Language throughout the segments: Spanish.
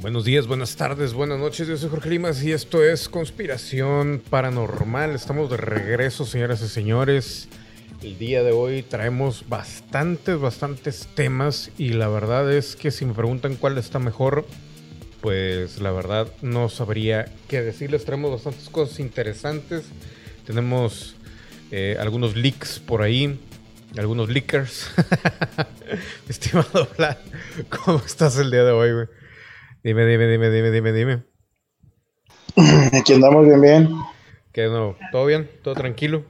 Buenos días, buenas tardes, buenas noches. Yo soy Jorge Limas y esto es Conspiración Paranormal. Estamos de regreso, señoras y señores. El día de hoy traemos bastantes, bastantes temas y la verdad es que si me preguntan cuál está mejor, pues la verdad no sabría qué decirles. Traemos bastantes cosas interesantes. Tenemos eh, algunos leaks por ahí, algunos leakers. Estimado Vlad, ¿cómo estás el día de hoy, güey? Dime, dime, dime, dime, dime, dime. Aquí andamos bien, bien. ¿Qué no? ¿Todo bien? ¿Todo tranquilo?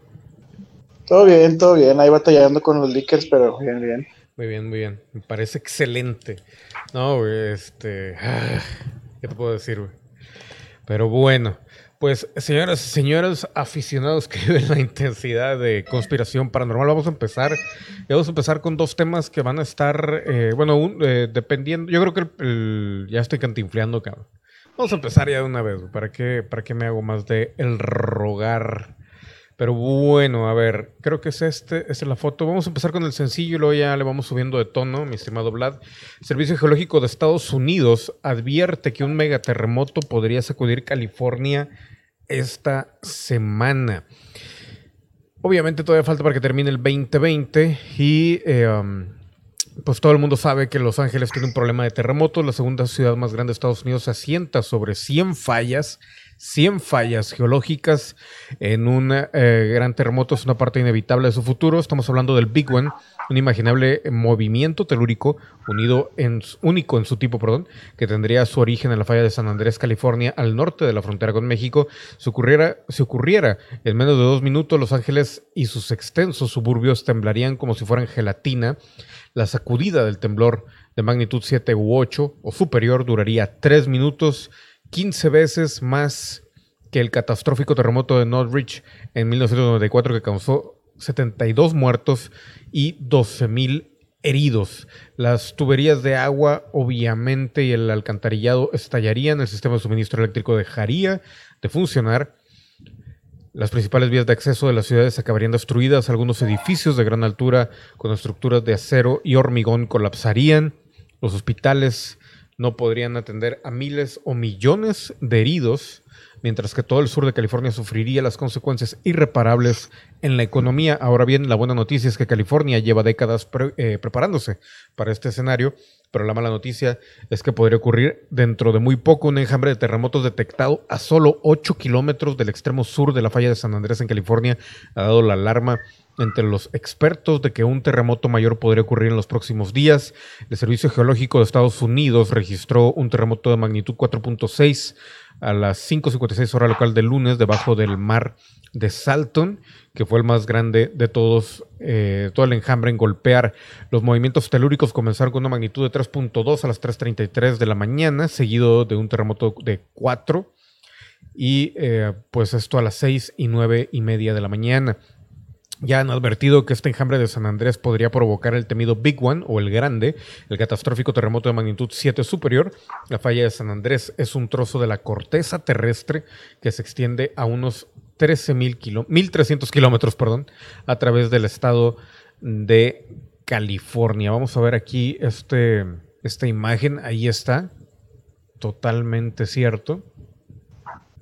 Todo bien, todo bien. Ahí batallando con los leakers, pero bien, bien. Muy bien, muy bien. Me parece excelente. No, güey, este. ah, ¿Qué te puedo decir, güey? Pero bueno, pues, señoras y señores aficionados que viven la intensidad de conspiración paranormal, vamos a empezar. Vamos a empezar con dos temas que van a estar, eh, bueno, un- eh, dependiendo. Yo creo que el- ya estoy cantinfleando, cabrón. Vamos a empezar ya de una vez. ¿Para qué, ¿Para qué me hago más de el rogar? Pero bueno, a ver, creo que es este, esta es la foto. Vamos a empezar con el sencillo y luego ya le vamos subiendo de tono, mi estimado Vlad. Servicio Geológico de Estados Unidos advierte que un megaterremoto podría sacudir California esta semana. Obviamente todavía falta para que termine el 2020 y eh, um, pues todo el mundo sabe que Los Ángeles tiene un problema de terremotos. La segunda ciudad más grande de Estados Unidos se asienta sobre 100 fallas, 100 fallas geológicas en un eh, gran terremoto. Es una parte inevitable de su futuro. Estamos hablando del Big One, un imaginable movimiento telúrico unido único en su tipo, perdón, que tendría su origen en la falla de San Andrés, California, al norte de la frontera con México. Si ocurriera, si ocurriera en menos de dos minutos, Los Ángeles y sus extensos suburbios temblarían como si fueran gelatina. La sacudida del temblor de magnitud 7 u 8 o superior duraría 3 minutos, 15 veces más que el catastrófico terremoto de Norwich en 1994 que causó 72 muertos y 12.000 heridos. Las tuberías de agua, obviamente, y el alcantarillado estallarían, el sistema de suministro eléctrico dejaría de funcionar. Las principales vías de acceso de las ciudades acabarían destruidas, algunos edificios de gran altura con estructuras de acero y hormigón colapsarían, los hospitales no podrían atender a miles o millones de heridos, mientras que todo el sur de California sufriría las consecuencias irreparables en la economía. Ahora bien, la buena noticia es que California lleva décadas eh, preparándose para este escenario, pero la mala noticia es que podría ocurrir dentro de muy poco un enjambre de terremotos detectado a solo 8 kilómetros del extremo sur de la falla de San Andrés en California. Ha dado la alarma entre los expertos de que un terremoto mayor podría ocurrir en los próximos días. El Servicio Geológico de Estados Unidos registró un terremoto de magnitud 4.6 a las 5.56 hora local del lunes debajo del mar de Salton, que fue el más grande de todos, eh, todo el enjambre en golpear. Los movimientos telúricos comenzaron con una magnitud de 3.2 a las 3.33 de la mañana, seguido de un terremoto de 4 y eh, pues esto a las 6 y 9 y media de la mañana. Ya han advertido que este enjambre de San Andrés podría provocar el temido Big One o el Grande, el catastrófico terremoto de magnitud 7 superior. La falla de San Andrés es un trozo de la corteza terrestre que se extiende a unos 13.000 kilo- 1.300 kilómetros perdón, a través del estado de California. Vamos a ver aquí este, esta imagen. Ahí está. Totalmente cierto.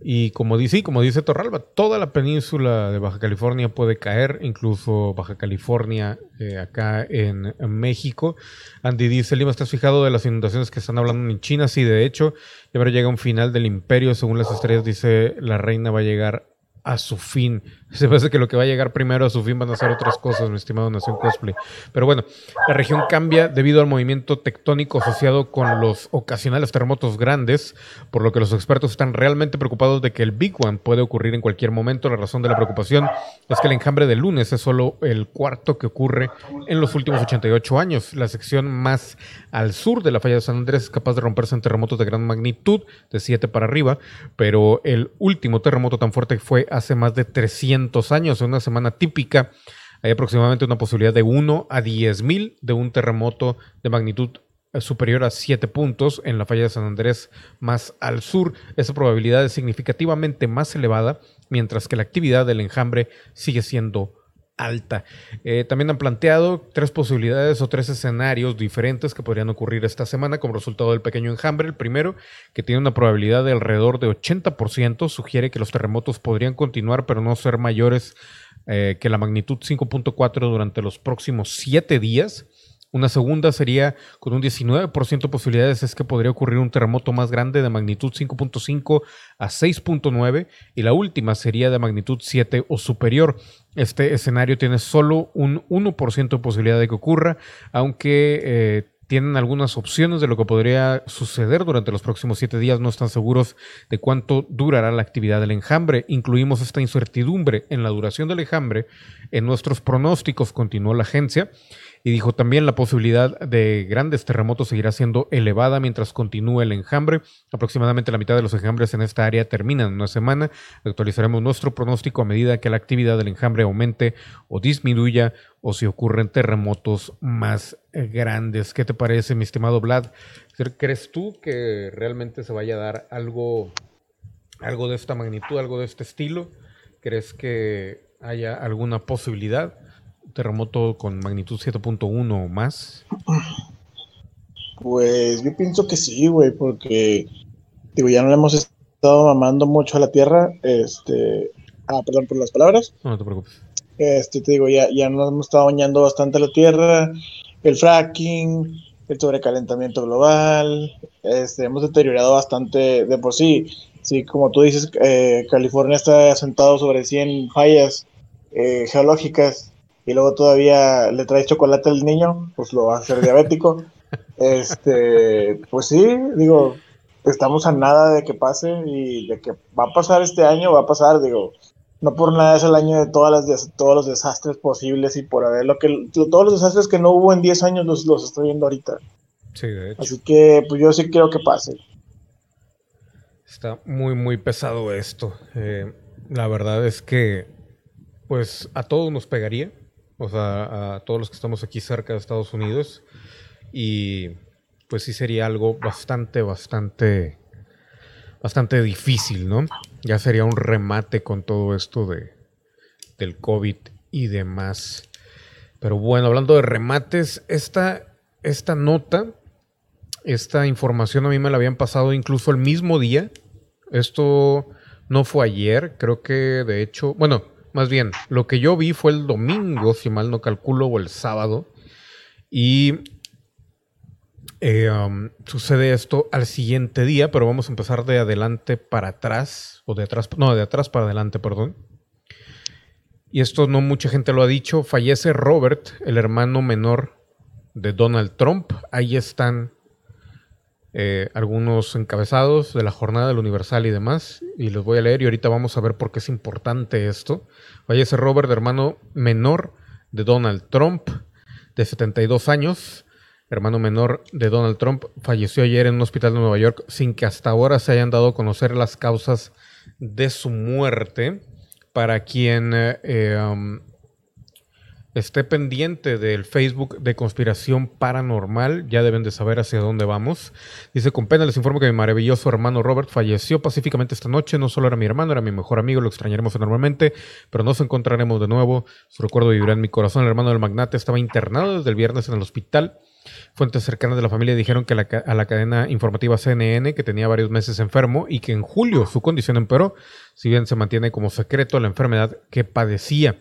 Y como dice, como dice Torralba, toda la península de Baja California puede caer, incluso Baja California eh, acá en, en México. Andy dice, Lima, ¿estás fijado de las inundaciones que están hablando en China? Sí, de hecho, ya habrá llega un final del imperio, según las estrellas dice, la reina va a llegar a su fin. Se parece que lo que va a llegar primero a su fin van a ser otras cosas, mi estimado Nación Cosplay. Pero bueno, la región cambia debido al movimiento tectónico asociado con los ocasionales terremotos grandes, por lo que los expertos están realmente preocupados de que el Big One puede ocurrir en cualquier momento. La razón de la preocupación es que el enjambre del lunes es solo el cuarto que ocurre en los últimos 88 años. La sección más al sur de la falla de San Andrés es capaz de romperse en terremotos de gran magnitud, de 7 para arriba, pero el último terremoto tan fuerte fue hace más de 300 años, en una semana típica. Hay aproximadamente una posibilidad de 1 a 10 mil de un terremoto de magnitud eh, superior a 7 puntos en la falla de San Andrés más al sur. Esa probabilidad es significativamente más elevada, mientras que la actividad del enjambre sigue siendo alta. Eh, también han planteado tres posibilidades o tres escenarios diferentes que podrían ocurrir esta semana como resultado del pequeño enjambre. El primero, que tiene una probabilidad de alrededor de 80%, sugiere que los terremotos podrían continuar pero no ser mayores eh, que la magnitud 5.4 durante los próximos siete días. Una segunda sería con un 19% de posibilidades es que podría ocurrir un terremoto más grande de magnitud 5.5 a 6.9 y la última sería de magnitud 7 o superior. Este escenario tiene solo un 1% de posibilidad de que ocurra, aunque eh, tienen algunas opciones de lo que podría suceder durante los próximos siete días. No están seguros de cuánto durará la actividad del enjambre. Incluimos esta incertidumbre en la duración del enjambre en nuestros pronósticos, continuó la agencia. Y dijo también la posibilidad de grandes terremotos seguirá siendo elevada mientras continúe el enjambre. Aproximadamente la mitad de los enjambres en esta área terminan en una semana. Actualizaremos nuestro pronóstico a medida que la actividad del enjambre aumente o disminuya o si ocurren terremotos más eh, grandes. ¿Qué te parece, mi estimado Vlad? ¿Crees tú que realmente se vaya a dar algo, algo de esta magnitud, algo de este estilo? ¿Crees que haya alguna posibilidad? Terremoto con magnitud 7.1 o más? Pues yo pienso que sí, güey, porque digo, ya no le hemos estado mamando mucho a la Tierra, este, ah, perdón por las palabras. No, te preocupes. Este, te digo, ya, ya nos hemos estado bañando bastante a la Tierra, el fracking, el sobrecalentamiento global, este, hemos deteriorado bastante de por sí. Sí, como tú dices, eh, California está asentado sobre 100 fallas eh, geológicas y luego todavía le traes chocolate al niño, pues lo va a hacer diabético. este, pues sí, digo, estamos a nada de que pase y de que va a pasar este año, va a pasar, digo, no por nada es el año de todas las todos los desastres posibles y por haber lo que todos los desastres que no hubo en 10 años los, los estoy viendo ahorita. Sí, de hecho. Así que pues yo sí quiero que pase. Está muy muy pesado esto. Eh, la verdad es que pues a todos nos pegaría o sea, a todos los que estamos aquí cerca de Estados Unidos. Y pues sí sería algo bastante, bastante, bastante difícil, ¿no? Ya sería un remate con todo esto de, del COVID y demás. Pero bueno, hablando de remates, esta, esta nota, esta información a mí me la habían pasado incluso el mismo día. Esto no fue ayer, creo que de hecho, bueno, más bien, lo que yo vi fue el domingo, si mal no calculo, o el sábado. Y eh, um, sucede esto al siguiente día, pero vamos a empezar de adelante para atrás, o de atrás, no, de atrás para adelante, perdón. Y esto no mucha gente lo ha dicho, fallece Robert, el hermano menor de Donald Trump. Ahí están eh, algunos encabezados de la jornada del Universal y demás, y los voy a leer y ahorita vamos a ver por qué es importante esto. Fallece Robert, hermano menor de Donald Trump, de 72 años. Hermano menor de Donald Trump falleció ayer en un hospital de Nueva York sin que hasta ahora se hayan dado a conocer las causas de su muerte. Para quien eh, um, esté pendiente del Facebook de Conspiración Paranormal, ya deben de saber hacia dónde vamos. Dice, con pena les informo que mi maravilloso hermano Robert falleció pacíficamente esta noche, no solo era mi hermano, era mi mejor amigo, lo extrañaremos enormemente, pero nos encontraremos de nuevo, su recuerdo vivirá en mi corazón, el hermano del magnate estaba internado desde el viernes en el hospital. Fuentes cercanas de la familia dijeron que a la cadena informativa CNN que tenía varios meses enfermo y que en julio su condición empeoró, si bien se mantiene como secreto la enfermedad que padecía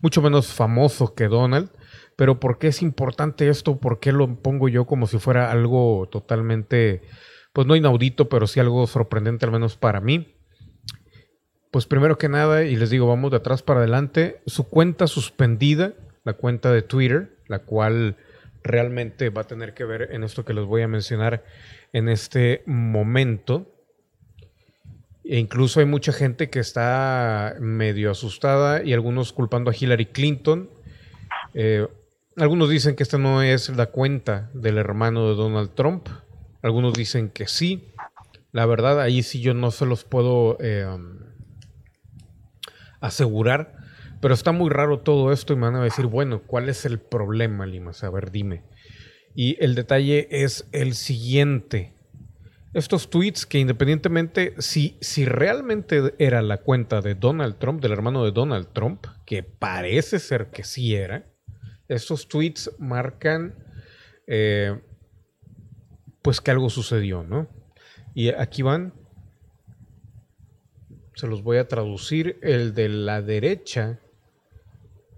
mucho menos famoso que Donald. Pero ¿por qué es importante esto? ¿Por qué lo pongo yo como si fuera algo totalmente, pues no inaudito, pero sí algo sorprendente al menos para mí? Pues primero que nada, y les digo, vamos de atrás para adelante, su cuenta suspendida, la cuenta de Twitter, la cual realmente va a tener que ver en esto que les voy a mencionar en este momento. E incluso hay mucha gente que está medio asustada y algunos culpando a Hillary Clinton. Eh, algunos dicen que esta no es la cuenta del hermano de Donald Trump. Algunos dicen que sí. La verdad, ahí sí yo no se los puedo eh, asegurar. Pero está muy raro todo esto y me van a decir, bueno, ¿cuál es el problema, Limas? A ver, dime. Y el detalle es el siguiente. Estos tweets que independientemente, si, si realmente era la cuenta de Donald Trump, del hermano de Donald Trump, que parece ser que sí era, estos tweets marcan eh, pues que algo sucedió, ¿no? Y aquí van, se los voy a traducir, el de la derecha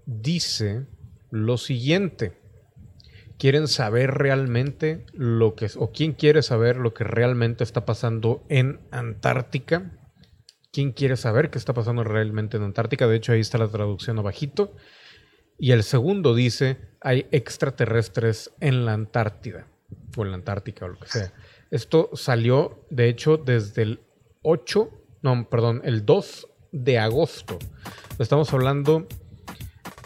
dice lo siguiente quieren saber realmente lo que, o quién quiere saber lo que realmente está pasando en Antártica. ¿Quién quiere saber qué está pasando realmente en Antártica? De hecho, ahí está la traducción abajito. Y el segundo dice, hay extraterrestres en la Antártida, o en la Antártica, o lo que sea. Esto salió, de hecho, desde el 8, no, perdón, el 2 de agosto. Estamos hablando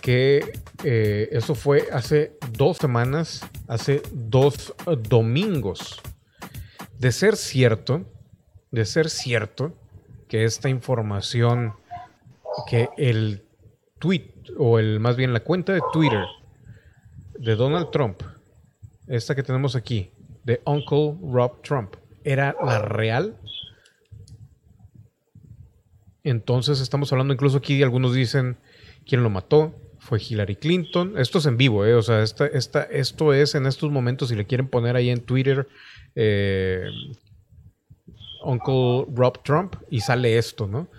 que eh, eso fue hace dos semanas, hace dos domingos. De ser cierto, de ser cierto que esta información, que el tweet, o el más bien la cuenta de Twitter de Donald Trump, esta que tenemos aquí, de Uncle Rob Trump, era la real, entonces estamos hablando incluso aquí, algunos dicen quién lo mató, fue Hillary Clinton. Esto es en vivo, ¿eh? O sea, esta, esta, esto es en estos momentos, si le quieren poner ahí en Twitter, eh, Uncle Rob Trump, y sale esto, ¿no?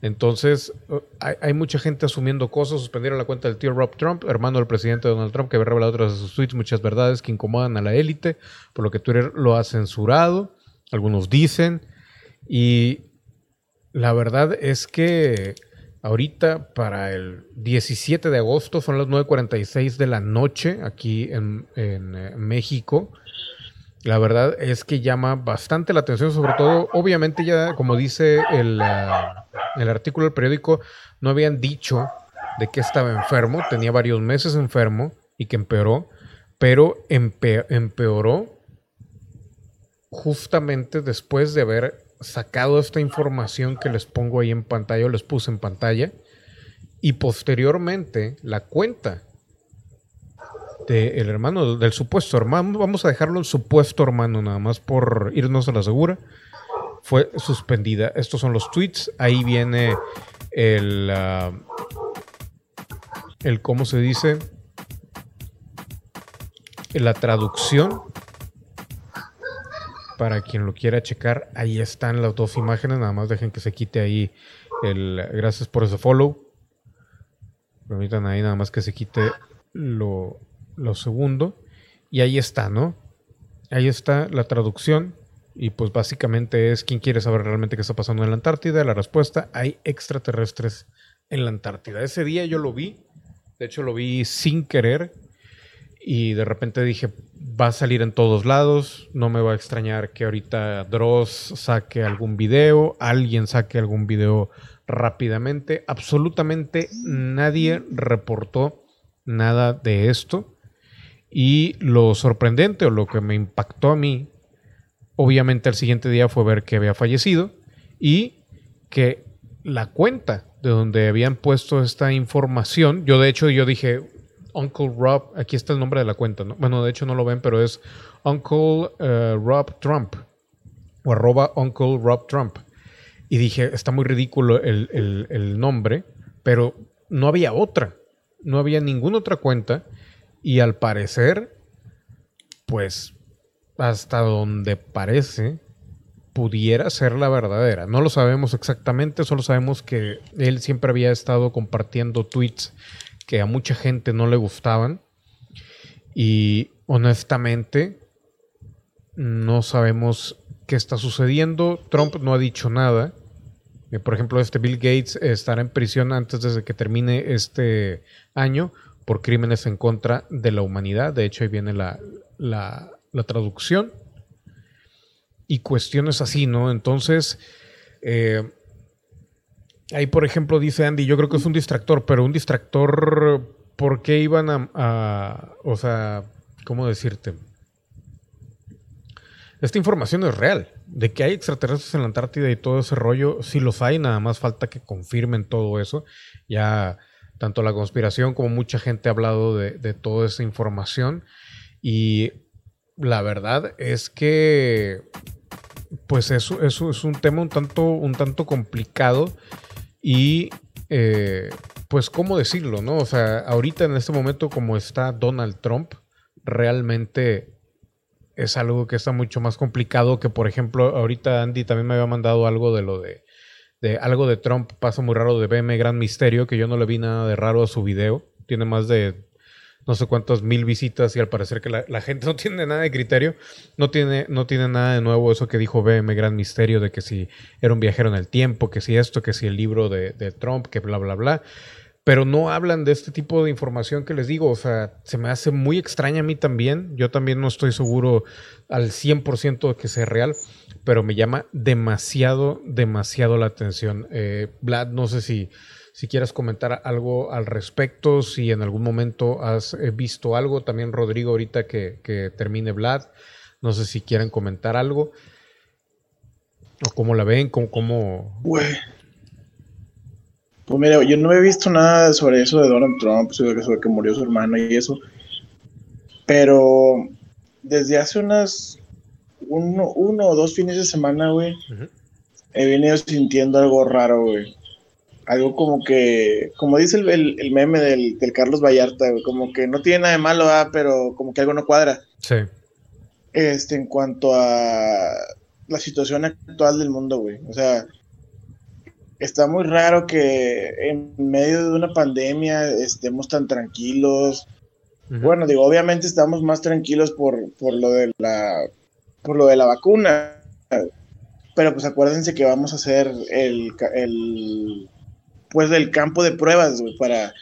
Entonces, hay, mucha gente asumiendo cosas. Suspendieron la cuenta del tío Rob Trump, hermano del presidente Donald Trump, que había revelado otras de sus tweets muchas verdades que incomodan a la élite, por lo que Twitter lo ha censurado. Algunos dicen. Y la verdad es que Ahorita para el 17 de agosto son las 9.46 de la noche aquí en, eh, México. La verdad es que llama bastante la atención, sobre todo, obviamente ya como dice el, ah, el artículo del periódico, no habían dicho de que estaba enfermo, tenía varios meses enfermo y que empeoró, pero empeoró justamente después de haber sacado esta información que les pongo ahí en pantalla o les puse en pantalla y posteriormente la cuenta del hermano, del supuesto hermano, vamos a dejarlo el supuesto hermano nada más por irnos a la segura, fue suspendida. Estos son los tweets, ahí viene el, ah, el ¿cómo se dice? La traducción para quien lo quiera checar, ahí están las dos imágenes. Nada más dejen que se quite ahí el. Gracias por ese follow. Permitan ahí nada más que se quite lo, lo segundo. Y ahí está, ¿no? Ahí está la traducción. Y pues básicamente es quien quiere saber realmente qué está pasando en la Antártida. La respuesta, hay extraterrestres en la Antártida. Ese día yo lo vi. De hecho lo vi sin querer y de repente dije, va a salir en todos lados, no me va a extrañar que ahorita Dross saque algún video, alguien saque algún video rápidamente. Absolutamente nadie reportó nada de esto. Y lo sorprendente o lo que me impactó a mí, obviamente el siguiente día fue ver que había fallecido y que la cuenta de donde habían puesto esta información, yo de hecho yo dije, Uncle Rob, aquí está el nombre de la cuenta, ¿no? Bueno, de hecho no lo ven, pero es Uncle eh, Rob Trump o arroba Uncle Rob Trump. Y dije, está muy ridículo el, nombre, pero no había otra, no había ninguna otra cuenta y al parecer, pues hasta donde parece, pudiera ser la verdadera. No lo sabemos exactamente, solo sabemos que él siempre había estado compartiendo tweets que a mucha gente no le gustaban. Y honestamente, no sabemos qué está sucediendo. Trump no ha dicho nada. Eh, por ejemplo, este Bill Gates estará en prisión antes de que termine este año por crímenes en contra de la humanidad. De hecho, ahí viene la, la, la traducción. Y cuestiones así, ¿no? Entonces, eh, Ahí, por ejemplo, dice Andy, yo creo que es un distractor, pero un distractor, ¿por qué iban a, o sea, ¿cómo decirte? Esta información es real, de que hay extraterrestres en la Antártida y todo ese rollo, sí los hay, nada más falta que confirmen todo eso. Ya tanto la conspiración como mucha gente ha hablado de, de toda esa información y la verdad es que pues eso, eso es un tema un tanto, un tanto complicado y eh, pues cómo decirlo, ¿no? O sea, ahorita en este momento como está Donald Trump, realmente es algo que está mucho más complicado que, por ejemplo, ahorita Andy también me había mandado algo de lo de, de algo de Trump, pasa muy raro de BM Gran Misterio, que yo no le vi nada de raro a su video. Tiene más de no sé cuántas mil visitas y al parecer que la, gente no tiene nada de criterio, no tiene, no tiene nada de nuevo eso que dijo BM Gran Misterio de que si era un viajero en el tiempo, que si esto, que si el libro de, de Trump, que bla, bla, bla pero no hablan de este tipo de información que les digo. O sea, se me hace muy extraña a mí también. Yo también no estoy seguro al 100% de que sea real, pero me llama demasiado, demasiado la atención. Eh, Vlad, no sé si, si quieras comentar algo al respecto, si en algún momento has eh, visto algo. También Rodrigo, ahorita que, que termine Vlad, no sé si quieren comentar algo. O cómo la ven, cómo... cómo... Pues mira, yo no he visto nada sobre eso de Donald Trump, sobre, que murió su hermano y eso. Pero desde hace unas uno, uno o dos fines de semana, güey, he venido sintiendo algo raro, güey. Algo como que, como dice el, el, meme del, del, Carlos Vallarta, güey, como que no tiene nada de malo, ah, pero como que algo no cuadra. Sí. Este, en cuanto a la situación actual del mundo, güey. O sea, está muy raro que en medio de una pandemia estemos tan tranquilos. Bueno, digo, obviamente estamos más tranquilos por, lo de la por lo de la vacuna. Pero pues acuérdense que vamos a hacer el, el pues del campo de pruebas para,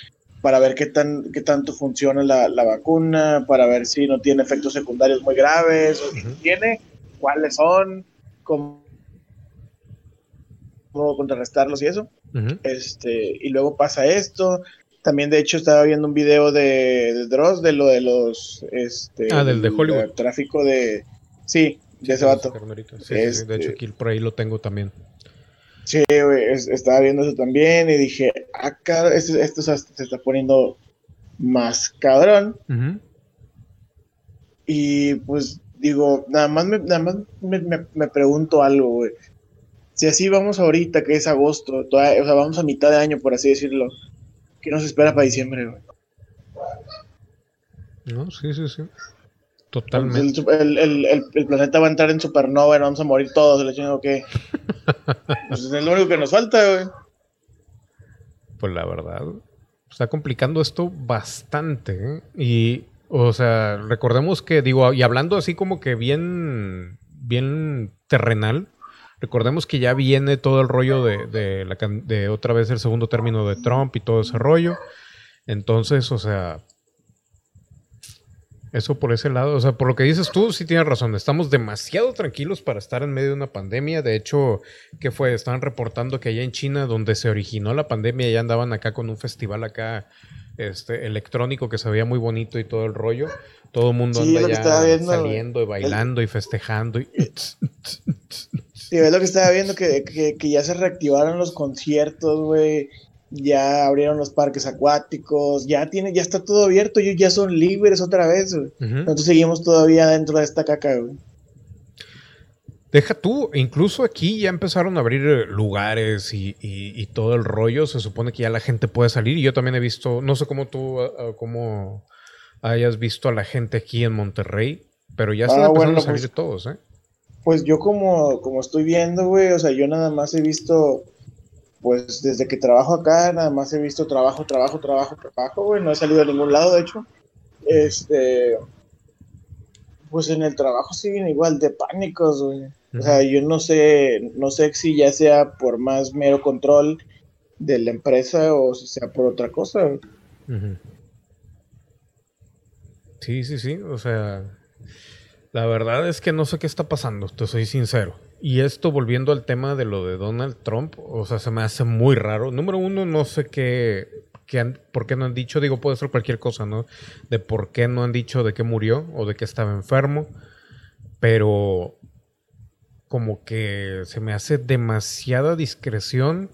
para ver qué tan qué tanto funciona la, vacuna, para ver si no tiene efectos secundarios muy graves, o si tiene, cuáles son, cómo cómo contrarrestarlos y eso. este, y luego pasa esto. También, de hecho, estaba viendo un video de, de Dross de lo de los. Este, ah, del de Hollywood. tráfico de. Sí, de ese vato. Sí, de hecho, este aquí por ahí lo tengo también. Sí, estaba viendo eso también y dije, acá, ah, esto, esto se, está poniendo más cabrón. Y pues digo, nada más me, nada más me, me pregunto algo, güey si así vamos ahorita, que es agosto, o sea, vamos a mitad de año, por así decirlo, ¿qué nos espera para diciembre? Güey? No, sí, sí, sí. Totalmente. El, planeta va a entrar en supernova y vamos a morir todos. Le que. pues es lo único que nos falta, güey. Pues la verdad, está complicando esto bastante. ¿eh? Y, o sea, recordemos que, digo, y hablando así como que bien, bien terrenal, Recordemos que ya viene todo el rollo de, la, de otra vez el segundo término de Trump y todo ese rollo. Entonces, o sea, eso por ese lado, o sea, por lo que dices tú, sí tienes razón. Estamos demasiado tranquilos para estar en medio de una pandemia. De hecho, ¿qué fue? Estaban reportando que allá en China, donde se originó la pandemia, ya andaban acá con un festival acá este, electrónico que se veía muy bonito y todo el rollo. Todo el mundo anda ya saliendo y bailando y festejando. Y... Sí, es lo que estaba viendo, que, ya se reactivaron los conciertos, güey. Ya abrieron los parques acuáticos, ya tiene, ya está todo abierto, ellos ya son libres otra vez, güey. Entonces seguimos todavía dentro de esta caca, güey. Deja tú, incluso aquí ya empezaron a abrir eh, lugares y, todo el rollo. Se supone que ya la gente puede salir. Y yo también he visto, no sé cómo tú, ah, ah, cómo hayas visto a la gente aquí en Monterrey, pero ya están ah, empezando a salir pues todos, ¿eh? Pues yo como, como estoy viendo, güey, o sea, yo nada más he visto, pues desde que trabajo acá, nada más he visto trabajo, trabajo, trabajo, trabajo, güey, no he salido a ningún lado, de hecho. Este, pues en el trabajo siguen igual de pánicos, güey. O sea, yo no sé, no sé si ya sea por más mero control de la empresa o si sea por otra cosa. Sí, sí, sí, o sea, la verdad es que no sé qué está pasando, te soy sincero. Y esto volviendo al tema de lo de Donald Trump, o sea, se me hace muy raro. Número uno, no sé qué, por qué no han dicho, digo, puede ser cualquier cosa, ¿no? De por qué no han dicho de qué murió o de qué estaba enfermo, pero como que se me hace demasiada discreción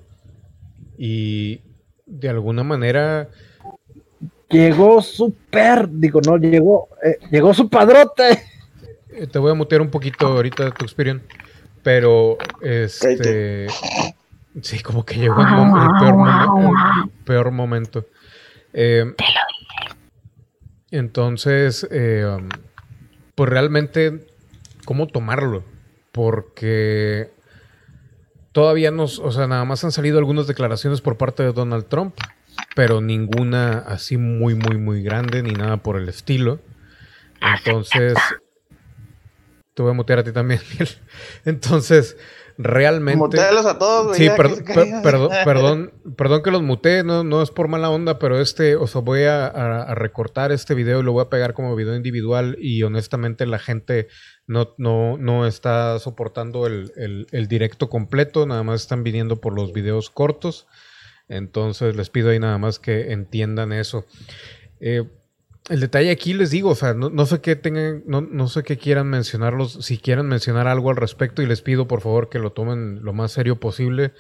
y de alguna manera... Llegó súper, digo, no, llegó, eh, llegó su padrote. Eh, te voy a mutear un poquito ahorita tu experience. Pero, este. Sí, como que llegó el, peor, peor, momento. Eh, entonces, eh, pues realmente, ¿cómo tomarlo? Porque todavía nos, o sea, nada más han salido algunas declaraciones por parte de Donald Trump, pero ninguna así muy, muy, muy grande, ni nada por el estilo. Entonces, te voy a mutear a ti también, Entonces, realmente. Mutealos a todos, Sí, perdón, perdón, perdón, que los mutee, no, no es por mala onda, pero este, o sea, voy a, recortar este video y lo voy a pegar como video individual y honestamente la gente no, no, no está soportando el, el directo completo, nada más están viniendo por los videos cortos. Entonces les pido ahí nada más que entiendan eso. Eh, el detalle aquí les digo, o sea, no, sé qué tengan, no, sé qué quieran mencionarlos, si quieren mencionar algo al respecto y les pido por favor que lo tomen lo más serio posible.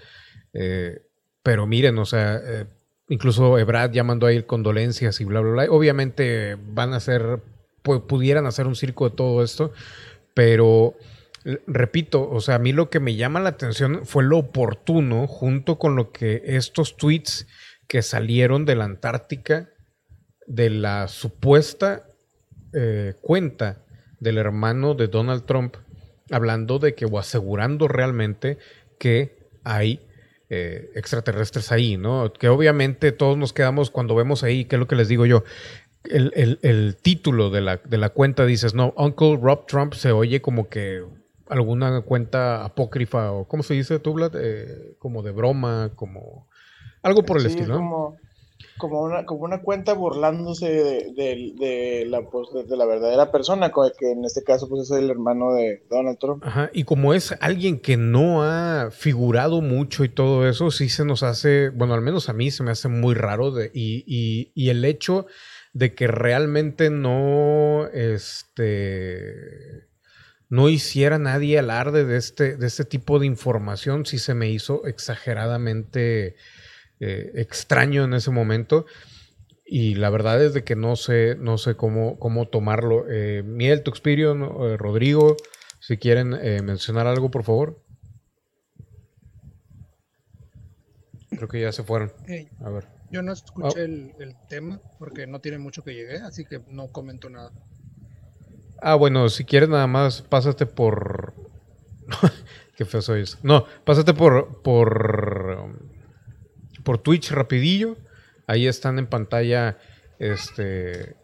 Eh, pero miren, o sea, eh, incluso Ebrad ya mandó ahí condolencias y bla, bla, bla. Obviamente van a hacer, pudieran hacer un circo de todo esto, pero repito, o sea, a mí lo que me llama la atención fue lo oportuno junto con lo que estos tweets que salieron de la Antártica de la supuesta eh, cuenta del hermano de Donald Trump hablando de que o asegurando realmente que hay eh, extraterrestres ahí, ¿no? Que obviamente todos nos quedamos cuando vemos ahí, ¿qué es lo que les digo yo? El, título de la, de la, cuenta dices, no, Uncle Rob Trump se oye como que alguna cuenta apócrifa o, ¿cómo se dice tú, eh, como de broma, como algo por el estilo. ¿no? como una, como una cuenta burlándose de, la, pues, de, la verdadera persona, que en este caso pues, es el hermano de Donald Trump. Ajá, y como es alguien que no ha figurado mucho y todo eso, sí se nos hace, bueno, al menos a mí se me hace muy raro de, y, y, el hecho de que realmente no, este, no hiciera nadie alarde de este, de este tipo de información, sí se me hizo exageradamente eh, extraño en ese momento. Y la verdad es de que no sé, no sé cómo, cómo tomarlo. Eh, Miel, Tuxpirio, eh, Rodrigo, si quieren mencionar algo, por favor. Creo que ya se fueron. A ver. Yo no escuché oh. el, tema porque no tiene mucho que llegué, así que no comento nada. Ah, bueno, si quieres nada más, pásate por... Qué feo soy No, pásate por... por por Twitch rapidillo. Ahí están en pantalla este,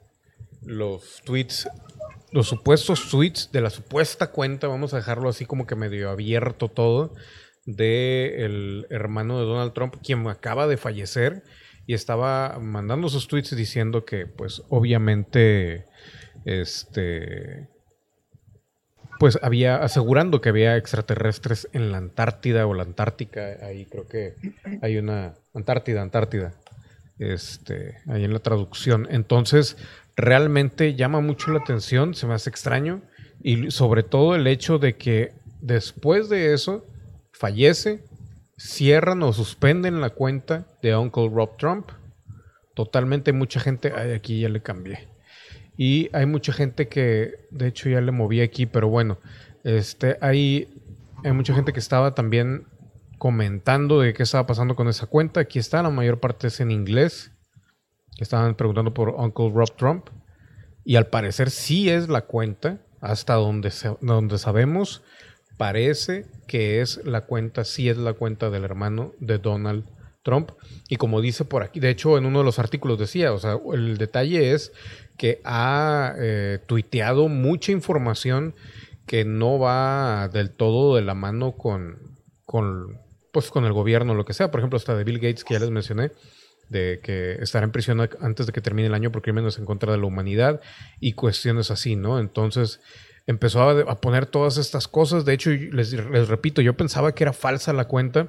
los tweets, los supuestos tweets de la supuesta cuenta, vamos a dejarlo así como que medio abierto todo, de el hermano de Donald Trump, quien acaba de fallecer y estaba mandando sus tweets diciendo que, pues, obviamente, este, pues había asegurando que había extraterrestres en la Antártida o la Antártica, ahí creo que hay una Antártida, Antártida, este, ahí en la traducción. Entonces, realmente llama mucho la atención, se me hace extraño y sobre todo el hecho de que después de eso fallece, cierran o suspenden la cuenta de Uncle Rob Trump. Totalmente mucha gente, ay, aquí ya le cambié. Y hay mucha gente que, de hecho ya le moví aquí, pero bueno, este, hay, hay mucha gente que estaba también comentando de qué estaba pasando con esa cuenta. Aquí está, la mayor parte es en inglés. Estaban preguntando por Uncle Rob Trump. Y al parecer sí es la cuenta, hasta donde, donde sabemos, parece que es la cuenta, sí es la cuenta del hermano de Donald Trump. Y como dice por aquí, de hecho en uno de los artículos decía, o sea, el detalle es que ha eh, tuiteado mucha información que no va del todo de la mano con, con, pues, con el gobierno, lo que sea. Por ejemplo, hasta de Bill Gates, que ya les mencioné, de que estará en prisión antes de que termine el año por crímenes en contra de la humanidad y cuestiones así, ¿no? Entonces empezó a, poner todas estas cosas. De hecho, les, les repito, yo pensaba que era falsa la cuenta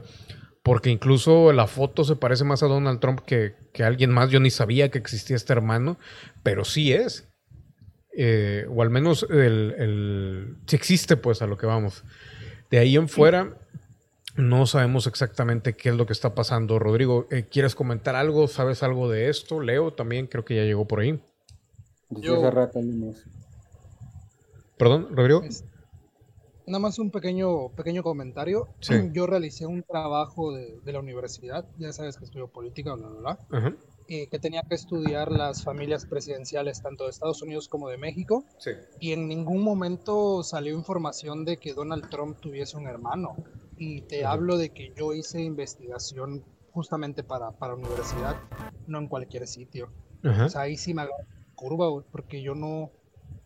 porque incluso la foto se parece más a Donald Trump que, a alguien más. Yo ni sabía que existía este hermano, pero sí es. Eh, o al menos el, el, sí existe, pues, a lo que vamos. De ahí en fuera, no sabemos exactamente qué es lo que está pasando. Rodrigo, eh, ¿quieres comentar algo? ¿Sabes algo de esto? Leo también, creo que ya llegó por ahí. Yo... hace rato, Perdón, Rodrigo. nada más un pequeño, pequeño comentario. Sí. Yo realicé un trabajo de, de la universidad, ya sabes que estudio política, bla, bla, bla, eh, que tenía que estudiar las familias presidenciales tanto de Estados Unidos como de México. Sí. Y en ningún momento salió información de que Donald Trump tuviese un hermano. Y te hablo de que yo hice investigación justamente para, para universidad, no en cualquier sitio. O sea, ahí sí me curva, porque yo no,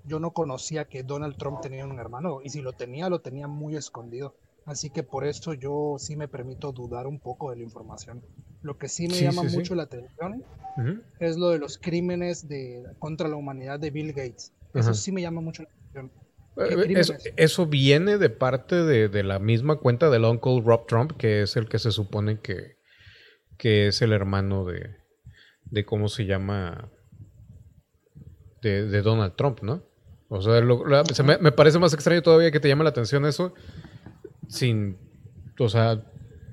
yo no conocía que Donald Trump tenía un hermano. Y si lo tenía, lo tenía muy escondido. Así que por eso yo sí me permito dudar un poco de la información. Lo que sí me Sí, llama sí, sí. mucho la atención es lo de los crímenes de, contra la humanidad de Bill Gates. Eso sí me llama mucho la atención. ¿Qué Eh, crímenes? Eso, eso viene de parte de, de la misma cuenta del Uncle Rob Trump, que es el que se supone que, que es el hermano de, de cómo se llama, de, de Donald Trump, ¿no? O sea, lo- la- se me, me parece más extraño todavía que te llame la atención eso, sin, o sea,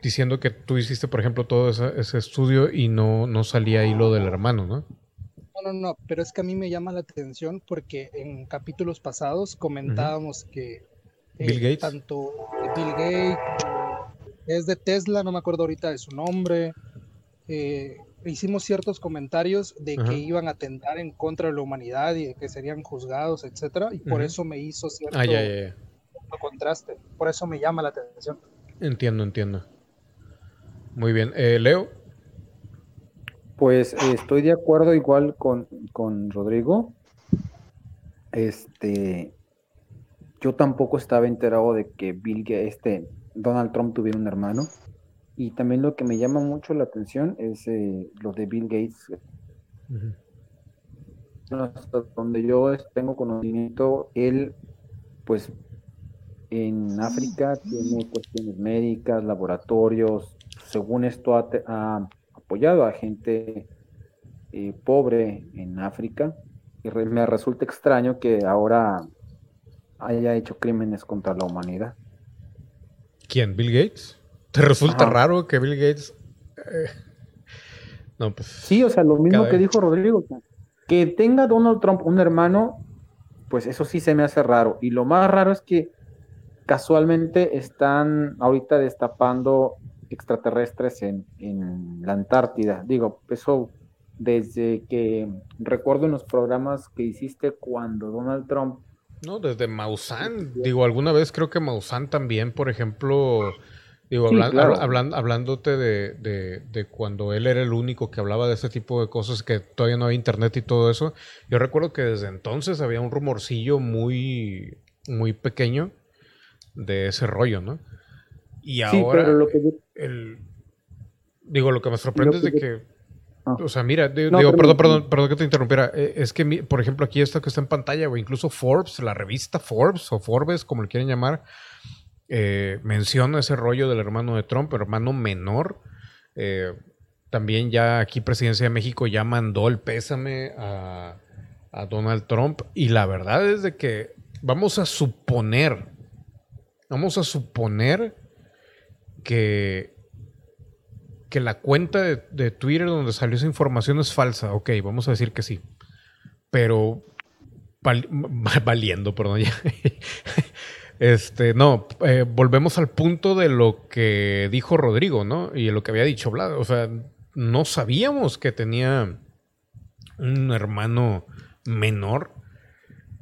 diciendo que tú hiciste, por ejemplo, todo ese, ese estudio y no, no salía ahí lo del hermano, ¿no? No, no, pero es que a mí me llama la atención porque en capítulos pasados comentábamos que eh, Bill Gates. tanto Bill Gates, es de Tesla, no me acuerdo ahorita de su nombre, eh, hicimos ciertos comentarios de que iban a atentar en contra de la humanidad y de que serían juzgados, etcétera, y por eso me hizo cierto, Ah, ya, ya, ya. cierto contraste, por eso me llama la atención. Entiendo, entiendo. Muy bien. Eh, Leo. Pues estoy de acuerdo igual con, con Rodrigo. Este, yo tampoco estaba enterado de que Bill Gates, este, Donald Trump tuviera un hermano. Y también lo que me llama mucho la atención es eh, lo de Bill Gates. Hasta donde yo tengo conocimiento, él, pues, en África tiene cuestiones médicas, laboratorios. Según esto, ha, ha apoyado a gente eh, pobre en África. Y re- me resulta extraño que ahora haya hecho crímenes contra la humanidad. ¿Quién? ¿Bill Gates? ¿Te resulta Ajá. raro que Bill Gates... eh, No, pues... Sí, o sea, lo mismo que vez. dijo Rodrigo. Que tenga Donald Trump un hermano, pues eso sí se me hace raro. Y lo más raro es que casualmente están ahorita destapando extraterrestres en, en la Antártida. Digo, eso desde que recuerdo en los programas que hiciste cuando Donald Trump No, desde Maussan. Digo, alguna vez creo que Maussan también, por ejemplo... Digo, Sí, hablan- claro. habla- hablan- hablándote de, de- de cuando él era el único que hablaba de este tipo de cosas, que todavía no había internet y todo eso. Yo recuerdo que desde entonces había un rumorcillo muy, muy pequeño de ese rollo, ¿no? Y Sí, ahora... pero lo que yo- el digo lo que me sorprende es de que que Ah. o sea mira No, digo pero- perdón perdón perdón que te interrumpiera Eh, es que por ejemplo aquí está que está en pantalla o incluso Forbes la revista Forbes o Forbes como le quieren llamar eh, menciona ese rollo del hermano de Trump hermano menor Eh, también ya aquí presidencia de México ya mandó el pésame a, a Donald Trump y la verdad es de que vamos a suponer vamos a suponer que que la cuenta de, Twitter donde salió esa información es falsa. Ok, vamos a decir que sí. Pero val- valiendo, perdón. ya. Este, no, eh, volvemos al punto de lo que dijo Rodrigo, ¿no? Y lo que había dicho Vlad. O sea, no sabíamos que tenía un hermano menor.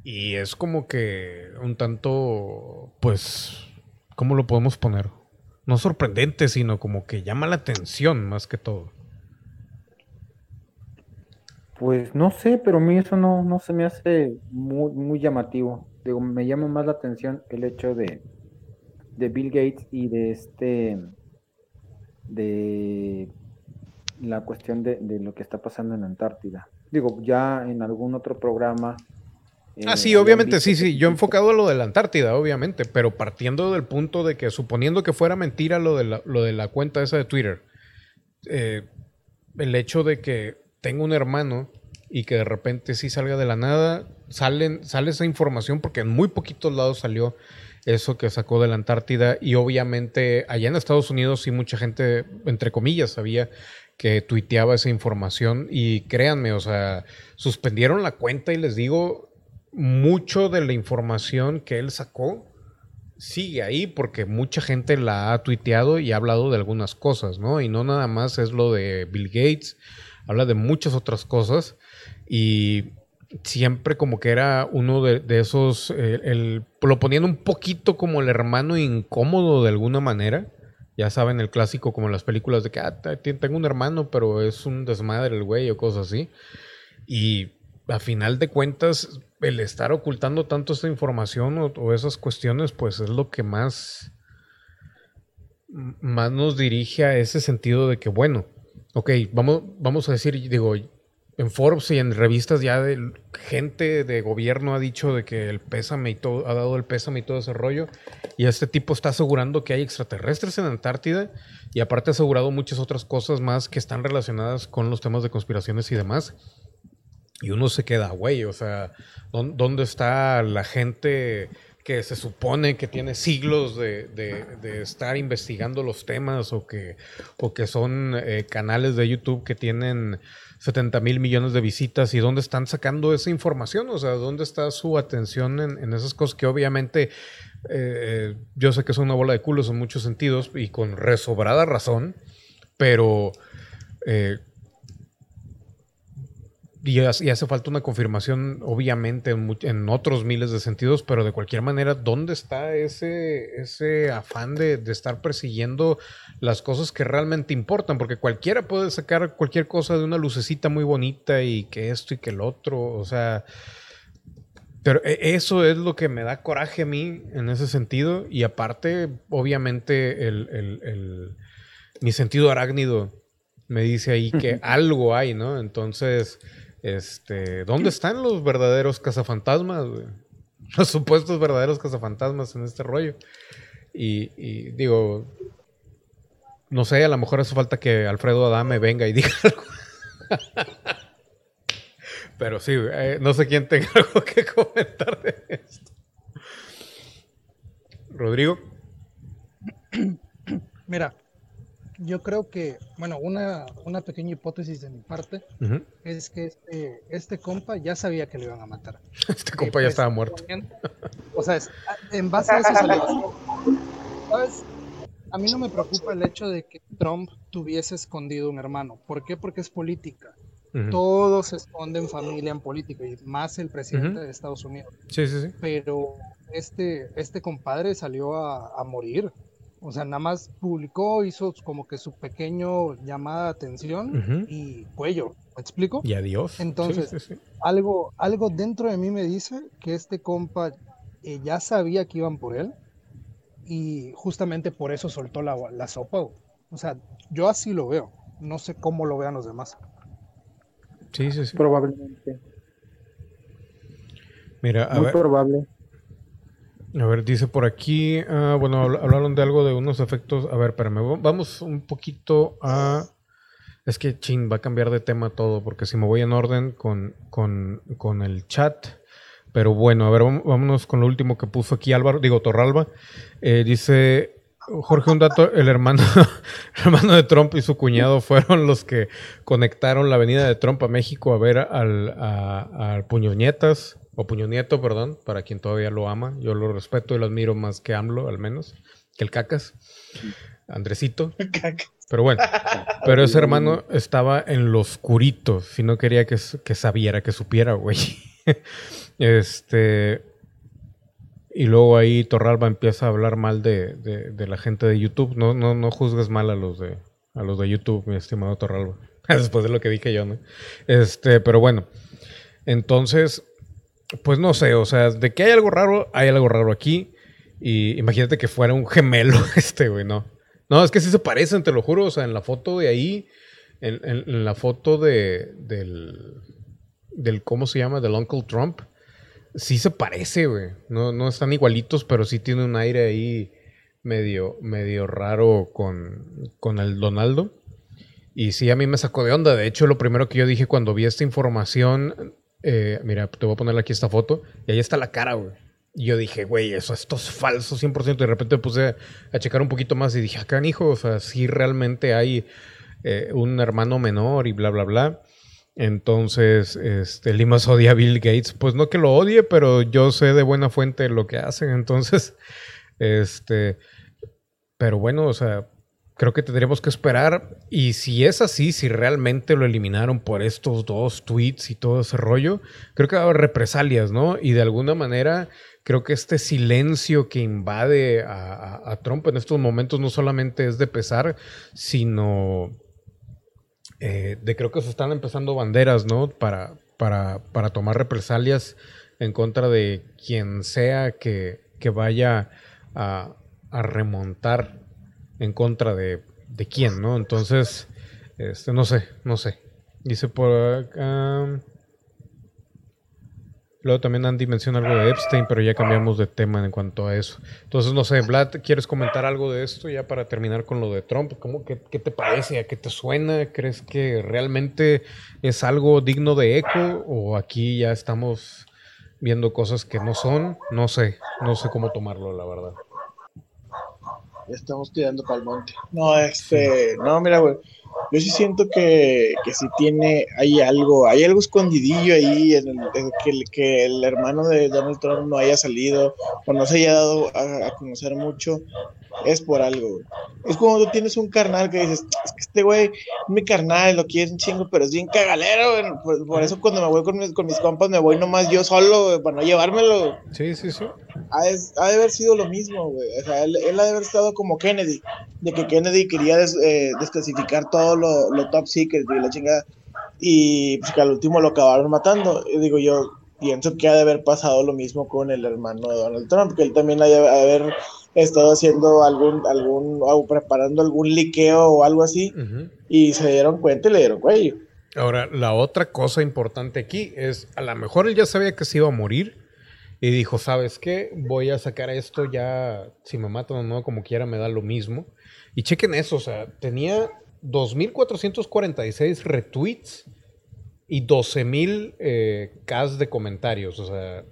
Y es como que un tanto, pues, ¿cómo lo podemos poner? No sorprendente, sino como que llama la atención más que todo. Pues no sé, pero a mí eso no, no se me hace muy, muy llamativo. Digo, me llama más la atención el hecho de, de Bill Gates y de este, de la cuestión de, de lo que está pasando en Antártida. Digo, ya en algún otro programa. Eh, Ah, sí, obviamente, sí, sí. Yo enfocado a lo de la Antártida, obviamente, pero partiendo del punto de que, suponiendo que fuera mentira lo de la, lo de la cuenta esa de Twitter, eh, el hecho de que tengo un hermano y que de repente sí salga de la nada, salen, sale esa información porque en muy poquitos lados salió eso que sacó de la Antártida y obviamente allá en Estados Unidos sí mucha gente, entre comillas, sabía que tuiteaba esa información y créanme, o sea, suspendieron la cuenta y les digo, mucho de la información que él sacó sigue ahí porque mucha gente la ha tuiteado y ha hablado de algunas cosas, ¿no? Y no nada más es lo de Bill Gates, habla de muchas otras cosas y siempre como que era uno de, esos, lo ponían un poquito como el hermano incómodo de alguna manera. Ya saben, el clásico como las películas de que ah, tengo un hermano, pero es un desmadre el güey o cosas así. Y a final de cuentas, el estar ocultando tanto esta información o, esas cuestiones, pues es lo que más, más nos dirige a ese sentido de que, bueno, ok, vamos, vamos a decir, digo, en Forbes y en revistas ya de gente de gobierno ha dicho de que el pésame y todo, ha dado el pésame y todo ese rollo. Y este tipo está asegurando que hay extraterrestres en Antártida y aparte ha asegurado muchas otras cosas más que están relacionadas con los temas de conspiraciones y demás. Y uno se queda, güey, o sea, ¿dó- ¿dónde está la gente que se supone que tiene siglos de, de- de estar investigando los temas o que, o que son eh, canales de YouTube que tienen 70 mil millones de visitas y dónde están sacando esa información? O sea, ¿dónde está su atención en, en esas cosas que obviamente eh, yo sé que son una bola de culos en muchos sentidos y con resobrada razón, pero... eh, y, hace- falta una confirmación, obviamente, en, en otros miles de sentidos, pero de cualquier manera, ¿dónde está ese, ese afán de, de estar persiguiendo las cosas que realmente importan? Porque cualquiera puede sacar cualquier cosa de una lucecita muy bonita y que esto y que el otro, o sea... Pero e- eso es lo que me da coraje a mí en ese sentido. Y aparte, obviamente, el, el- el- mi sentido arácnido me dice ahí que algo hay, ¿no? Entonces, este, ¿dónde están los verdaderos cazafantasmas? Los supuestos verdaderos cazafantasmas en este rollo. Y, digo, no sé, a lo mejor hace falta que Alfredo Adame venga y diga algo. Pero sí, eh, no sé quién tenga algo que comentar de esto. Rodrigo. Mira, yo creo que, bueno, una, una pequeña hipótesis de mi parte es que este, este compa ya sabía que lo iban a matar. Este compa ya pues, estaba muerto. O sea, es- en base a eso salió. ¿Sabes? A mí no me preocupa el hecho de que Trump tuviese escondido un hermano. ¿Por qué? Porque es política. Ujú. Todos se esconden familia en política y más el presidente de Estados Unidos. Sí, sí, sí. Pero este, este compadre salió a, a morir. O sea, nada más publicó, hizo como que su pequeño llamada de atención y cuello. ¿Me explico? Y adiós. Entonces, Sí, sí, sí. algo, algo dentro de mí me dice que este compa eh, ya sabía que iban por él y justamente por eso soltó la, la sopa. güey. O sea, yo así lo veo. No sé cómo lo vean los demás. Sí, sí, sí. Probablemente. Mira, a Muy ver, probable. A ver, dice por aquí, ah, bueno, habl- hablaron de algo de unos efectos. A ver, espérame, va- vamos un poquito a... Es que, chin, va a cambiar de tema todo, porque si me voy en orden con, con, con el chat. Pero bueno, a ver, vámonos con lo último que puso aquí Álvaro, digo, Torralba. Eh, dice, Jorge, un dato, el hermano, el hermano de Trump y su cuñado fueron los que conectaron la avenida de Trump a México a ver al, a- al Puño Nietas, o Puño Nieto, perdón, para quien todavía lo ama. Yo lo respeto y lo admiro más que AMLO, al menos, que el Cacas, Andresito. Pero bueno, pero ese hermano estaba en lo oscurito, si no quería que, que sabiera, que supiera, güey. este. Y luego ahí Torralba empieza a hablar mal de, de- de la gente de YouTube. No, no, no juzgues mal a los de a los de YouTube, mi estimado Torralba. Después de lo que dije yo, ¿no? Este, pero bueno. Entonces, pues no sé, o sea, de que hay algo raro, hay algo raro aquí. Y imagínate que fuera un gemelo este, güey, no. No, es que sí se parecen, te lo juro. O sea, en la foto de ahí, en, la foto de, del, del, ¿cómo se llama? Del Uncle Trump, sí se parece, güey. No, no están igualitos, pero sí tiene un aire ahí medio, medio raro con, con el Donaldo. Y sí, a mí me sacó de onda. De hecho, lo primero que yo dije cuando vi esta información, eh, mira, te voy a poner aquí esta foto, y ahí está la cara, güey. Y yo dije, güey, eso esto es falso 100%. Y de repente me puse a checar un poquito más y dije, acá, hijo, o sea, sí realmente hay eh, un hermano menor y bla, bla, bla. Entonces, este, Limas odia a Bill Gates. Pues no que lo odie, pero yo sé de buena fuente lo que hacen. Entonces, Este, pero bueno, o sea, creo que tendríamos que esperar. Y si es así, si realmente lo eliminaron por estos dos tweets y todo ese rollo, creo que va a haber represalias, ¿no? Y de alguna manera, creo que este silencio que invade a, Trump en estos momentos no solamente es de pesar, sino eh, de creo que se están empezando banderas, ¿no? Para, para, para tomar represalias en contra de quien sea que, que vaya a, a remontar en contra de, de quién, ¿no? Entonces, este, no sé, no sé. Dice por acá. Luego también Andy menciona algo de Epstein, pero ya cambiamos de tema en cuanto a eso. Entonces, no sé, Vlad, ¿quieres comentar algo de esto ya para terminar con lo de Trump? ¿Cómo, qué, qué te parece? ¿A qué te suena? ¿Crees que realmente es algo digno de eco? ¿O aquí ya estamos viendo cosas que no son? No sé, no sé cómo tomarlo, la verdad. Estamos tirando para el monte. No, este, no, mira, güey. Yo sí siento que, que sí tiene, hay algo, hay algo escondidillo ahí en el, en que, el- que el hermano de Donald Trump no haya salido o no se haya dado a, a conocer mucho, es por algo, güey. Es como tú tienes un carnal que dices, es que este güey es mi carnal, lo quiero un chingo, pero es bien cagalero, güey. Por, por eso cuando me voy con mis, con mis compas me voy nomás yo solo, güey, para no llevármelo. Sí, sí, sí. ha de, ha de haber sido lo mismo, güey. O sea, él, él ha de haber estado como Kennedy, de que Kennedy quería des- eh, desclasificar todo lo, lo top secret y la chingada. Y pues, que al último lo acabaron matando. Y digo, yo pienso que ha de haber pasado lo mismo con el hermano de Donald Trump, que él también ha de haber estado haciendo algún, algún, o preparando algún liqueo o algo así, Ujú. y se dieron cuenta y le dieron cuello. Ahora, la otra cosa importante aquí es, a lo mejor él ya sabía que se iba a morir y dijo, ¿sabes qué? Voy a sacar esto ya, si me matan o no, como quiera, me da lo mismo. Y chequen eso, o sea, tenía 2.446 retweets y 12.000 eh, Ks de comentarios, o sea,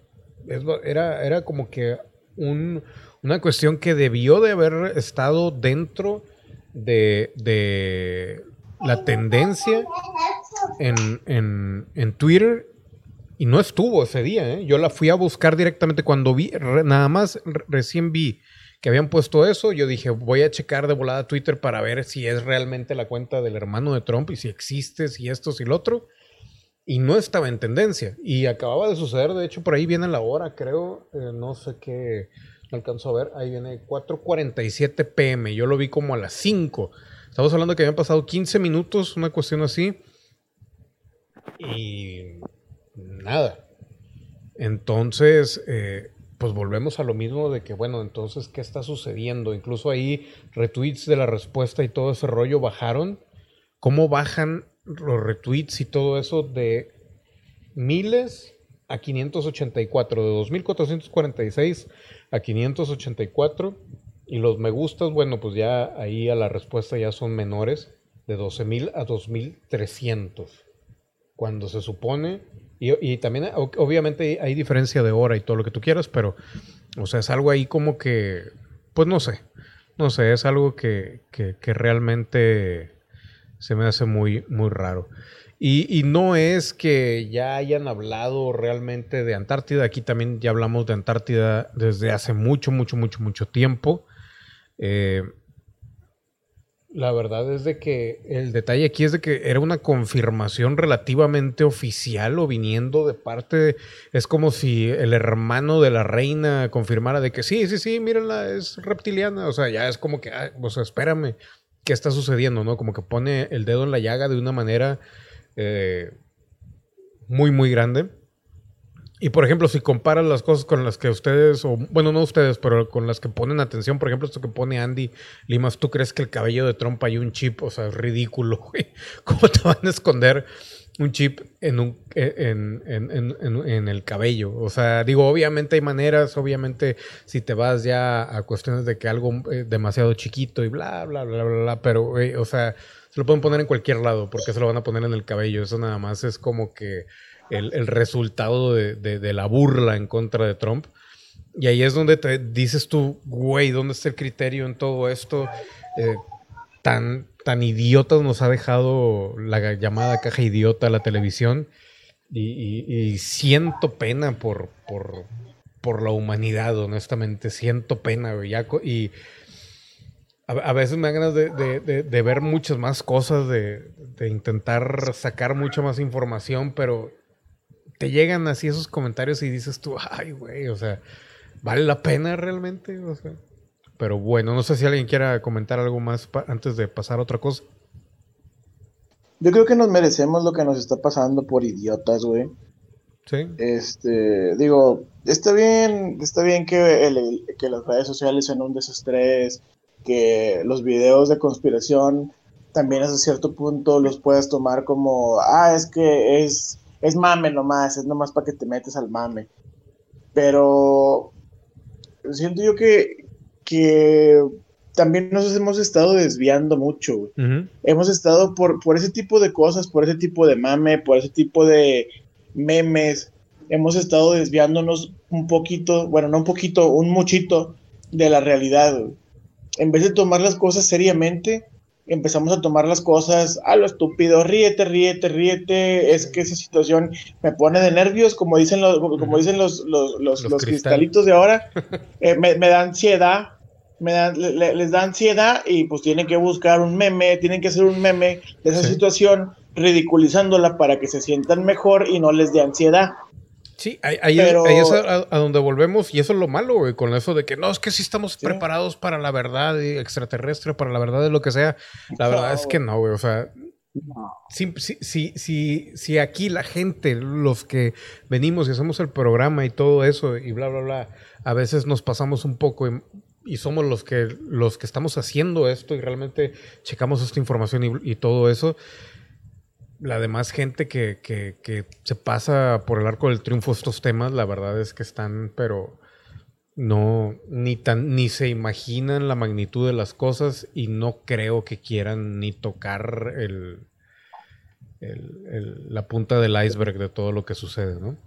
era, era como que un- una cuestión que debió de haber estado dentro de, de la tendencia en, en- en Twitter y no estuvo ese día. ¿eh? Yo la fui a buscar directamente cuando vi, nada más re- recién vi que habían puesto eso. Yo dije, voy a checar de volada Twitter para ver si es realmente la cuenta del hermano de Trump y si existe, si esto, si lo otro. Y no estaba en tendencia. Y acababa de suceder, de hecho, por ahí viene la hora, creo. eh, no sé qué, no alcanzo a ver. Ahí viene 4.47 pm. Yo lo vi como a las 5. Estamos hablando que habían pasado 15 minutos, una cuestión así. Y nada. Entonces, eh, pues volvemos a lo mismo de que, bueno, entonces, ¿qué está sucediendo? Incluso ahí retweets de la respuesta y todo ese rollo bajaron. ¿Cómo bajan los retweets y todo eso de miles a 584, de 2446 a 584? Y los me gustas, bueno, pues ya ahí a la respuesta ya son menores, de 12.000 a 2.300 cuando se supone, y, y también obviamente hay diferencia de hora y todo lo que tú quieras, pero, o sea, es algo ahí como que, pues no sé, no sé, es algo que, que- que realmente se me hace muy, muy raro. Y, y no es que ya hayan hablado realmente de Antártida, aquí también ya hablamos de Antártida desde hace mucho, mucho, mucho, mucho tiempo. Eh, la verdad es de que el detalle aquí es de que era una confirmación relativamente oficial o viniendo de parte, es como si el hermano de la reina confirmara de que sí, sí, sí, mírenla, es reptiliana, o sea, ya es como que, ah, o sea, espérame, ¿qué está sucediendo, no? Como que pone el dedo en la llaga de una manera eh, muy, muy grande. Y por ejemplo, si comparas las cosas con las que ustedes, o bueno, no ustedes, pero con las que ponen atención, por ejemplo, esto que pone Andy Limas, ¿tú crees que el cabello de Trump hay un chip? O sea, es ridículo, güey. ¿Cómo te van a esconder un chip en, un, en, en- en- en- en el cabello? O sea, digo, obviamente hay maneras, obviamente si te vas ya a cuestiones de que algo eh, demasiado chiquito y bla, bla, bla, bla, bla, pero, güey, o sea, se lo pueden poner en cualquier lado, porque se lo van a poner en el cabello. Eso nada más es como que el, el resultado de, de- de la burla en contra de Trump. Y ahí es donde te dices tú, güey, ¿dónde está el criterio en todo esto? Eh, tan, tan idiotas nos ha dejado la llamada caja idiota la televisión. Y, y- y siento pena por, por, por la humanidad, honestamente. Siento pena, güey. y a, a veces me dan ganas de, de- de- de ver muchas más cosas, de intentar sacar mucha más información, pero te llegan así esos comentarios y dices tú, ay, güey, o sea, ¿vale la pena realmente? O sea, pero bueno, no sé si alguien quiera comentar algo más antes de pasar a otra cosa. Yo creo que nos merecemos lo que nos está pasando por idiotas, güey. Sí. Este, digo, está bien, está bien que, el- que las redes sociales sean un desestrés, que los videos de conspiración también hasta cierto punto los puedes tomar como, ah, es que es, es mame nomás, es nomás para que te metes al mame. Pero siento yo que, que también nos hemos estado desviando mucho, güey hemos estado por, por ese tipo de cosas, por ese tipo de mame, por ese tipo de memes, hemos estado desviándonos un poquito, bueno, no un poquito, un muchito de la realidad. güey. En vez de tomar las cosas seriamente, empezamos a tomar las cosas a lo estúpido, ríete, ríete, ríete, es que esa situación me pone de nervios, como dicen los, como dicen los, los, los- Los los cristal. cristalitos de ahora, eh, me, me da ansiedad, me da- le- le- les da ansiedad y pues tienen que buscar un meme, tienen que hacer un meme de esa Sí. situación, ridiculizándola para que se sientan mejor y no les dé ansiedad. Sí, ahí, ahí Pero- es, ahí es a, a donde volvemos y eso es lo malo, güey, con eso de que no, es que sí estamos Sí. preparados para la verdad y extraterrestre, para la verdad de lo que sea. La verdad No, es que no, güey, o sea, No. si, si, si, si, si aquí la gente, los que venimos y hacemos el programa y todo eso y bla, bla, bla, a veces nos pasamos un poco y, y somos los que, los que estamos haciendo esto y realmente checamos esta información y, y todo eso. La demás gente que, que, se pasa por el arco del triunfo estos temas, la verdad es que están, pero no, ni tan, ni se imaginan la magnitud de las cosas y no creo que quieran ni tocar el, el- el- la punta del iceberg de todo lo que sucede, ¿no?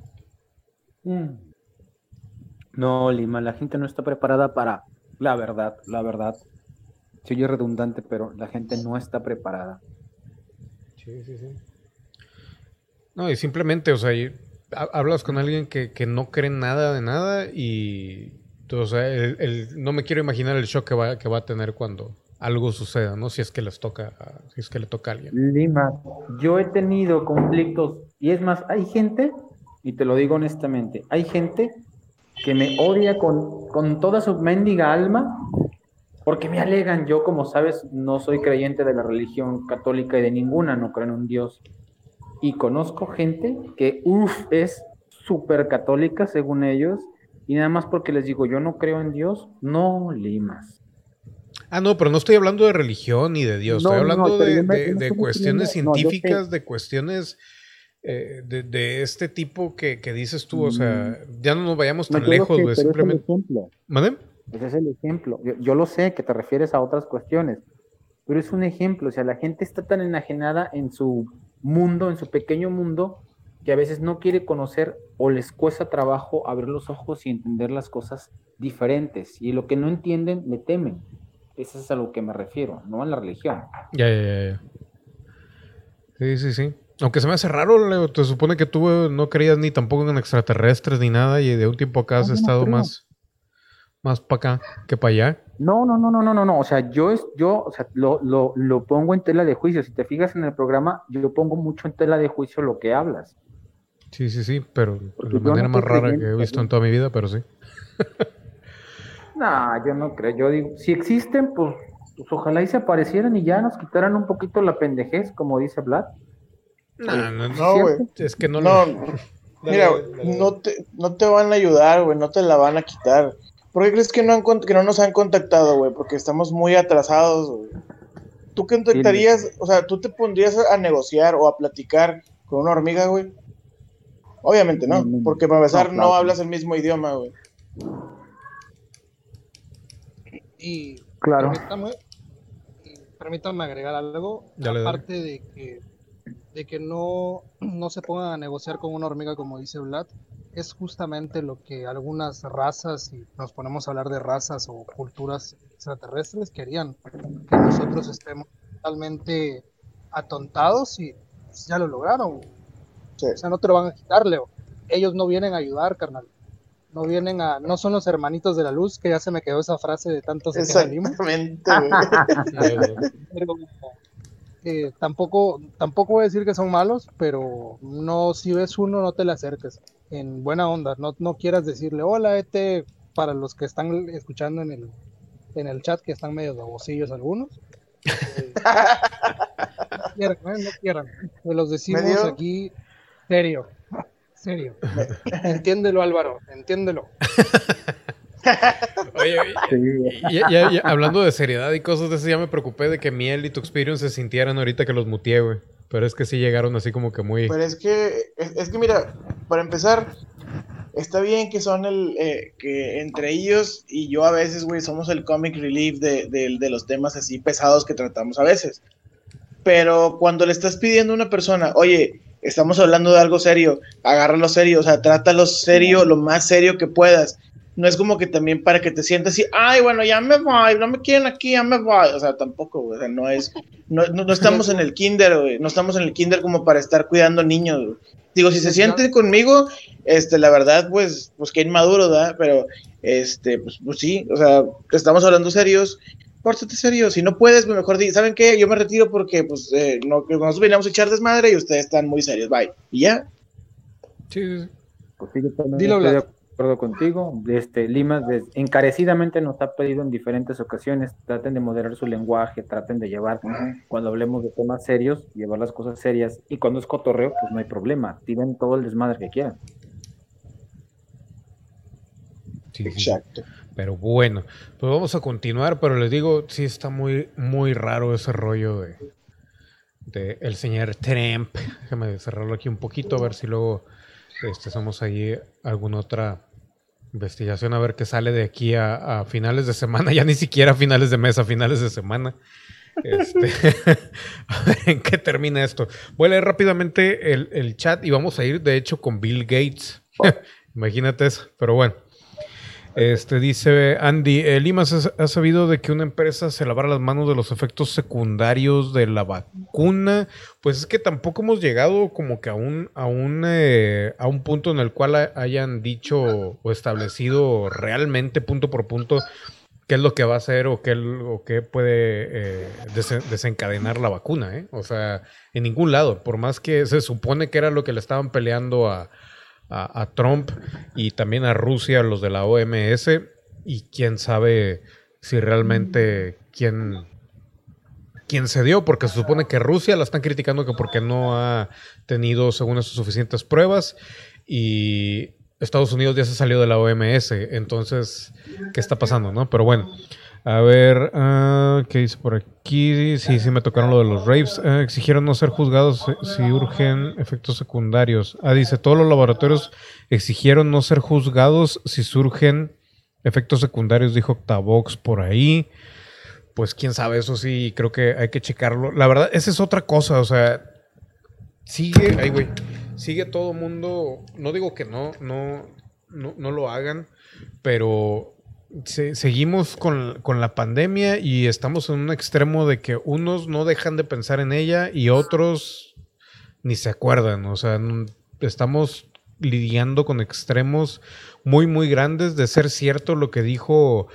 Mm. No, Lima, la gente no está preparada para la verdad, la verdad. Se oye redundante, pero la gente no está preparada. Sí, sí, sí. No, y simplemente, o sea, hablas con alguien que, que no cree nada de nada y, o sea, el- el- no me quiero imaginar el shock que va, que va a tener cuando algo suceda, ¿no? Si es que les toca, a- si es que le toca a alguien. Lima, yo he tenido conflictos y es más, hay gente, y te lo digo honestamente, hay gente que me odia con, con toda su mendiga alma porque me alegan, yo como sabes, no soy creyente de la religión católica y de ninguna, no creo en un Dios. Y conozco gente que, uff, es súper católica según ellos, y nada más porque les digo, yo no creo en Dios, no limas. Ah, no, pero no estoy hablando de religión ni de Dios, No, estoy hablando de, cuestiones científicas, de cuestiones eh, de, de este tipo que, que dices tú, o sea, ya no nos vayamos tan Mm. Lejos, es simplemente... ejemplo. ¿Mande? Ese es el ejemplo. Yo, yo lo sé que te refieres a otras cuestiones, pero es un ejemplo. O sea, la gente está tan enajenada en su mundo, en su pequeño mundo, que a veces no quiere conocer o les cuesta trabajo abrir los ojos y entender las cosas diferentes. Y lo que no entienden, le temen. Eso es a lo que me refiero, no a la religión. Ya, ya, ya. Sí, sí, sí. Aunque se me hace raro, Leo, te supone que tú eh, no creías ni tampoco en extraterrestres ni nada y de un tiempo acá has No, no estado más, más para acá que para allá. No, no, no, no, no, no, no. O sea, yo, es, yo o sea, lo, lo, lo pongo en tela de juicio. Si te fijas en el programa, yo pongo mucho en tela de juicio lo que hablas. Sí, sí, sí, pero de la no manera más rara que he visto en toda mi vida, pero sí. No, yo no creo. Yo digo, si existen, pues, pues ojalá y se aparecieran y ya nos quitaran un poquito la pendejez, como dice Vlad. No, no, No, güey. es que no, No, lo- mira, Dale, dale, dale. no te, no te van a ayudar, güey, no te la van a quitar. ¿Por qué crees que no, han, que no nos han contactado, güey? Porque estamos muy atrasados, güey. ¿Tú contactarías, o sea, tú te pondrías a negociar o a platicar con una hormiga, güey? Obviamente no, no, porque para empezar no, hablas el mismo idioma, güey. Y Claro. permítame, y permítame agregar algo, Dale, dale. aparte de que de que no, no se pongan a negociar con una hormiga como dice Vlad, es justamente lo que algunas razas, y nos ponemos a hablar de razas o culturas extraterrestres, querían que nosotros estemos totalmente atontados y pues, ya lo lograron. Sí. O sea, no te lo van a quitar, Leo. Ellos no vienen a ayudar, carnal. No vienen a, no son los hermanitos de la luz, que ya se me quedó esa frase de tantos que salimos. Exactamente. Pero eh, tampoco, tampoco voy a decir que son malos, pero no, si ves uno, no te le acerques. En buena onda, no, no quieras decirle, hola, este, para los que están escuchando en el, en el chat, que están medio babosillos algunos. Eh, quieran, eh, no quieran. Se los decimos ¿Medio? aquí, serio, serio. Entiéndelo, Álvaro, entiéndelo. Oye, y- hablando de seriedad y cosas de eso, ya me preocupé de que Miel y tu Experience se sintieran ahorita que los muteé, güey. Pero es que sí llegaron así como que muy... Pero es que, es, es que mira, para empezar, está bien que son el, eh, que entre ellos y yo a veces, güey, somos el comic relief de, de- de los temas así pesados que tratamos a veces. Pero cuando le estás pidiendo a una persona, oye, estamos hablando de algo serio, agárralo serio, o sea, trátalo serio, lo más serio que puedas. No es como que también para que te sientas así, ay, bueno, ya me voy, no me quieren aquí, ya me voy. O sea, tampoco, güey, o sea, no es, no, no, no estamos en el kinder, güey, no estamos en el kinder como para estar cuidando niños, güey. Digo, si se sienten conmigo, este, la verdad, pues, pues que inmaduro, ¿verdad? Pero, este, pues, pues sí, o sea, estamos hablando serios, pórtate serio, si no puedes, pues mejor di, ¿saben qué? Yo me retiro porque, pues, eh, no, que nosotros veníamos a echar desmadre y ustedes están muy serios, bye. Y ya, Sí, sí, sí. Pues sí, yo también Dilo, estoy. Acuerdo contigo. Este, Lima des- encarecidamente nos ha pedido en diferentes ocasiones, traten de moderar su lenguaje, traten de llevar, cuando hablemos de temas serios, llevar las cosas serias. Y cuando es cotorreo, pues no hay problema. Tiren todo el desmadre que quieran. Sí, sí, sí. exacto. Pero bueno, pues vamos a continuar, pero les digo, sí está muy, muy raro ese rollo de, de el señor Trump. Déjame cerrarlo aquí un poquito, a ver si luego este, hacemos ahí alguna otra investigación, a ver qué sale de aquí a, a finales de semana, ya ni siquiera a finales de mes, a finales de semana. Este, a ver en qué termina esto. Voy a leer rápidamente el, el chat y vamos a ir, de hecho, con Bill Gates. Imagínate eso, pero bueno. Este dice Andy, eh, Lima se ha sabido de que una empresa se lavara las manos de los efectos secundarios de la vacuna. Pues es que tampoco hemos llegado como que a un, a un, eh, a un punto en el cual ha- hayan dicho o establecido realmente punto por punto qué es lo que va a hacer o qué, o qué puede eh, desen- desencadenar la vacuna. ¿eh? O sea, en ningún lado. Por más que se supone que era lo que le estaban peleando a, a, Trump y también a Rusia, los de la OMS, y quién sabe si realmente quién, quién se dio, porque se supone que Rusia la están criticando que porque no ha tenido, según eso, suficientes pruebas, y Estados Unidos ya se salió de la OMS, entonces, ¿qué está pasando, no? Pero bueno. A ver, ah, ¿qué dice por aquí? Sí, sí, me tocaron lo de los rapes. Ah, exigieron no ser juzgados si urgen efectos secundarios. Ah, dice, todos los laboratorios exigieron no ser juzgados si surgen efectos secundarios, dijo Octavox por ahí. Pues quién sabe, eso sí, creo que hay que checarlo. La verdad, esa es otra cosa, o sea, sigue, ay, güey, sigue todo mundo, no digo que no, no, no, no lo hagan, pero se- seguimos con, con la pandemia y estamos en un extremo de que unos no dejan de pensar en ella y otros ni se acuerdan. O sea, estamos lidiando con extremos muy, muy grandes de ser cierto lo que dijo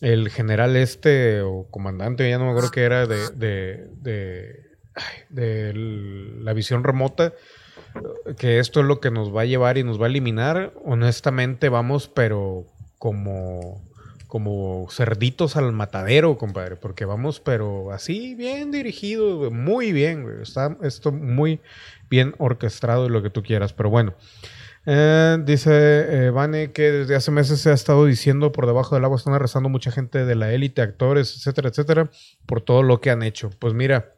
el general este o comandante, ya no me acuerdo que era de, de, de la visión remota, que esto es lo que nos va a llevar y nos va a eliminar. Honestamente, vamos, pero como, como cerditos al matadero, compadre, porque vamos, pero así bien dirigido, muy bien, está esto muy bien orquestado y lo que tú quieras, pero bueno. Eh, dice eh, Vane que desde hace meses se ha estado diciendo por debajo del agua están arrestando mucha gente de la élite, actores, etcétera, etcétera, por todo lo que han hecho. Pues mira,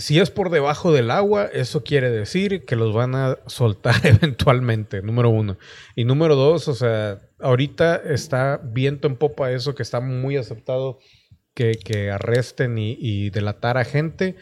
si es por debajo del agua, eso quiere decir que los van a soltar eventualmente, número uno. Y número dos, o sea, ahorita está viento en popa eso que está muy aceptado que, que arresten y, y delatar a gente.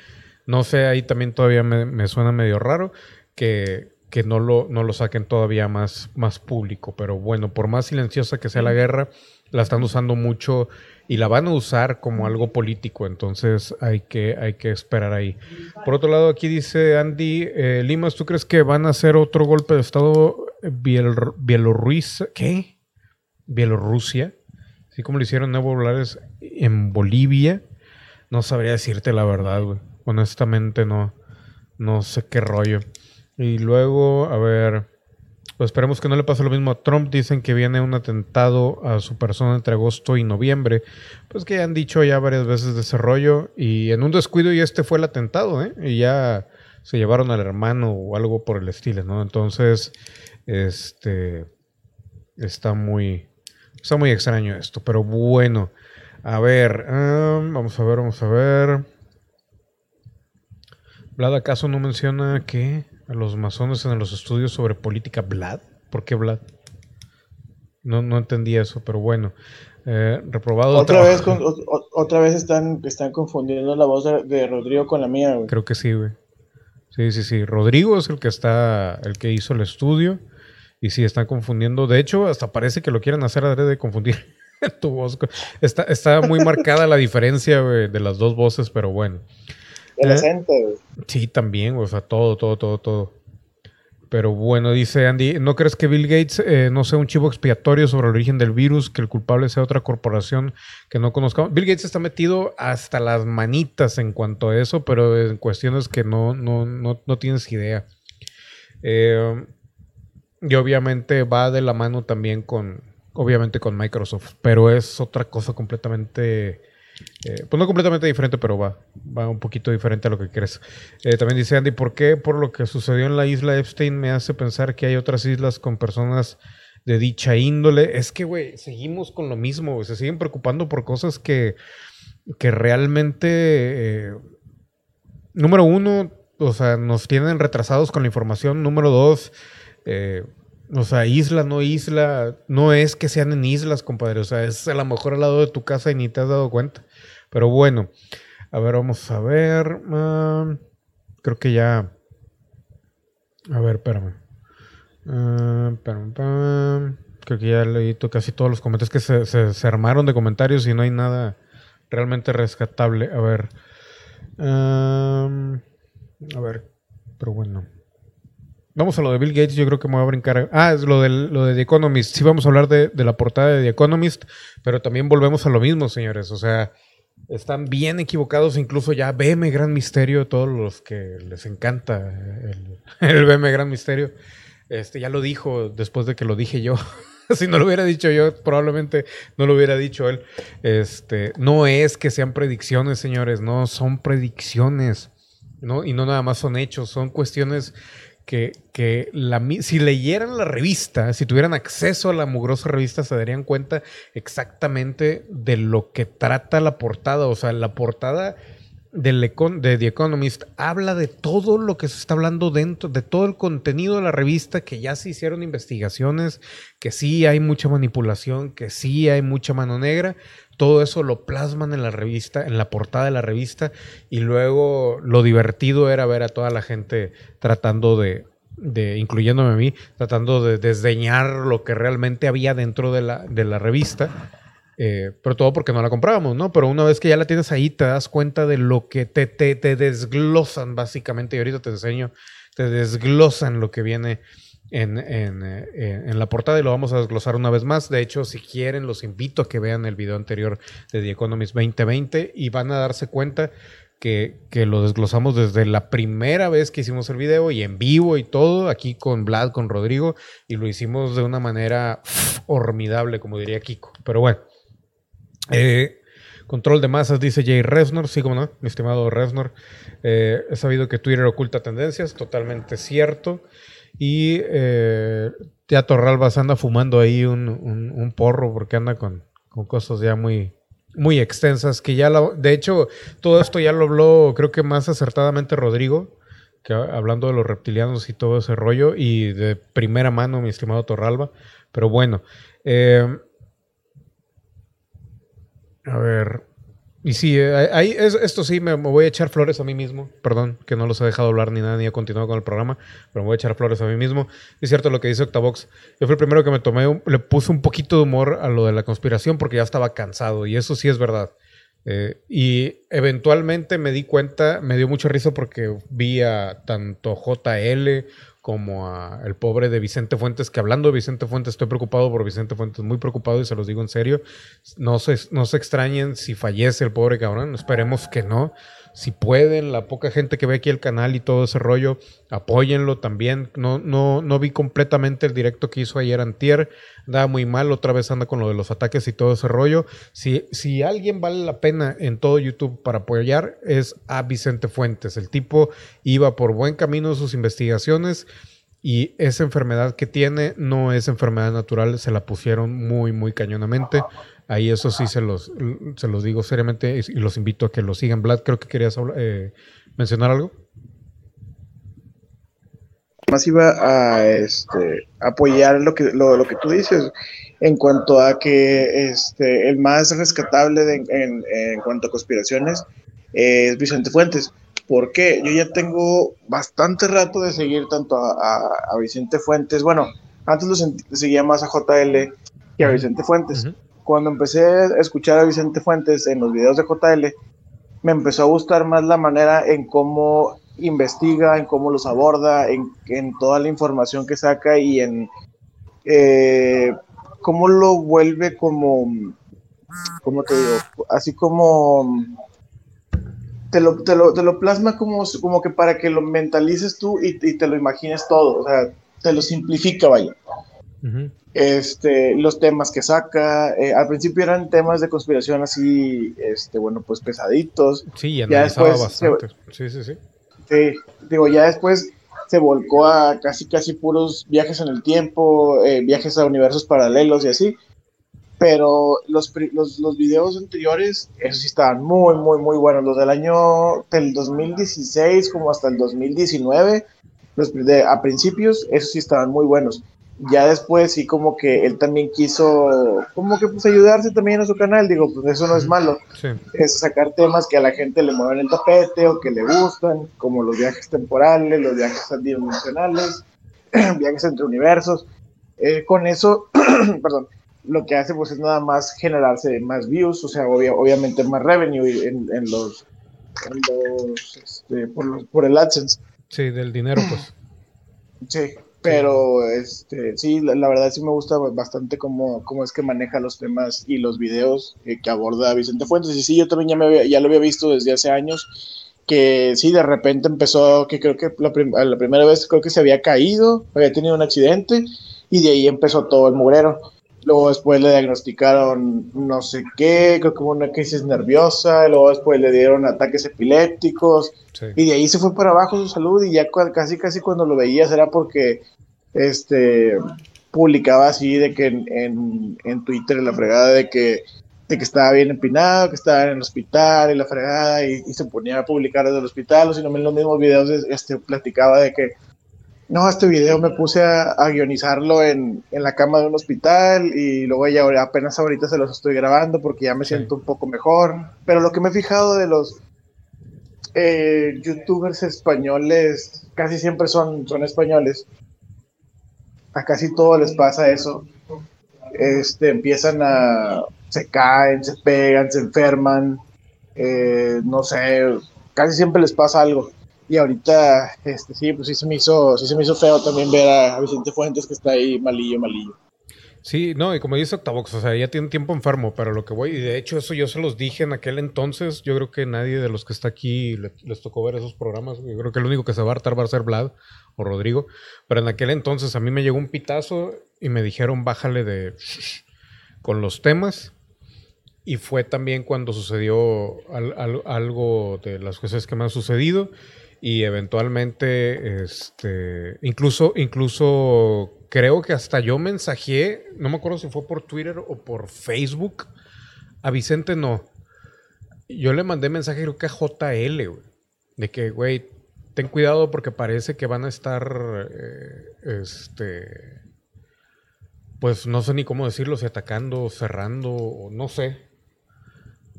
No sé, ahí también todavía me, me suena medio raro que, que no, lo, no lo saquen todavía más, más público. Pero bueno, por más silenciosa que sea la guerra, la están usando mucho y la van a usar como algo político, entonces hay que, hay que esperar ahí. Por otro lado, aquí dice Andy eh, Limas, ¿tú crees que van a hacer otro golpe de Estado Bielor- Bielorrusia, ¿qué? Bielorrusia, así como lo hicieron Evo Morales en Bolivia, no sabría decirte la verdad, güey. Honestamente no, no sé qué rollo. Y luego, a ver, pues esperemos que no le pase lo mismo a Trump. Dicen que viene un atentado a su persona entre agosto y noviembre. Pues que han dicho ya varias veces de ese rollo. Y en un descuido y este fue el atentado, ¿eh? Y ya se llevaron al hermano o algo por el estilo, ¿no? Entonces, este, está muy, está muy extraño esto. Pero bueno, a ver, ah, vamos a ver, vamos a ver. Vlad, ¿acaso no menciona que a los masones en los estudios sobre política Vlad? ¿Por qué Vlad? No, no entendí eso, pero bueno. Eh, reprobado. Otra vez, con- o- otra vez están, están confundiendo la voz de, de Rodrigo con la mía, güey. Creo que sí, güey. Sí, sí, sí. Rodrigo es el que está, el que hizo el estudio. Y sí, están confundiendo. De hecho, hasta parece que lo quieren hacer de confundir tu voz. Está, está muy marcada la diferencia, güey, de las dos voces, pero bueno. ¿Eh? güey. Sí, también, o sea, todo, todo, todo, todo. Pero bueno, dice Andy, ¿no crees que Bill Gates eh, no sea un chivo expiatorio sobre el origen del virus, que el culpable sea otra corporación que no conozcamos? Bill Gates está metido hasta las manitas en cuanto a eso, pero en cuestiones que no, no, no, no tienes idea. Eh, y obviamente va de la mano también con, obviamente con Microsoft, pero es otra cosa completamente... Eh, pues no completamente diferente, pero va, va un poquito diferente a lo que crees. Eh, también dice Andy, ¿por qué por lo que sucedió en la isla Epstein me hace pensar que hay otras islas con personas de dicha índole? Es que, güey, seguimos con lo mismo, se siguen preocupando por cosas que, que realmente, eh, número uno, o sea, nos tienen retrasados con la información. Número dos, eh, o sea, isla, no isla, no es que sean en islas, compadre. O sea, es a lo mejor al lado de tu casa y ni te has dado cuenta. Pero bueno, a ver, vamos a ver. ah, creo que ya. A ver, espérame. Ah. Creo que ya leí casi todos los comentarios que se, se- armaron de comentarios y no hay nada realmente rescatable. A ver. A ver, pero bueno. Vamos a lo de Bill Gates, yo creo que me voy a brincar. Ah, es lo, del, lo de The Economist. Sí, vamos a hablar de, de la portada de The Economist, pero también volvemos a lo mismo, señores. O sea, están bien equivocados, incluso ya BM Gran Misterio, todos los que les encanta el, el BM Gran Misterio. Este, ya lo dijo después de que lo dije yo. si no lo hubiera dicho yo, probablemente no lo hubiera dicho él. Este, no es que sean predicciones, señores, no son predicciones. ¿no? Y no nada más son hechos, son cuestiones que, que la, si leyeran la revista, si tuvieran acceso a la mugrosa revista, se darían cuenta exactamente de lo que trata la portada. O sea, la portada del de The Economist habla de todo lo que se está hablando dentro, de todo el contenido de la revista, que ya se hicieron investigaciones, que sí hay mucha manipulación, que sí hay mucha mano negra. Todo eso lo plasman en la revista, en la portada de la revista, y luego lo divertido era ver a toda la gente tratando de, de incluyéndome a mí, tratando de desdeñar lo que realmente había dentro de la, de la revista. Eh, pero todo porque no la comprábamos, ¿no? Pero una vez que ya la tienes ahí, te das cuenta de lo que te, te, te desglosan básicamente. Y ahorita te enseño, te desglosan lo que viene en, eh, en- en la portada y lo vamos a desglosar una vez más. De hecho, si quieren, los invito a que vean el video anterior de The Economist 2020 y van a darse cuenta que, que lo desglosamos desde la primera vez que hicimos el video y en vivo y todo, aquí con Vlad, con Rodrigo, y lo hicimos de una manera formidable, como diría Kiko. Pero bueno. Eh, control de masas, dice Jay Resnor. Sí, como no, mi estimado Resnor. Eh, he sabido que Twitter oculta tendencias, totalmente cierto. Y eh, ya Torralbas anda fumando ahí un, un- porro porque anda con, con cosas ya muy, muy extensas. Que ya, de hecho, todo esto ya lo habló, creo que más acertadamente Rodrigo, que hablando de los reptilianos y todo ese rollo. Y de primera mano, mi estimado Torralba. Pero bueno. eh, a ver. Y sí, eh, ahí es- esto sí, me, voy a echar flores a mí mismo. Perdón, que no los he dejado hablar ni nada, ni he continuado con el programa, pero me voy a echar flores a mí mismo. Es cierto lo que dice Octavox. Yo fui el primero que me tomé, le puse un poquito de humor a lo de la conspiración porque ya estaba cansado, y eso sí es verdad. Eh, y eventualmente me di cuenta, me dio mucha risa porque vi a tanto JL como a el pobre de Vicente Fuentes, que hablando de Vicente Fuentes, estoy preocupado por Vicente Fuentes, muy preocupado y se los digo en serio. No se, no se extrañen si fallece el pobre cabrón, esperemos que no. Si pueden, la poca gente que ve aquí el canal y todo ese rollo, apóyenlo también. No, no, no vi completamente el directo que hizo ayer Antier. Andaba muy mal, otra vez anda con lo de los ataques y todo ese rollo. Si, si alguien vale la pena en todo YouTube para apoyar, es a Vicente Fuentes. El tipo iba por buen camino en sus investigaciones. Y esa enfermedad que tiene no es enfermedad natural, se la pusieron muy, muy cañonamente. Ahí eso sí se los, se los digo seriamente y los invito a que lo sigan. Vlad, creo que querías eh, mencionar algo. Más iba a este, apoyar lo que, lo, que tú dices en cuanto a que este, el más rescatable en, en, cuanto a conspiraciones es Vicente Fuentes. porque Yo ya tengo bastante rato de seguir tanto a, a, Vicente Fuentes. Bueno, antes lo seguía más a JL que a Vicente Fuentes cuando empecé a escuchar a Vicente Fuentes en los videos de JL, me empezó a gustar más la manera en cómo investiga, en cómo los aborda, en, toda la información que saca y en eh, cómo lo vuelve como, ¿cómo te digo? Así como te lo, te lo, plasma como, como que para que lo mentalices tú y, te lo imagines todo, o sea, te lo simplifica, vaya este, los temas que saca. Eh, al principio eran temas de conspiración así, este, bueno, pues pesaditos. Sí, ya después bastante. sí, sí, sí. Sí, digo, ya después se volcó a casi, casi puros viajes en el tiempo, eh, viajes a universos paralelos y así. Pero los, los, los, videos anteriores, esos sí estaban muy, muy, muy buenos. Los del año del 2016 como hasta el 2019, los de, a principios, esos sí estaban muy buenos ya después sí como que él también quiso como que pues ayudarse también a su canal, digo, pues eso no es malo, es sacar temas que a la gente le mueven el tapete o que le gustan, como los viajes temporales, los viajes dimensionales, viajes entre universos, eh, con eso, perdón, lo que hace pues es nada más generarse más views, o sea, obviamente más revenue en, en los, este, por, por el AdSense. Sí, del dinero pues. Sí, pero este, sí, la, verdad sí me gusta bastante cómo, cómo, es que maneja los temas y los videos que aborda Vicente Fuentes. Y sí, yo también ya, me ya lo había visto desde hace años, que sí, de repente empezó, que creo que la, la, primera vez creo que se había caído, había tenido un accidente, y de ahí empezó todo el mugrero. Luego después le diagnosticaron no sé qué, creo que hubo una crisis nerviosa, luego después le dieron ataques epilépticos, y de ahí se fue para abajo su salud, y ya casi casi cuando lo veías era porque este publicaba así de que en, en, Twitter la fregada de que, de que estaba bien empinado, que estaba en el hospital y la fregada, y, se ponía a publicar desde el hospital, o si no en los mismos videos este, platicaba de que no, este video me puse a, guionizarlo en, la cama de un hospital y luego ya apenas ahorita se los estoy grabando porque ya me siento un poco mejor. Pero lo que me he fijado de los eh, youtubers españoles, casi siempre son, son españoles. A casi todo les pasa eso. Este, empiezan a... se caen, se pegan, se enferman. Eh, no sé, casi siempre les pasa algo. Y ahorita, este, sí, pues sí se me hizo, sí se me hizo feo también ver a Vicente Fuentes que está ahí malillo, malillo. Sí, no, y como dice Octavox, o sea, ya tiene tiempo enfermo, pero lo que voy, y de hecho eso yo se los dije en aquel entonces, yo creo que nadie de los que está aquí les tocó ver esos programas, yo creo que el único que se va a hartar va a ser Vlad o Rodrigo, pero en aquel entonces a mí me llegó un pitazo y me dijeron bájale de con los temas, y fue también cuando sucedió algo de las cosas que me han sucedido, y eventualmente, este, incluso, incluso creo que hasta yo mensajé, no me acuerdo si fue por Twitter o por Facebook, a Vicente no. Yo le mandé mensaje creo que a JL, de que, güey, ten cuidado porque parece que van a estar, eh, este, pues no sé ni cómo decirlo, si atacando, cerrando, o no sé.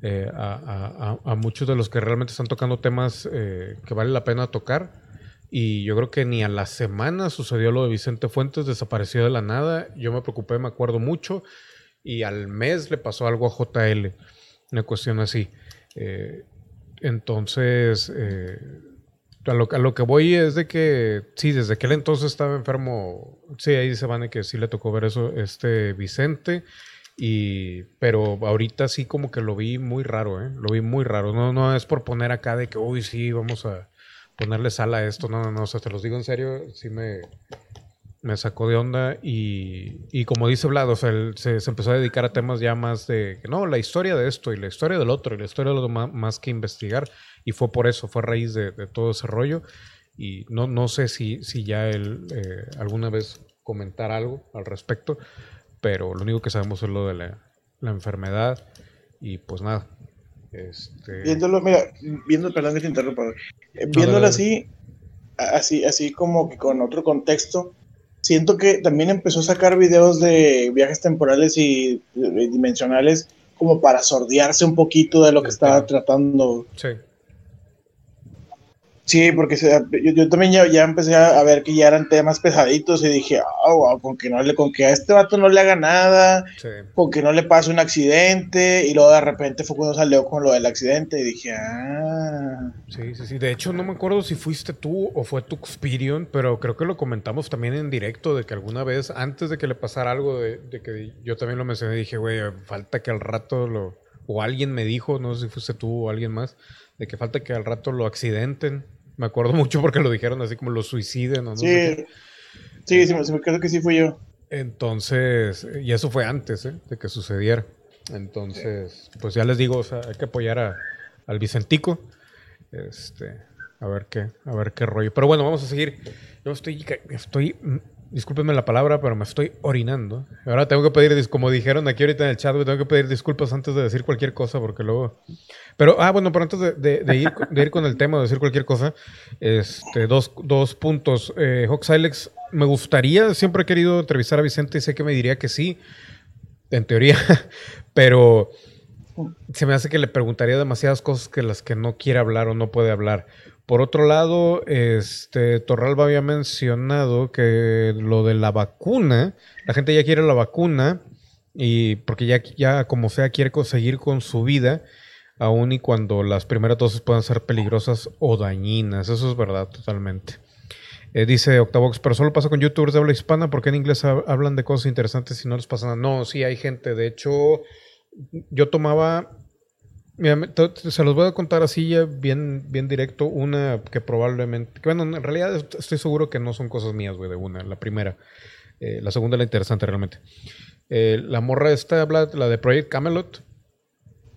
Eh, a, muchos de los que realmente están tocando temas eh, que vale la pena tocar. Y yo creo que ni a la semana sucedió lo de Vicente Fuentes, desapareció de la nada. Yo me preocupé, me acuerdo mucho. Y al mes le pasó algo a JL, una cuestión así. Eh, entonces, a, lo, a lo que voy es de que, sí, desde aquel entonces estaba enfermo. Sí, ahí dice Vane que sí le tocó ver eso, este Vicente. Y, pero ahorita sí como que lo vi muy raro, ¿eh? Lo vi muy raro. No, no es por poner acá de que, uy, sí, vamos a ponerle sal a esto. No, no, no, o sea, te los digo en serio, sí me, me sacó de onda. Y, y como dice Vlad, o sea, él se, se empezó a dedicar a temas ya más de, no, la historia de esto y la historia del otro y la historia de lo más, más que investigar. Y fue por eso, fue a raíz de, de todo ese rollo. Y no, no sé si, si ya él eh, alguna vez comentar algo al respecto, pero lo único que sabemos es lo de la, la enfermedad. Y pues nada. Este, Viéndolo, mira, viendo, perdón que te interrumpa. Eh, viéndolo así, así, así como que con otro contexto, siento que también empezó a sacar videos de viajes temporales y eh, dimensionales como para sordearse un poquito de lo que Sí, estaba claro. tratando. sí. Sí, porque se- yo, yo también ya, ya empecé a, ver que ya eran temas pesaditos y dije, ah, wow, con que no le, con que a este vato no le haga nada, Sí. con que no le pase un accidente, y luego de repente fue cuando salió con lo del accidente y dije, ah, Sí, sí, sí. De hecho, no me acuerdo si fuiste tú o fue tu Experion, pero creo que lo comentamos también en directo de que alguna vez, antes de que le pasara algo, de, de que yo también lo mencioné, dije, güey, falta que al rato lo. O alguien me dijo, no sé si fuiste tú o alguien más, de que falta que al rato lo accidenten. Me acuerdo mucho porque lo dijeron así como lo suiciden o no sé sí, sí, sí, me- sí, creo que sí fui yo. Entonces, y eso fue antes ¿eh? de que sucediera. Entonces, pues ya les digo, o sea, hay que apoyar a, al Vicentico. Este, a ver qué, a ver qué rollo. Pero bueno, vamos a seguir. Yo estoy, estoy, discúlpenme la palabra, pero me estoy orinando. Ahora tengo que pedir, como dijeron aquí ahorita en el chat, tengo que pedir disculpas antes de decir cualquier cosa, porque luego. Pero, ah, bueno, pero antes de, de- ir, con el tema, de decir cualquier cosa, este, dos, dos puntos. Eh, Silex, me gustaría, siempre he querido entrevistar a Vicente y sé que me diría que sí, en teoría, pero se me hace que le preguntaría demasiadas cosas que las que no quiere hablar o no puede hablar. Por otro lado, este Torralba había mencionado que lo de la vacuna, la gente ya quiere la vacuna y porque ya, ya como sea quiere seguir con su vida, aun y cuando las primeras dosis puedan ser peligrosas o dañinas. Eso es verdad, totalmente. Eh, dice Octavox, pero solo pasa con youtubers de habla hispana, porque en inglés hab- hablan de cosas interesantes y no les pasa nada. No, sí hay gente. De hecho, yo tomaba. Mira, se los voy a contar así ya bien, bien directo. Una que probablemente. que, bueno, en realidad est- estoy seguro que no son cosas mías, güey, de una. La primera. Eh, la segunda es la interesante realmente. Eh, la morra esta habla, la de Project Camelot.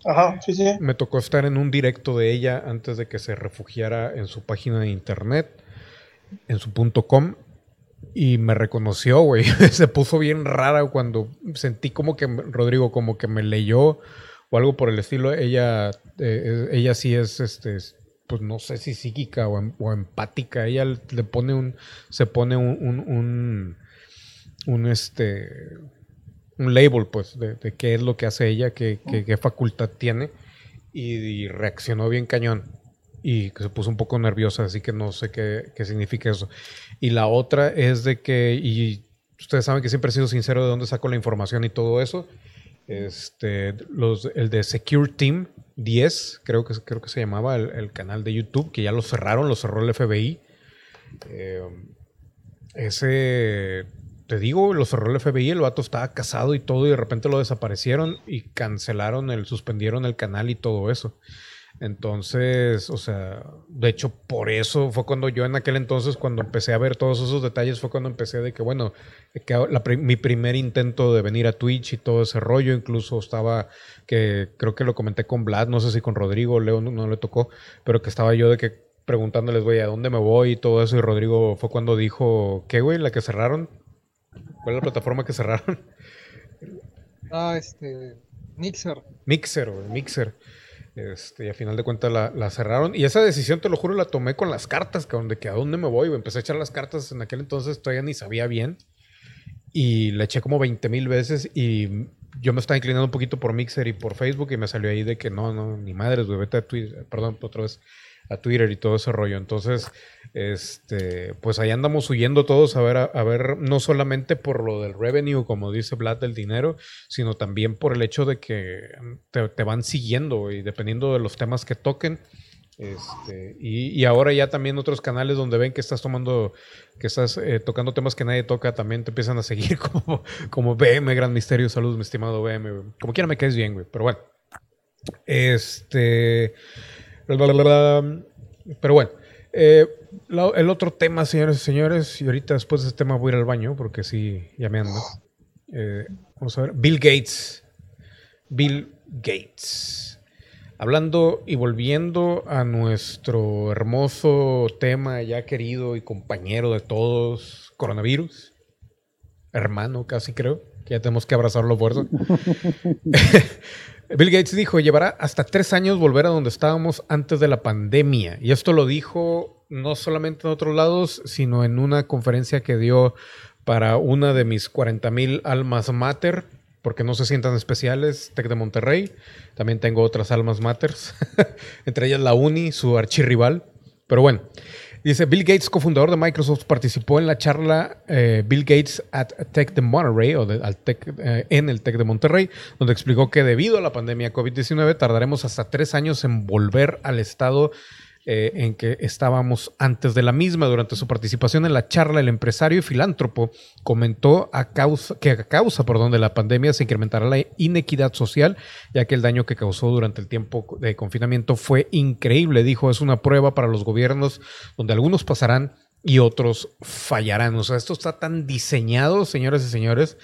Ajá, sí, sí. Me tocó estar en un directo de ella antes de que se refugiara en su página de internet, en su punto com, y me reconoció, güey. se puso bien rara cuando sentí como que Rodrigo como que me leyó o algo por el estilo. Ella, eh, ella sí es, este, pues no sé si psíquica o, em- o empática. Ella le pone un, se pone un, un, un, un, este, un label, pues, de, de qué es lo que hace ella, qué, qué- qué facultad tiene, y, y reaccionó bien cañón. Y que se puso un poco nerviosa, así que no sé qué, qué significa eso. Y la otra es de que, y ustedes saben que siempre he sido sincero de dónde saco la información y todo eso. Este, el de Secure Team 10, creo que, creo que se llamaba el, el canal de YouTube, que ya lo cerraron, lo cerró el FBI. Eh, ese, te digo, lo cerró el FBI, el vato estaba casado y todo, y de repente lo desaparecieron y cancelaron el, suspendieron el canal y todo eso. Entonces, o sea, de hecho, por eso fue cuando yo en aquel entonces, cuando empecé a ver todos esos detalles, fue cuando empecé de que, bueno, que la pri- mi primer intento de venir a Twitch y todo ese rollo, incluso estaba, que creo que lo comenté con Vlad, no sé si con Rodrigo, Leo no, no le tocó, pero que estaba yo de que preguntándoles, güey, ¿a dónde me voy y todo eso? Y Rodrigo fue cuando dijo, ¿qué, güey? ¿La que cerraron? ¿Cuál es la plataforma que cerraron? Ah, este. Mixer. Mixer, güey, Mixer. Este, y a final de cuentas la, la cerraron. Y esa decisión, te lo juro, la tomé con las cartas, cabrón, de que a dónde me voy. Empecé a echar las cartas en aquel entonces, todavía ni sabía bien. Y le eché como 20 mil veces y yo me estaba inclinando un poquito por Mixer y por Facebook y me salió ahí de que no, no, ni madres, güey, vete Twitter, perdón, otra vez a Twitter y todo ese rollo. Entonces, este, pues ahí andamos huyendo todos a ver, a, a ver, no solamente por lo del revenue, como dice Vlad, del dinero, sino también por el hecho de que te, van siguiendo y dependiendo de los temas que toquen, Este, y, ahora ya también otros canales donde ven que estás tomando, que estás eh, tocando temas que nadie toca, también te empiezan a seguir como, BM, Gran Misterio. Saludos, mi estimado BM. Como quiera me caes bien, güey. Pero bueno. Este. Pero bueno. eh, el otro tema, señores y señores, y ahorita después de este tema voy a ir al baño porque sí, ya me ando. Eh, vamos a ver. Bill Gates. Bill Gates. Hablando y volviendo a nuestro hermoso tema ya querido y compañero de todos, coronavirus. Hermano, casi creo, que ya tenemos que abrazarlo fuerza. Bill Gates dijo, llevará hasta tres años volver a donde estábamos antes de la pandemia. Y esto lo dijo no solamente en otros lados, sino en una conferencia que dio para una de mis 40 mil almas mater, porque no se sientan especiales, Tec de Monterrey. También tengo otras almas maters, entre ellas la Uni, su archirrival. Pero bueno, dice Bill Gates, cofundador de Microsoft, participó en la charla eh, Bill Gates at Tech de Monterrey, o de- al Tec, eh, en el Tec de Monterrey, donde explicó que debido a la pandemia COVID-19 tardaremos hasta tres años en volver al estado eh, en que estábamos antes de la misma. Durante su participación en la charla, el empresario y filántropo comentó a causa, que a causa perdón, de la pandemia se incrementará la inequidad social, ya que el daño que causó durante el tiempo de confinamiento fue increíble. Dijo, es una prueba para los gobiernos donde algunos pasarán y otros fallarán. O sea, esto está tan diseñado, señoras y señores,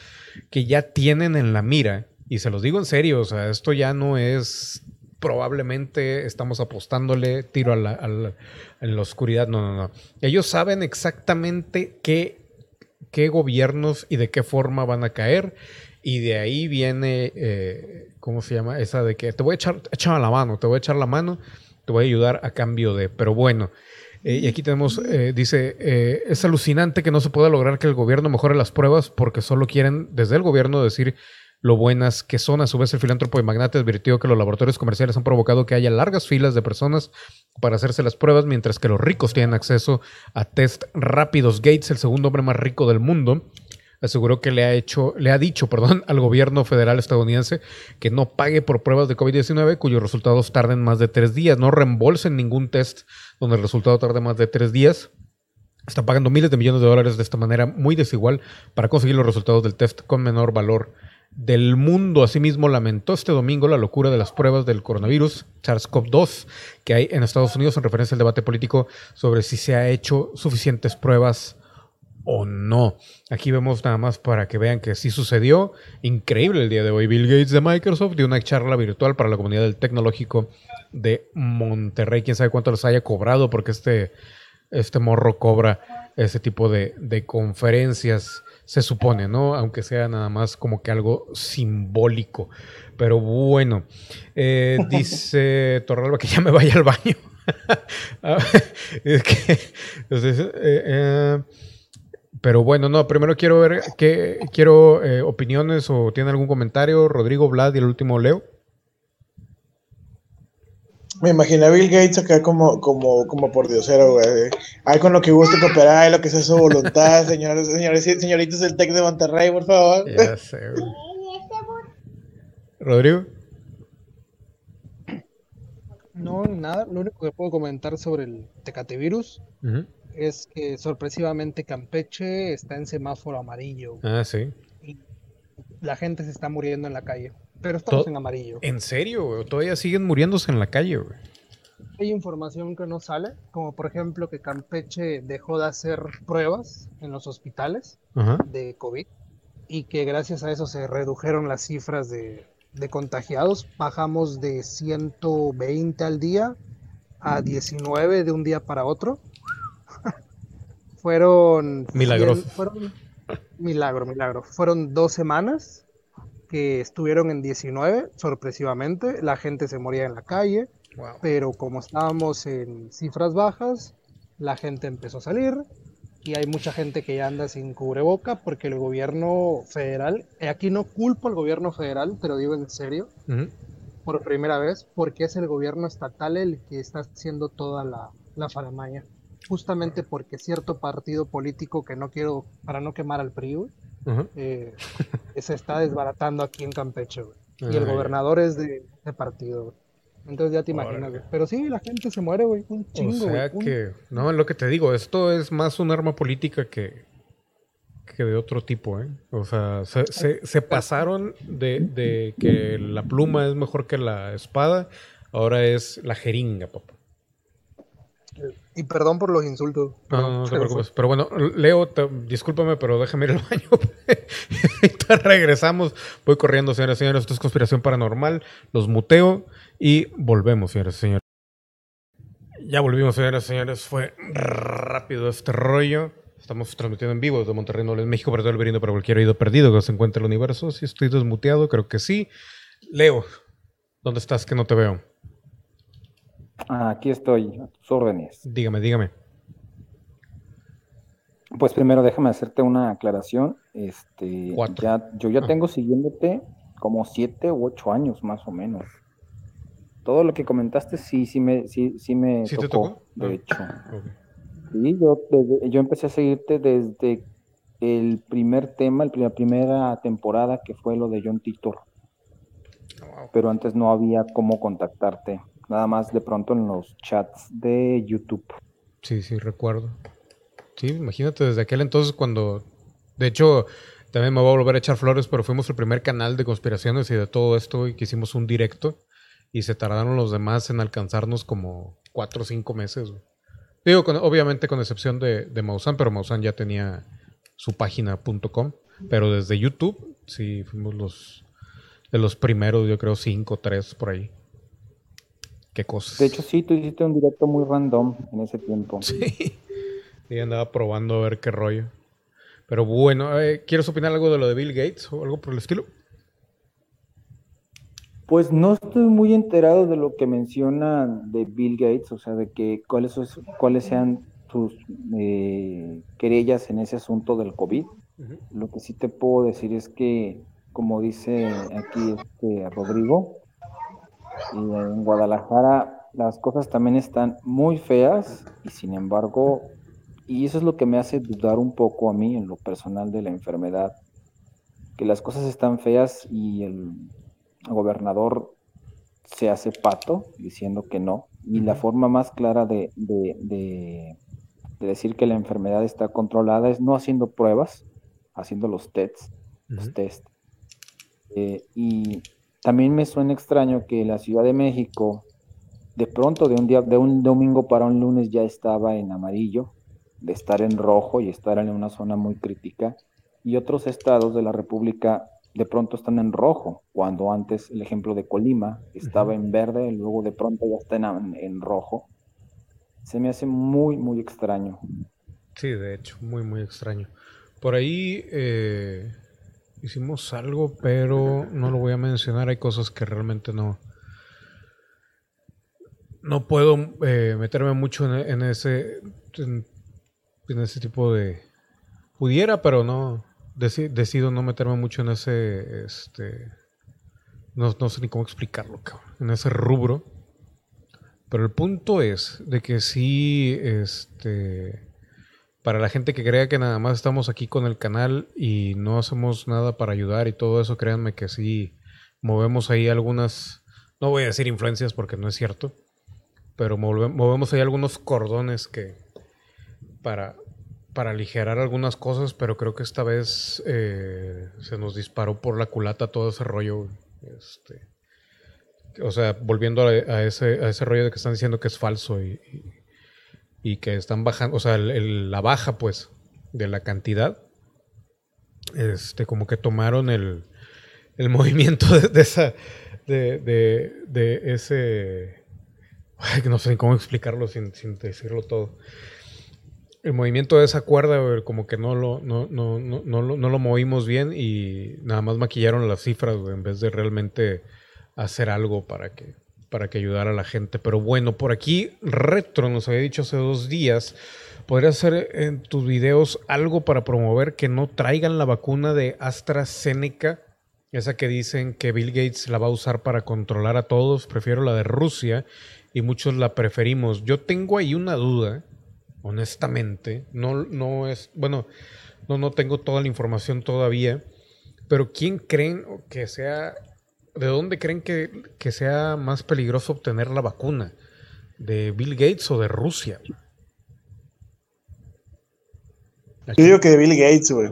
que ya tienen en la mira, y se los digo en serio, o sea, esto ya no es probablemente estamos apostándole tiro a la, en la oscuridad. No, no, no. Ellos saben exactamente qué, qué gobiernos y de qué forma van a caer. Y de ahí viene, eh, ¿cómo se llama? Esa de que te voy a echar, la mano, te voy a echar la mano, te voy a ayudar a cambio de. Pero bueno, eh, y aquí tenemos, eh, dice, es alucinante que no se pueda lograr que el gobierno mejore las pruebas porque solo quieren desde el gobierno decir lo buenas que son. A su vez, el filántropo y magnate advirtió que los laboratorios comerciales han provocado que haya largas filas de personas para hacerse las pruebas, mientras que los ricos tienen acceso a test rápidos. Gates, el segundo hombre más rico del mundo, aseguró que le ha hecho, le ha dicho, perdón, al gobierno federal estadounidense que no pague por pruebas de COVID-19 cuyos resultados tarden más de tres días. No reembolsen ningún test donde el resultado tarde más de tres días. Está pagando miles de millones de dólares de esta manera muy desigual para conseguir los resultados del test con menor valor del mundo. Asimismo, lamentó este domingo la locura de las pruebas del coronavirus SARS-CoV-2 que hay en Estados Unidos en referencia al debate político sobre si se ha hecho suficientes pruebas o no. Aquí vemos nada más para que vean que sí sucedió. Increíble el día de hoy. Bill Gates de Microsoft dio una charla virtual para la comunidad del tecnológico de Monterrey. Quién sabe cuánto les haya cobrado porque este, este morro cobra ese tipo de, de conferencias, se supone, ¿no? Aunque sea nada más como que algo simbólico. Pero bueno, eh, dice Torralba que ya me vaya al baño. Es que, entonces, eh, eh, pero bueno, no, primero quiero ver que quiero eh, opiniones o tiene algún comentario, Rodrigo, Vlad y el último Leo. Me imaginé a Bill Gates acá como, como, como por diosero, güey. Ay, con lo que guste cooperar, ay, lo que sea su voluntad, señores, señores, y señoritas del TEC de Monterrey, por favor. Ya sé, güey. Rodrigo. No, nada. Lo único que puedo comentar sobre el Tecate virus Ujú. es que sorpresivamente Campeche está en semáforo amarillo. Ah, sí. y la gente se está muriendo en la calle. Pero estamos en amarillo. ¿En serio? güey? Todavía siguen muriéndose en la calle, güey. Hay información que no sale, como por ejemplo que Campeche dejó de hacer pruebas en los hospitales Ajá. de COVID y que gracias a eso se redujeron las cifras de, de contagiados. Bajamos de 120 al día a 19 de un día para otro. fueron... Milagroso. fueron- milagro, milagro. Fueron dos semanas que estuvieron en 19, sorpresivamente. La gente se moría en la calle Wow. pero como estábamos en cifras bajas, la gente empezó a salir y hay mucha gente que ya anda sin cubreboca porque el gobierno federal, y aquí no culpo al gobierno federal, te lo digo en serio, por primera vez, porque es el gobierno estatal el que está haciendo toda la, la faramaña. Justamente porque cierto partido político que no quiero, para no quemar al PRI, eh, se está desbaratando aquí en Campeche, güey. Y el gobernador es de, de partido, güey. Entonces ya te imaginas, güey. Pero sí, la gente se muere, güey. Un O chingo, güey. sea un- que, no, es lo que te digo, esto es más un arma política que, que de otro tipo, ¿eh? O sea, se, se- se pasaron de, de que la pluma es mejor que la espada, ahora es la jeringa, papá. Y perdón por los insultos. No, no, no te preocupes. Pero bueno, Leo, te- discúlpame, pero déjame ir al baño. Ahorita regresamos. Voy corriendo, señoras y señores. Esto es conspiración paranormal. Los muteo y volvemos, señoras y señores. Ya volvimos, señoras y señores. Fue rápido este rollo. Estamos transmitiendo en vivo desde Monterrey, Nuevo México, para todo el para cualquier oído perdido que se encuentre en el universo. Si estoy desmuteado, creo que sí. Leo, ¿dónde estás? Que no te veo. Ah, Aquí estoy, a tus órdenes. Dígame, dígame. Pues primero déjame hacerte una aclaración. Este, Cuatro. ya, yo ya Ah. tengo siguiéndote como siete u ocho años más o menos. Todo lo que comentaste sí, sí me, sí, sí me ¿Sí te tocó, tocó? de Ah. hecho. Ok. Sí, yo, desde- yo empecé a seguirte desde el primer tema, el la primera temporada que fue lo de John Titor, Wow. pero antes no había cómo contactarte, nada más de pronto en los chats de YouTube. Sí, sí, recuerdo. Sí, imagínate desde aquel entonces cuando, de hecho, también me voy a volver a echar flores, pero fuimos el primer canal de conspiraciones y de todo esto y que hicimos un directo y se tardaron los demás en alcanzarnos como cuatro o cinco meses. Digo, con- obviamente con excepción de, de Maussan, pero Maussan ya tenía su página.com, pero desde YouTube sí fuimos los de los primeros, yo creo cinco, tres por ahí. Qué cosas. De hecho, sí, tú hiciste un directo muy random en ese tiempo. Sí. Y andaba probando a ver qué rollo. Pero bueno, eh, ¿quieres opinar algo de lo de Bill Gates o algo por el estilo? Pues no estoy muy enterado de lo que mencionan de Bill Gates, o sea, de que cuáles, es- cuáles sean sus eh, querellas en ese asunto del COVID. Lo que sí te puedo decir es que, como dice aquí este Rodrigo, y en Guadalajara las cosas también están muy feas y sin embargo, y eso es lo que me hace dudar un poco a mí en lo personal de la enfermedad, que las cosas están feas y el gobernador se hace pato diciendo que no. Y la forma más clara de, de- de- de decir que la enfermedad está controlada es no haciendo pruebas, haciendo los tests, los test. Eh, y también me suena extraño que la Ciudad de México, de pronto, de un día, de un domingo para un lunes, ya estaba en amarillo, de estar en rojo y estar en una zona muy crítica. Y otros estados de la República de pronto están en rojo, cuando antes el ejemplo de Colima estaba en verde, y luego de pronto ya está en, en rojo. Se me hace muy, muy extraño. Sí, de hecho, muy, muy extraño. Por ahí eh, hicimos algo, pero no lo voy a mencionar. Hay cosas que realmente no. No puedo eh, meterme mucho en, ese. En, ese tipo de. Pudiera, pero no. deci- decido no meterme mucho en ese. Este. No, no sé ni cómo explicarlo, cabrón. En ese rubro. Pero el punto es de que sí, este, para la gente que crea que nada más estamos aquí con el canal y no hacemos nada para ayudar y todo eso, créanme que sí movemos ahí algunas, no voy a decir influencias porque no es cierto, pero move- movemos ahí algunos cordones que para, para aligerar algunas cosas, pero creo que esta vez eh, se nos disparó por la culata todo ese rollo. Este, o sea, volviendo a, ese, a ese rollo de que están diciendo que es falso y- y que están bajando, o sea, el- la baja, pues, de la cantidad, este, como que tomaron el, el movimiento de, esa, de, de, ese, ay, no sé cómo explicarlo sin, sin decirlo todo. El movimiento de esa cuerda, como que no lo, no, no, no, no lo, no lo movimos bien y nada más maquillaron las cifras, en vez de realmente hacer algo para que, para que ayudara a la gente. Pero bueno, por aquí Retro nos había dicho hace dos días, podrías hacer en tus videos algo para promover que no traigan la vacuna de AstraZeneca, esa que dicen que Bill Gates la va a usar para controlar a todos. Prefiero la de Rusia y muchos la preferimos. Yo tengo ahí una duda, honestamente. No, no es, bueno, no, no tengo toda la información todavía, pero ¿quién creen que sea ¿de dónde creen que, que sea más peligroso obtener la vacuna? ¿De Bill Gates o de Rusia? Yo digo que de Bill Gates, güey.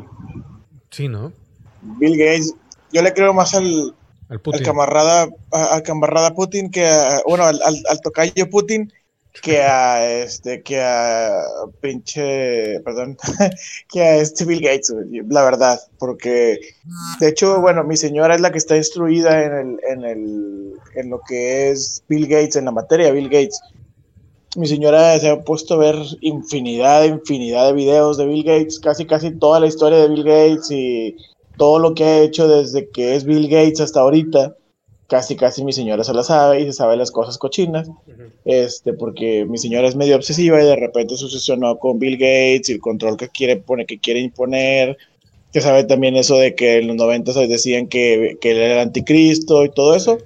Sí, ¿no? Bill Gates. Yo le creo más al, Al camarada, al camarada Putin que a, bueno, al, al, al tocayo Putin que a este, que a pinche, perdón, que a este Bill Gates, la verdad, porque de hecho, bueno, mi señora es la que está instruida en el, en el, en lo que es Bill Gates, en la materia Bill Gates. Mi señora se ha puesto a ver infinidad, infinidad de videos de Bill Gates, casi, casi toda la historia de Bill Gates y todo lo que ha hecho desde que es Bill Gates hasta ahorita. Casi, casi mi señora se la sabe y se sabe las cosas cochinas este, porque mi señora es medio obsesiva y de repente se obsesionó con Bill Gates y el control que quiere poner, que quiere imponer, que sabe también eso de que en los 90 se decían que, que él era el anticristo y todo eso,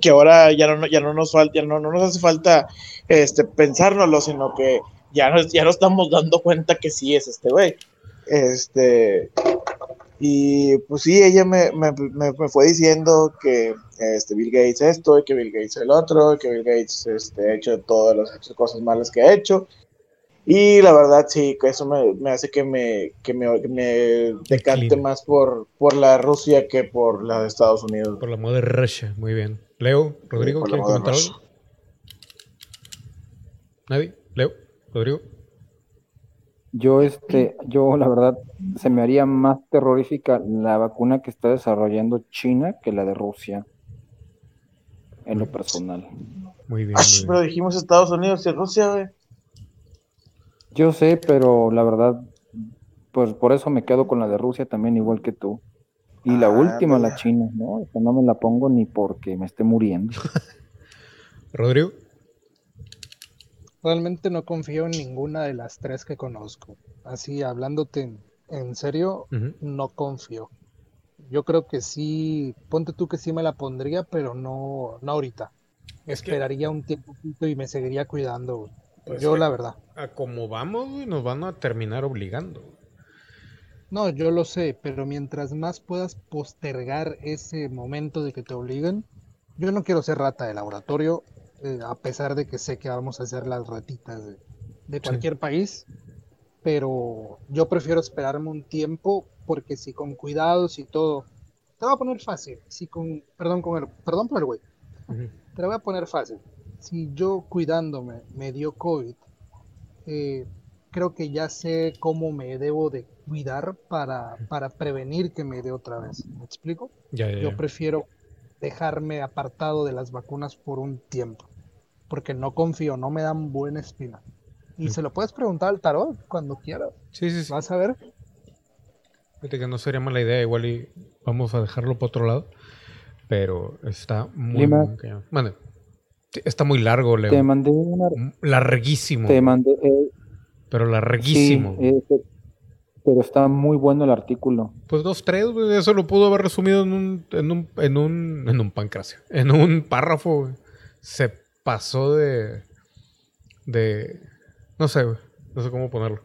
que ahora ya no, ya no nos falta, ya no, no nos hace falta este, pensárnoslo, sino que ya nos, ya nos estamos dando cuenta que sí es este güey. Este, y pues sí, ella me, me, me- me fue diciendo que este, Bill Gates esto, y que Bill Gates el otro, y que Bill Gates este, ha hecho todas las cosas malas que ha hecho. Y la verdad sí, que eso me, me hace que me, que me, decante más por, por la Rusia que por la de Estados Unidos. Por la moda de Russia. Muy bien. Leo, Rodrigo, la ¿quieren comentar algo? ¿Nadie? Leo, Rodrigo. Yo, este, yo la verdad, se me haría más terrorífica la vacuna que está desarrollando China que la de Rusia, en lo personal. Muy bien. Ay, muy pero bien. dijimos Estados Unidos y Rusia, güey. Yo sé, pero la verdad, pues por eso me quedo con la de Rusia también, igual que tú. Y la Ah, última, la mira. China, ¿no? Esa no me la pongo ni porque me esté muriendo. Rodrigo. Realmente no confío en ninguna de las tres que conozco. Así, hablándote en, en serio, no confío. Yo creo que sí, ponte tú que sí me la pondría, pero no, no ahorita. Es que- Esperaría un tiempito y me seguiría cuidando. Pues Yo que- la verdad. A como vamos, güey, nos van a terminar obligando. No, yo lo sé, pero mientras más puedas postergar ese momento de que te obliguen, yo no quiero ser rata de laboratorio, eh, a pesar de que sé que vamos a ser las ratitas de, de cualquier país, pero yo prefiero esperarme un tiempo porque si con cuidados y todo, te voy a poner fácil, si con, perdón con el, perdón por el güey, Ujú. te lo voy a poner fácil. Si yo cuidándome me dio COVID, eh, creo que ya sé cómo me debo de cuidar para, para prevenir que me dé otra vez. ¿Me explico? Ya, ya, Yo prefiero dejarme apartado de las vacunas por un tiempo, porque no confío, no me dan buena espina. Y Mm. se lo puedes preguntar al tarot cuando quieras. Sí, sí, sí. Vas a ver. Fíjate que no sería mala idea, igual y vamos a dejarlo por otro lado. Pero está muy. Mande. Sí, Está muy largo, Leo. Te mandé una, M- Larguísimo. te mandé, eh, Pero sí, larguísimo. eh, pe- pero está muy bueno el artículo. Pues dos, tres, güey, eso lo pudo haber resumido en un, en un, en un, en un pancracio, en un párrafo, güey. Se pasó de, de, no sé, güey, no sé cómo ponerlo.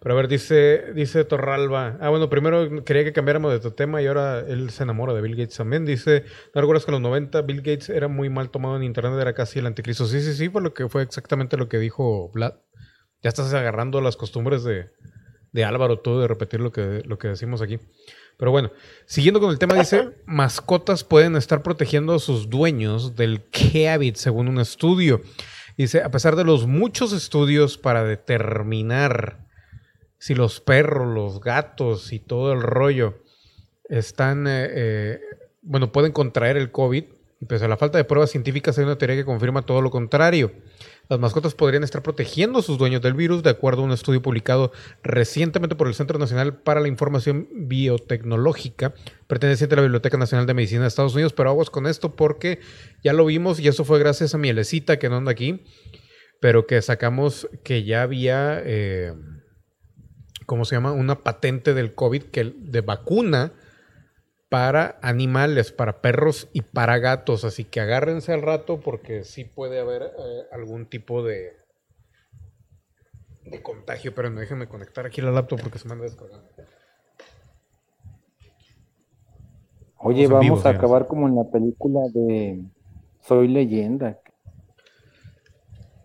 Pero a ver, dice, dice Torralba. Ah, bueno, primero quería que cambiáramos de tu tema y ahora él se enamora de Bill Gates también. Dice, ¿no recuerdas que en los 90 Bill Gates era muy mal tomado en internet? Era casi el anticristo. Sí, sí, sí, fue lo que fue exactamente lo que dijo Vlad. Ya estás agarrando las costumbres de, de Álvaro tú de repetir lo que, lo que decimos aquí. Pero bueno, siguiendo con el tema, dice, mascotas pueden estar protegiendo a sus dueños del COVID, según un estudio. Dice, a pesar de los muchos estudios para determinar si los perros, los gatos y todo el rollo están, eh, eh, bueno, pueden contraer el COVID, pese a la falta de pruebas científicas hay una teoría que confirma todo lo contrario. Las mascotas podrían estar protegiendo a sus dueños del virus, de acuerdo a un estudio publicado recientemente por el Centro Nacional para la Información Biotecnológica, perteneciente a la Biblioteca Nacional de Medicina de Estados Unidos. Pero aguas con esto porque ya lo vimos y eso fue gracias a Mielecita, que no anda aquí, pero que sacamos que ya había, eh, ¿cómo se llama? Una patente del COVID que, de vacuna para animales, para perros y para gatos. Así que agárrense al rato porque sí puede haber eh, algún tipo de, de contagio. Pero no déjenme conectar aquí la laptop porque se me anda descargando. Oye, vamos vivo, a acabar como en la película de Soy leyenda.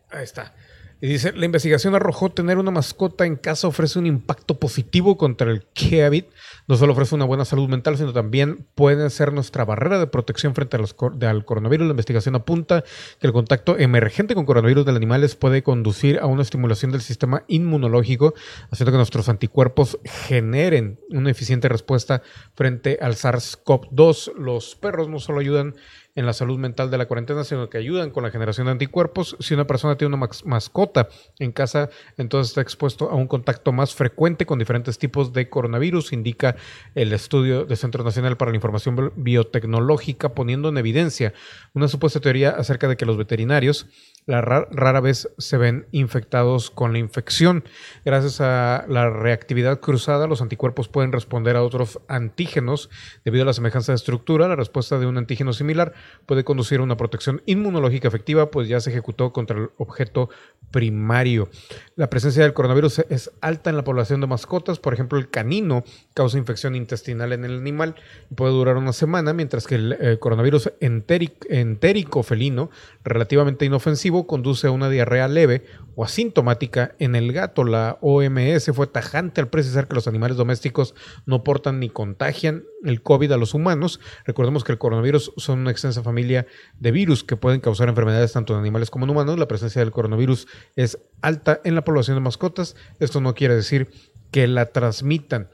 Ahí está. Y dice, la investigación arrojó tener una mascota en casa ofrece un impacto positivo contra el COVID. No solo ofrece una buena salud mental, sino también puede ser nuestra barrera de protección frente a los al coronavirus. La investigación apunta que el contacto emergente con coronavirus de animales puede conducir a una estimulación del sistema inmunológico, haciendo que nuestros anticuerpos generen una eficiente respuesta frente al SARS-CoV-2. Los perros no solo ayudan en la salud mental de la cuarentena, sino que ayudan con la generación de anticuerpos. Si una persona tiene una mascota en casa, entonces está expuesto a un contacto más frecuente con diferentes tipos de coronavirus, indica el estudio del Centro Nacional para la Información Bi- Biotecnológica, poniendo en evidencia una supuesta teoría acerca de que los veterinarios la ra- rara vez se ven infectados con la infección. Gracias a la reactividad cruzada, los anticuerpos pueden responder a otros antígenos debido a la semejanza de estructura. La respuesta de un antígeno similar puede conducir a una protección inmunológica efectiva, pues ya se ejecutó contra el objeto primario. La presencia del coronavirus es alta en la población de mascotas. Por ejemplo, el canino causa infección intestinal en el animal y puede durar una semana, mientras que el eh, coronavirus entérico felino, relativamente inofensivo, conduce a una diarrea leve o asintomática en el gato. La OMS fue tajante al precisar que los animales domésticos no portan ni contagian el COVID a los humanos. Recordemos que el coronavirus son una extensa familia de virus que pueden causar enfermedades tanto en animales como en humanos. La presencia del coronavirus es alta en la población de mascotas. Esto no quiere decir que la transmitan.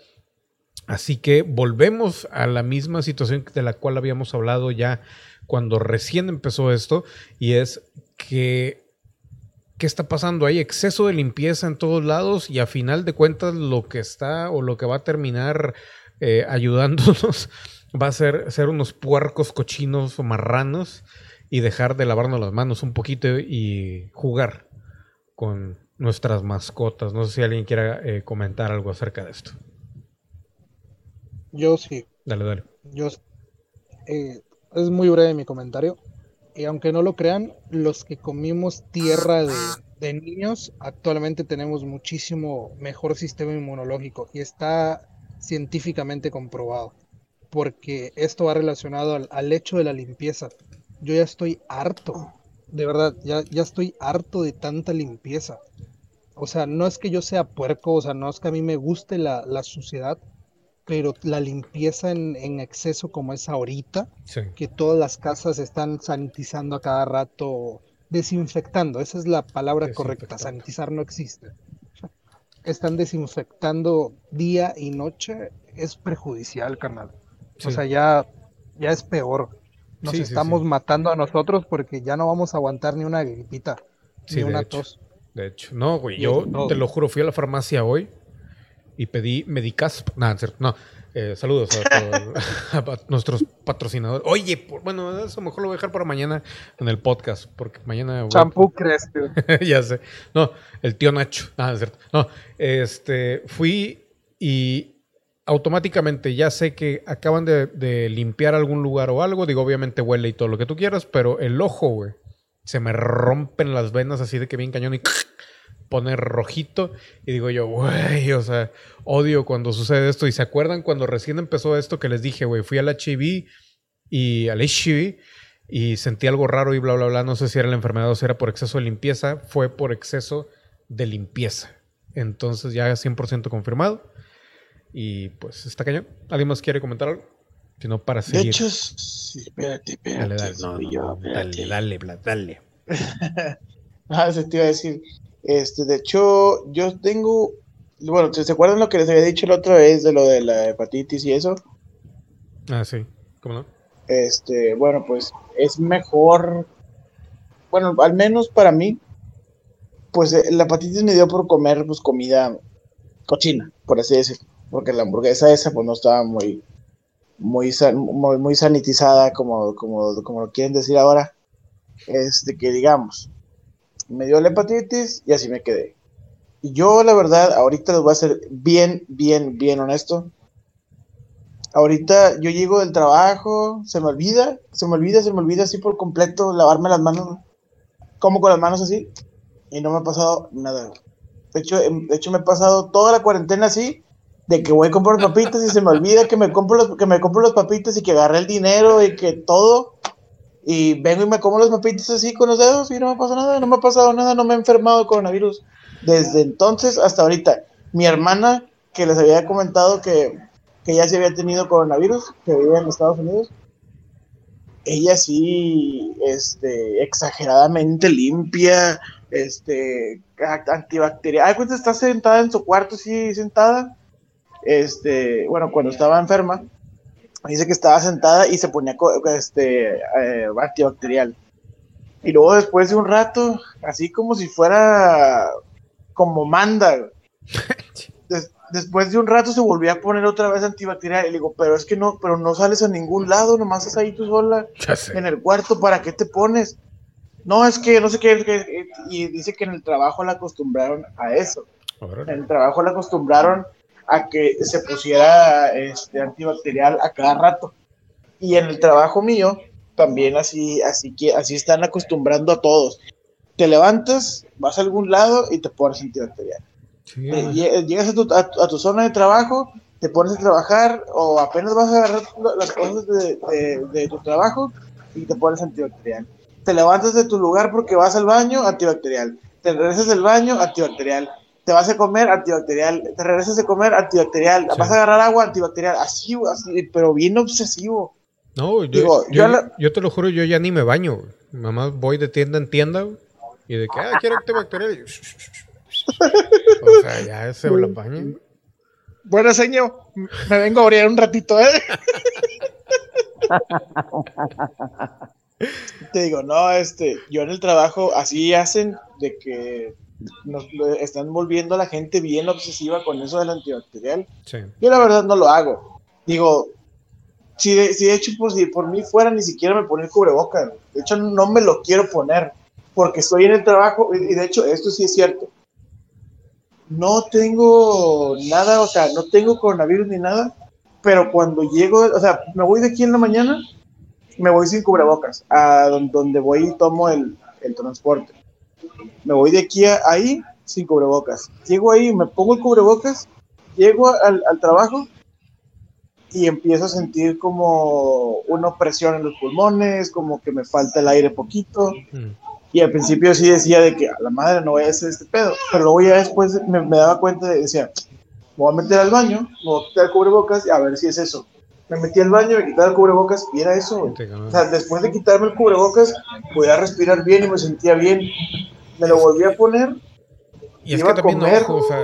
Así que volvemos a la misma situación de la cual habíamos hablado ya cuando recién empezó esto, y es que ¿qué está pasando? Hay exceso de limpieza en todos lados y a final de cuentas lo que está o lo que va a terminar eh, ayudándonos va a ser ser unos puercos cochinos o marranos y dejar de lavarnos las manos un poquito y jugar con nuestras mascotas. No sé si alguien quiera eh, comentar algo acerca de esto. Yo sí. Dale, dale. Yo, eh, es muy breve mi comentario. Y aunque no lo crean, los que comimos tierra de, de niños, actualmente tenemos muchísimo mejor sistema inmunológico y está científicamente comprobado. Porque esto va relacionado al, al hecho de la limpieza. Yo ya estoy harto, de verdad, ya, ya estoy harto de tanta limpieza. O sea, no es que yo sea puerco, o sea, no es que a mí me guste la, la suciedad, pero la limpieza en, en exceso como es ahorita, Sí. que todas las casas están sanitizando a cada rato, desinfectando, esa es la palabra correcta, sanitizar no existe. Están desinfectando día y noche, es perjudicial, carnal. Sí. O sea, ya, ya es peor. Nos Sí, estamos sí. matando a nosotros porque ya no vamos a aguantar ni una gripita, ni una hecho. tos. De hecho, no, güey, yo te lo juro, fui a la farmacia hoy y pedí Medicasp. Nada, no. Eh, saludos a, todo- a nuestros patrocinadores. Oye, por- bueno, eso mejor lo voy a dejar para mañana en el podcast, porque mañana... a- Champú Creste. ya sé. No, el tío Nacho. Nada, es cierto. No, este, fui y automáticamente ya sé que acaban de, limpiar algún lugar o algo. Digo, obviamente huele y todo lo que tú quieras, pero el ojo, güey, se me rompen las venas así de que bien cañón y pone rojito. Y digo yo, güey, o sea, odio cuando sucede esto. Y se acuerdan cuando recién empezó esto que les dije, güey, fui al HIV y al HIV y sentí algo raro y bla, bla, bla. No sé si era la enfermedad o si era por exceso de limpieza. Fue por exceso de limpieza. Entonces ya 100% confirmado. Y pues está cañón. ¿Alguien más quiere comentar algo? Si no, para De seguir. hecho, sí, espérate, espérate. dale, dale, no, yo, dale, dale, dale. Ah, se te iba a decir. Este, de hecho, yo tengo. Bueno, ¿se acuerdan lo que les había dicho la otra vez de lo de la hepatitis y eso? Ah, sí. ¿Cómo no? Este, bueno, pues es mejor. Bueno, al menos para mí, pues eh, la hepatitis me dio por comer pues comida cochina, por así decirlo. Porque la hamburguesa esa pues no estaba muy, muy, san- muy, muy sanitizada como, como, como lo quieren decir ahora. Este, que digamos, me dio la hepatitis y así me quedé. Y yo, la verdad, ahorita les voy a ser bien, bien, bien honesto. Ahorita yo llego del trabajo, se me olvida, se me olvida, se me olvida así por completo lavarme las manos, como con las manos así, y no me ha pasado nada. De hecho, em- de hecho me he pasado toda la cuarentena así, de que voy a comprar papitas y se me olvida que me compro los, que me compro los papitas y que agarré el dinero y que todo. Y vengo y me como los papitas así con los dedos y no me pasa nada, no me ha pasado nada, no me he enfermado de coronavirus. Desde entonces hasta ahorita. Mi hermana, que les había comentado que, que ya se había tenido coronavirus, que vive en Estados Unidos, ella sí, este, exageradamente limpia, este, antibacterial. Ay, pues está sentada en su cuarto, sí, sentada. Este, bueno, cuando estaba enferma, dice que estaba sentada y se ponía este, eh, antibacterial. Y luego después de un rato, así como si fuera como manda. des- después de un rato se volvió a poner otra vez antibacterial. Y le digo, pero es que no, pero no sales a ningún lado, nomás estás ahí tú sola en el cuarto, ¿para qué te pones? No, es que no sé qué, es que- y dice que en el trabajo la acostumbraron a eso. En el trabajo la acostumbraron a que se pusiera este antibacterial a cada rato. Y en el trabajo mío también así, así que así están acostumbrando a todos. Te levantas, vas a algún lado y te pones antibacterial. Sí, Eh, llegas a tu, a a tu zona de trabajo, te pones a trabajar o apenas vas a agarrar la- las cosas de, de- de tu trabajo y te pones antibacterial. Te levantas de tu lugar porque vas al baño, antibacterial. Te regresas del baño, antibacterial. Te vas a comer, antibacterial. Te regresas de comer, antibacterial. Sí. Vas a agarrar agua, antibacterial. Así, así, pero bien obsesivo. No, yo, Digo, yo, yo la- yo te lo juro, yo ya ni me baño. Mamá voy de tienda en tienda y de que, ah, quiero antibacterial. O sea, ya se la baña. Bueno, señor, me vengo a orear un ratito, ¿eh? Te digo, no, este, yo en el trabajo así hacen de que nos están volviendo a la gente bien obsesiva con eso del antibacterial. Sí. Yo la verdad no lo hago. Digo, si de, si de hecho por, si por mí fuera ni siquiera me ponía el cubrebocas. De hecho no me lo quiero poner porque estoy en el trabajo y de hecho esto sí es cierto. No tengo nada, o sea, no tengo coronavirus ni nada, pero cuando llego, o sea, me voy de aquí en la mañana, me voy sin cubrebocas, a don- donde voy y tomo el, el transporte. Me voy de aquí a ahí sin cubrebocas. Llego ahí, me pongo el cubrebocas, llego al, al trabajo y empiezo a sentir como una opresión en los pulmones, como que me falta el aire poquito. Mm. Y al principio sí decía de que a la madre no voy a hacer este pedo. Pero luego ya después me, me daba cuenta de, decía, me voy a meter al baño, me voy a quitar el cubrebocas y a ver si es eso. Me metí al baño, me quitaba el cubrebocas y era eso. O sea, después de quitarme el cubrebocas, podía respirar bien y me sentía bien. Me lo volví a poner. Y es iba que también, comer. ojo, o sea,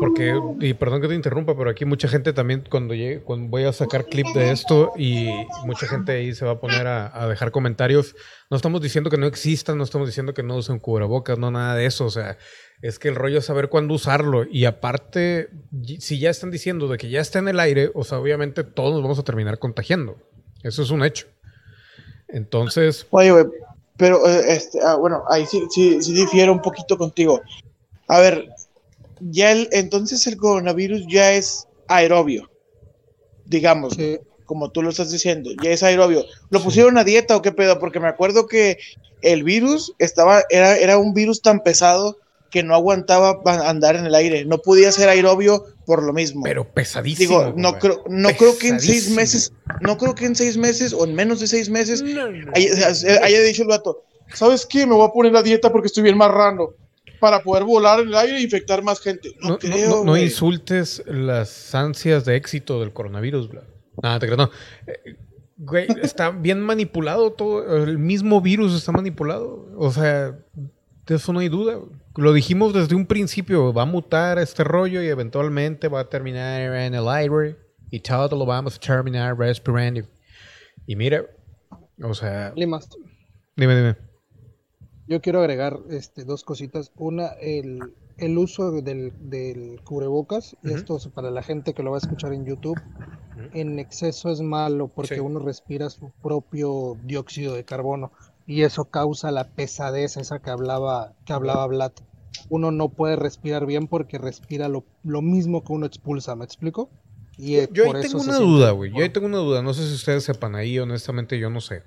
porque, y perdón que te interrumpa, pero aquí mucha gente también, cuando llegue, cuando voy a sacar clip de esto, y mucha gente ahí se va a poner a, a dejar comentarios. No estamos diciendo que no existan, no estamos diciendo que no usen cubrebocas, no nada de eso. O sea, es que el rollo es saber cuándo usarlo. Y aparte, si ya están diciendo de que ya está en el aire, o sea, obviamente todos nos vamos a terminar contagiando. Eso es un hecho. Entonces, Oye, güey, pero eh, este, ah, bueno, ahí sí, sí, sí difiero un poquito contigo. A ver, ya el, entonces el coronavirus ya es aerobio, digamos, Sí, como tú lo estás diciendo, ya es aerobio. ¿Lo pusieron a dieta o qué pedo? Porque me acuerdo que el virus estaba, era, era un virus tan pesado que no aguantaba andar en el aire, no podía ser aerobio por lo mismo. pero pesadísimo. Digo, no creo, no creo que en seis meses, no creo que en seis meses o en menos de seis meses No, no. haya, haya dicho el vato, ¿sabes qué? Me voy a poner a dieta porque estoy bien marrano para poder volar en el aire e infectar más gente. No, No, no- creo, no- no güey. insultes las ansias de éxito del coronavirus, bla. Nada, te creo, no. Eh, Güey, está bien manipulado todo. El mismo virus está manipulado. O sea, de eso no hay duda. Lo dijimos desde un principio. Va a mutar este rollo y eventualmente va a terminar en el aire. Y todo lo vamos a terminar respirando. Y mira, o sea, Limas, dime, dime. yo quiero agregar este, dos cositas. Una, el, el uso del, del cubrebocas. y Ujú. Esto es para la gente que lo va a escuchar en YouTube. En exceso es malo porque Sí. uno respira su propio dióxido de carbono y eso causa la pesadez esa que hablaba, que hablaba Vlad. Uno no puede respirar bien porque respira lo, lo mismo que uno expulsa, ¿me explico? Y eh, Yo por ahí eso tengo una duda, güey. Yo ahí tengo una duda. No sé si ustedes sepan ahí, honestamente, yo no sé.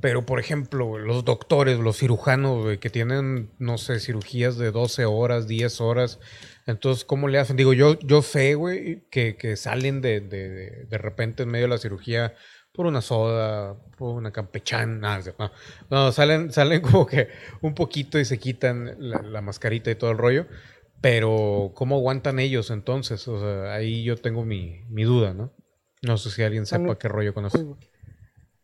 Pero, por ejemplo, los doctores, los cirujanos, güey, que tienen, no sé, cirugías de 12 horas, 10 horas. Entonces, ¿cómo le hacen? Digo, yo, yo sé, güey, que, que salen de, de, de repente en medio de la cirugía por una soda, por una campechana. nada, no, no, salen, salen como que un poquito y se quitan la, la mascarita y todo el rollo. Pero, ¿cómo aguantan ellos entonces? O sea, ahí yo tengo mi, mi duda, ¿no? No sé si alguien sepa qué rollo con eso.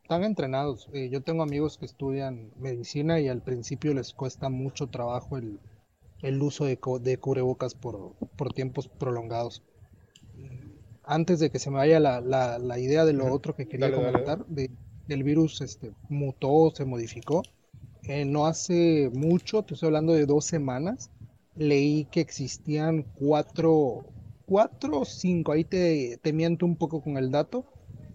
Están entrenados. Eh, yo tengo amigos que estudian medicina y al principio les cuesta mucho trabajo el, el uso de, de cubrebocas por, por tiempos prolongados. Antes de que se me vaya la, la- la idea de lo otro que quería Dale, dale, comentar, de- del virus este, mutó, se modificó. Eh, no hace mucho, te estoy hablando de dos semanas, leí que existían cuatro, cuatro o cinco, ahí te, te miento un poco con el dato,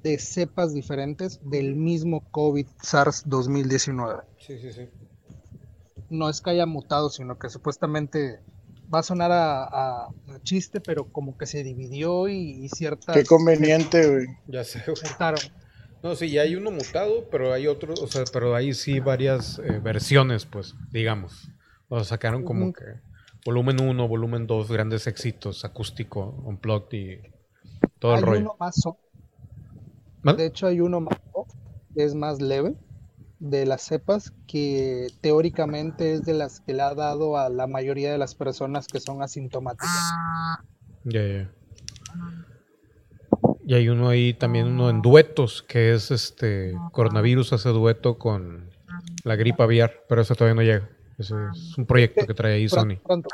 de cepas diferentes del mismo COVID SARS 2019. Sí, sí, sí. No es que haya mutado, sino que supuestamente va a sonar a, a- a chiste, pero como que se dividió y, y ciertas... Qué conveniente, güey. Ya sé, güey. No, sí, ya hay uno mutado, pero hay otro, o sea, pero hay sí varias eh, versiones, pues, digamos. O sea, sacaron como que volumen 1, volumen 2, grandes éxitos, acústico, unplugged y todo el Hay rollo. uno más soft, ¿Vale? de hecho hay uno más soft, que es más leve de las cepas que teóricamente es de las que le ha dado a la mayoría de las personas que son asintomáticas. Ya, ya. Y hay uno ahí también, uno en duetos, que es este coronavirus hace dueto con la gripe aviar, pero eso todavía no llega. Ese es un proyecto que trae ahí Pronto, Sony. pronto.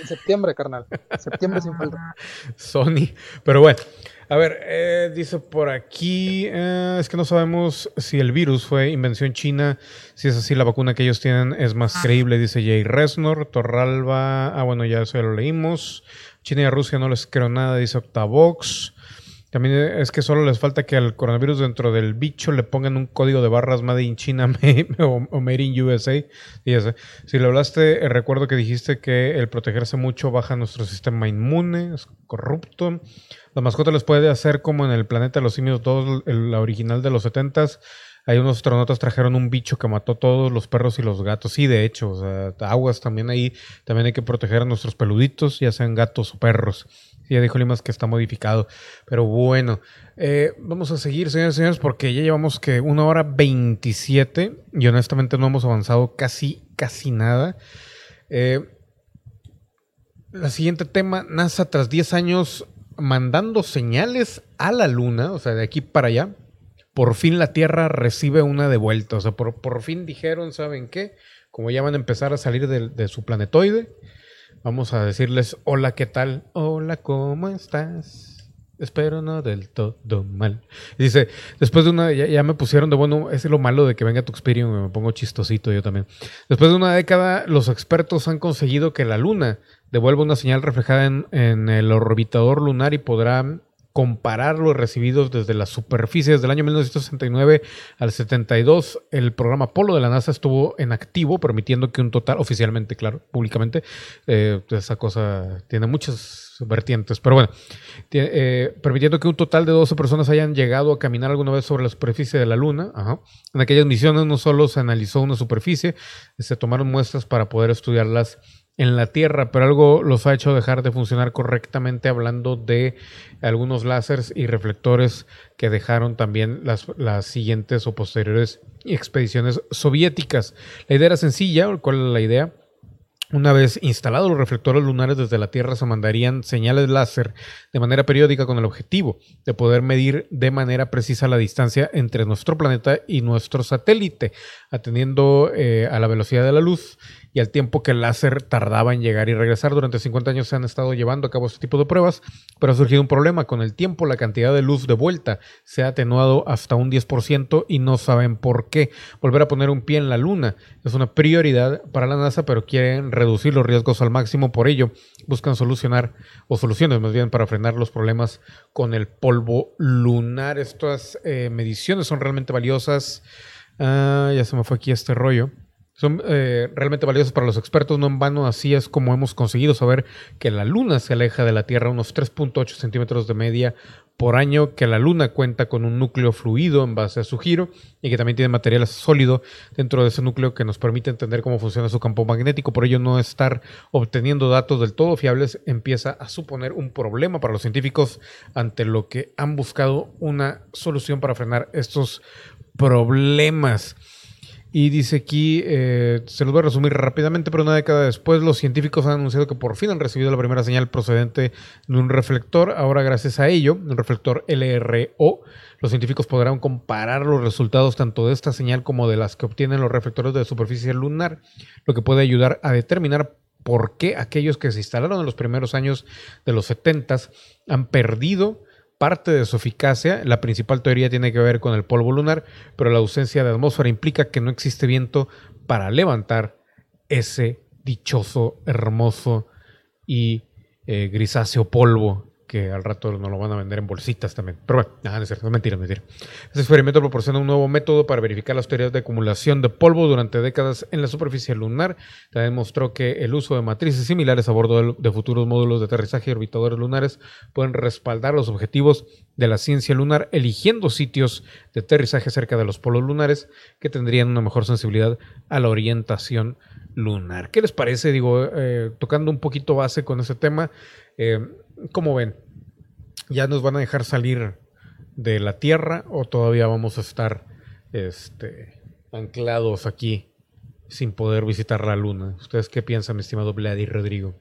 En septiembre, carnal. Septiembre sin falta. Sony. Pero bueno, a ver, eh, dice por aquí, eh, es que no sabemos si el virus fue invención china, si es así la vacuna que ellos tienen es más creíble, dice Jay Resnor, Torralba, ah bueno, ya eso ya lo leímos, China y Rusia no les creo nada, dice Octavox. También es que solo les falta que al coronavirus dentro del bicho le pongan un código de barras Made in China o, Made in USA. Y sé. Si le hablaste, eh, recuerdo que dijiste que el protegerse mucho baja nuestro sistema inmune, es corrupto. La mascota les puede hacer como en el planeta de los simios 2, el- la original de los 70s. Hay unos astronautas trajeron un bicho que mató todos los perros y los gatos. Sí, de hecho, o sea, aguas también ahí. También hay que proteger a nuestros peluditos, ya sean gatos o perros. Ya dijo Limas que está modificado. Pero bueno, eh, vamos a seguir, señores y señores, porque ya llevamos que una hora 27 y honestamente no hemos avanzado casi, casi nada. Eh, la siguiente tema, NASA tras 10 años mandando señales a la Luna, o sea, de aquí para allá, por fin la Tierra recibe una de vuelta. O sea, por, por fin dijeron, ¿saben qué? Como ya van a empezar a salir de su planetoide, vamos a decirles, hola, ¿qué tal? Hola, ¿cómo estás? Espero no del todo mal. Dice, después de una, ya, me pusieron de bueno, es lo malo de que venga tu Experian, me pongo chistosito yo también. Después de una década, los expertos han conseguido que la Luna devuelva una señal reflejada en el orbitador lunar y podrá comparar los recibidos desde la superficie. Desde el año 1969 al 72, el programa Apolo de la NASA estuvo en activo, permitiendo que un total, oficialmente, claro, públicamente, eh, esa cosa tiene muchas vertientes, pero bueno, eh, permitiendo que un total de 12 personas hayan llegado a caminar alguna vez sobre la superficie de la Luna. Ajá. En aquellas misiones no solo se analizó una superficie, se tomaron muestras para poder estudiarlas en la Tierra, pero algo los ha hecho dejar de funcionar correctamente hablando de algunos láseres y reflectores que dejaron también las, siguientes o posteriores expediciones soviéticas. La idea era sencilla, ¿cuál es la idea? Una vez instalados los reflectores lunares desde la Tierra, se mandarían señales láser de manera periódica con el objetivo de poder medir de manera precisa la distancia entre nuestro planeta y nuestro satélite, atendiendo eh, a la velocidad de la luz y al tiempo que el láser tardaba en llegar y regresar. Durante 50 años se han estado llevando a cabo este tipo de pruebas, pero ha surgido un problema. Con el tiempo, la cantidad de luz de vuelta se ha atenuado hasta un 10% y no saben por qué. Volver a poner un pie en la Luna es una prioridad para la NASA, pero quieren reducir los riesgos al máximo. Por ello, buscan solucionar, o soluciones más bien, para frenar los problemas con el polvo lunar. Estas eh, mediciones son realmente valiosas. Ah, ya se me fue aquí este rollo. Son eh, realmente valiosos para los expertos, no en vano, así es como hemos conseguido saber que la Luna se aleja de la Tierra unos 3.8 centímetros de media por año, que la Luna cuenta con un núcleo fluido en base a su giro y que también tiene material sólido dentro de ese núcleo que nos permite entender cómo funciona su campo magnético. Por ello, no estar obteniendo datos del todo fiables empieza a suponer un problema para los científicos ante lo que han buscado una solución para frenar estos problemas. Y dice aquí, eh, se los voy a resumir rápidamente, pero una década después los científicos han anunciado que por fin han recibido la primera señal procedente de un reflector. Ahora, gracias a ello, un reflector LRO, los científicos podrán comparar los resultados tanto de esta señal como de las que obtienen los reflectores de superficie lunar, lo que puede ayudar a determinar por qué aquellos que se instalaron en los primeros años de los 70 han perdido parte de su eficacia. La principal teoría tiene que ver con el polvo lunar, pero la ausencia de atmósfera implica que no existe viento para levantar ese dichoso, hermoso y eh, grisáceo polvo que al rato nos lo van a vender en bolsitas también. Pero bueno, nada, no es cierto, mentira, es mentira. Este experimento proporciona un nuevo método para verificar las teorías de acumulación de polvo durante décadas en la superficie lunar. También mostró que el uso de matrices similares a bordo de, de futuros módulos de aterrizaje y orbitadores lunares pueden respaldar los objetivos de la ciencia lunar, eligiendo sitios de aterrizaje cerca de los polos lunares que tendrían una mejor sensibilidad a la orientación lunar. ¿Qué les parece? Digo, eh, tocando un poquito base con ese tema, eh, ¿cómo ven? ¿Ya nos van a dejar salir de la Tierra o todavía vamos a estar este, anclados aquí sin poder visitar la Luna? ¿Ustedes qué piensan, mi estimado Vlad y Rodrigo?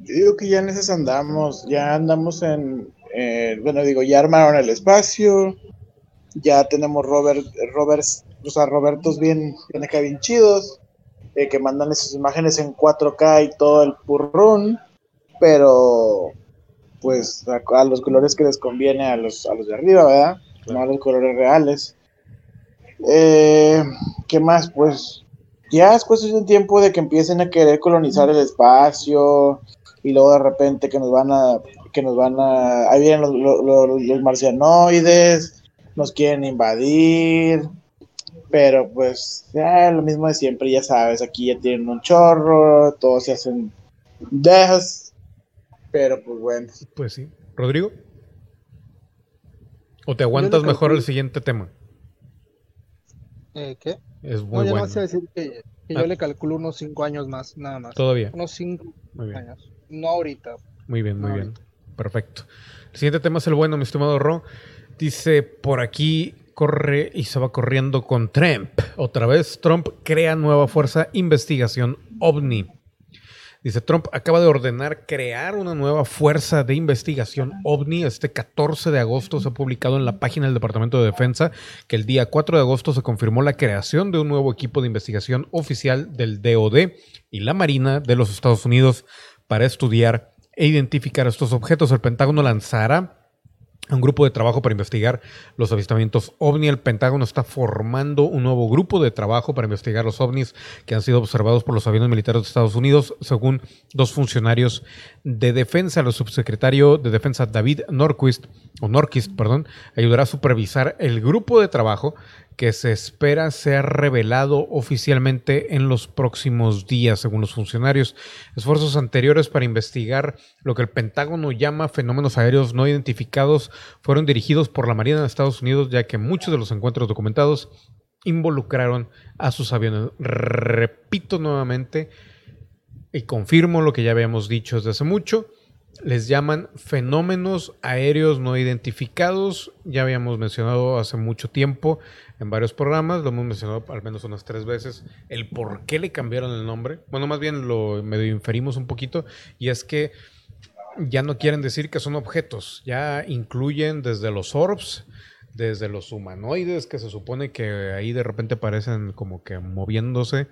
Yo digo que ya en esas andamos, ya andamos en, eh, bueno, digo, ya armaron el espacio, ya tenemos Robert, Roberts, o sea, Robertos bien, bien acá, bien chidos, eh, que mandan esas imágenes en 4K y todo el purrún, pero pues a, los colores que les conviene a los, a los de arriba, ¿verdad? No a los colores reales. Eh, ¿Qué más? Pues ya es cuestión de tiempo de que empiecen a querer colonizar el espacio y luego de repente que nos van a que nos van a ahí vienen los, los, los- los marcianoides nos quieren invadir pero pues ya lo mismo de siempre ya sabes aquí ya tienen un chorro todos se hacen dejas pero pues bueno Pues sí. ¿Rodrigo? ¿O te aguantas mejor el siguiente tema? Eh, ¿Qué? Es No, muy ya bueno. no sé decir que, que Ah. yo le calculo unos 5 años más, nada más. Todavía. Unos 5 Muy bien. años. No ahorita. Muy bien, muy No, bien. Perfecto. El siguiente tema es el bueno, mi estimado Ro. Dice, por aquí corre y se va corriendo con Trump. Otra vez, Trump crea nueva fuerza investigación OVNI. Dice, Trump acaba de ordenar crear una nueva fuerza de investigación OVNI. Este 14 de agosto se ha publicado en la página del Departamento de Defensa que el día 4 de agosto se confirmó la creación de un nuevo equipo de investigación oficial del DOD y la Marina de los Estados Unidos para estudiar e identificar estos objetos. El Pentágono lanzará un grupo de trabajo para investigar los avistamientos ovni. El Pentágono está formando un nuevo grupo de trabajo para investigar los ovnis que han sido observados por los aviones militares de Estados Unidos, según dos funcionarios de defensa. El subsecretario de Defensa David Norquist, o Norquist, perdón, ayudará a supervisar el grupo de trabajo que se espera sea revelado oficialmente en los próximos días, según los funcionarios. Esfuerzos anteriores para investigar lo que el Pentágono llama fenómenos aéreos no identificados fueron dirigidos por la Marina de Estados Unidos, ya que muchos de los encuentros documentados involucraron a sus aviones. Repito nuevamente y confirmo lo que ya habíamos dicho desde hace mucho. Les llaman fenómenos aéreos no identificados. Ya habíamos mencionado hace mucho tiempo en varios programas, lo hemos mencionado al menos unas tres veces, el por qué le cambiaron el nombre. Bueno, más bien lo medio inferimos un poquito, y es que ya no quieren decir que son objetos, ya incluyen desde los orbs, desde los humanoides, que se supone que ahí de repente parecen como que moviéndose,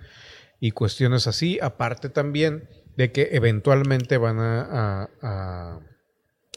y cuestiones así, aparte también de que eventualmente van a,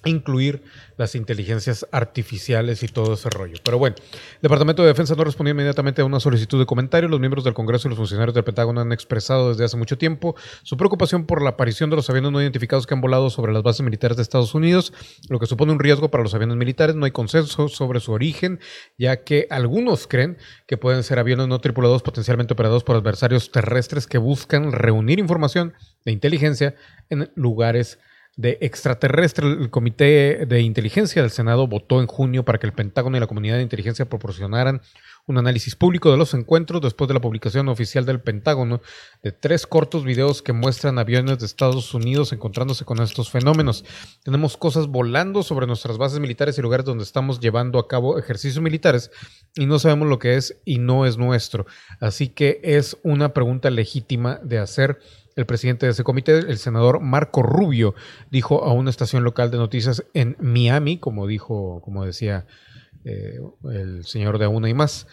incluir las inteligencias artificiales y todo ese rollo. Pero bueno, el Departamento de Defensa no respondió inmediatamente a una solicitud de comentario. Los miembros del Congreso y los funcionarios del Pentágono han expresado desde hace mucho tiempo su preocupación por la aparición de los aviones no identificados que han volado sobre las bases militares de Estados Unidos, lo que supone un riesgo para los aviones militares. No hay consenso sobre su origen, ya que algunos creen que pueden ser aviones no tripulados potencialmente operados por adversarios terrestres que buscan reunir información de inteligencia en lugares de extraterrestre. El Comité de Inteligencia del Senado votó en junio para que el Pentágono y la comunidad de inteligencia proporcionaran un análisis público de los encuentros después de la publicación oficial del Pentágono de tres cortos videos que muestran aviones de Estados Unidos encontrándose con estos fenómenos. Tenemos cosas volando sobre nuestras bases militares y lugares donde estamos llevando a cabo ejercicios militares y no sabemos lo que es y no es nuestro. Así que es una pregunta legítima de hacer el presidente de ese comité, el senador Marco Rubio, dijo a una estación local de noticias en Miami, como dijo, como decía eh, el señor de Una y más,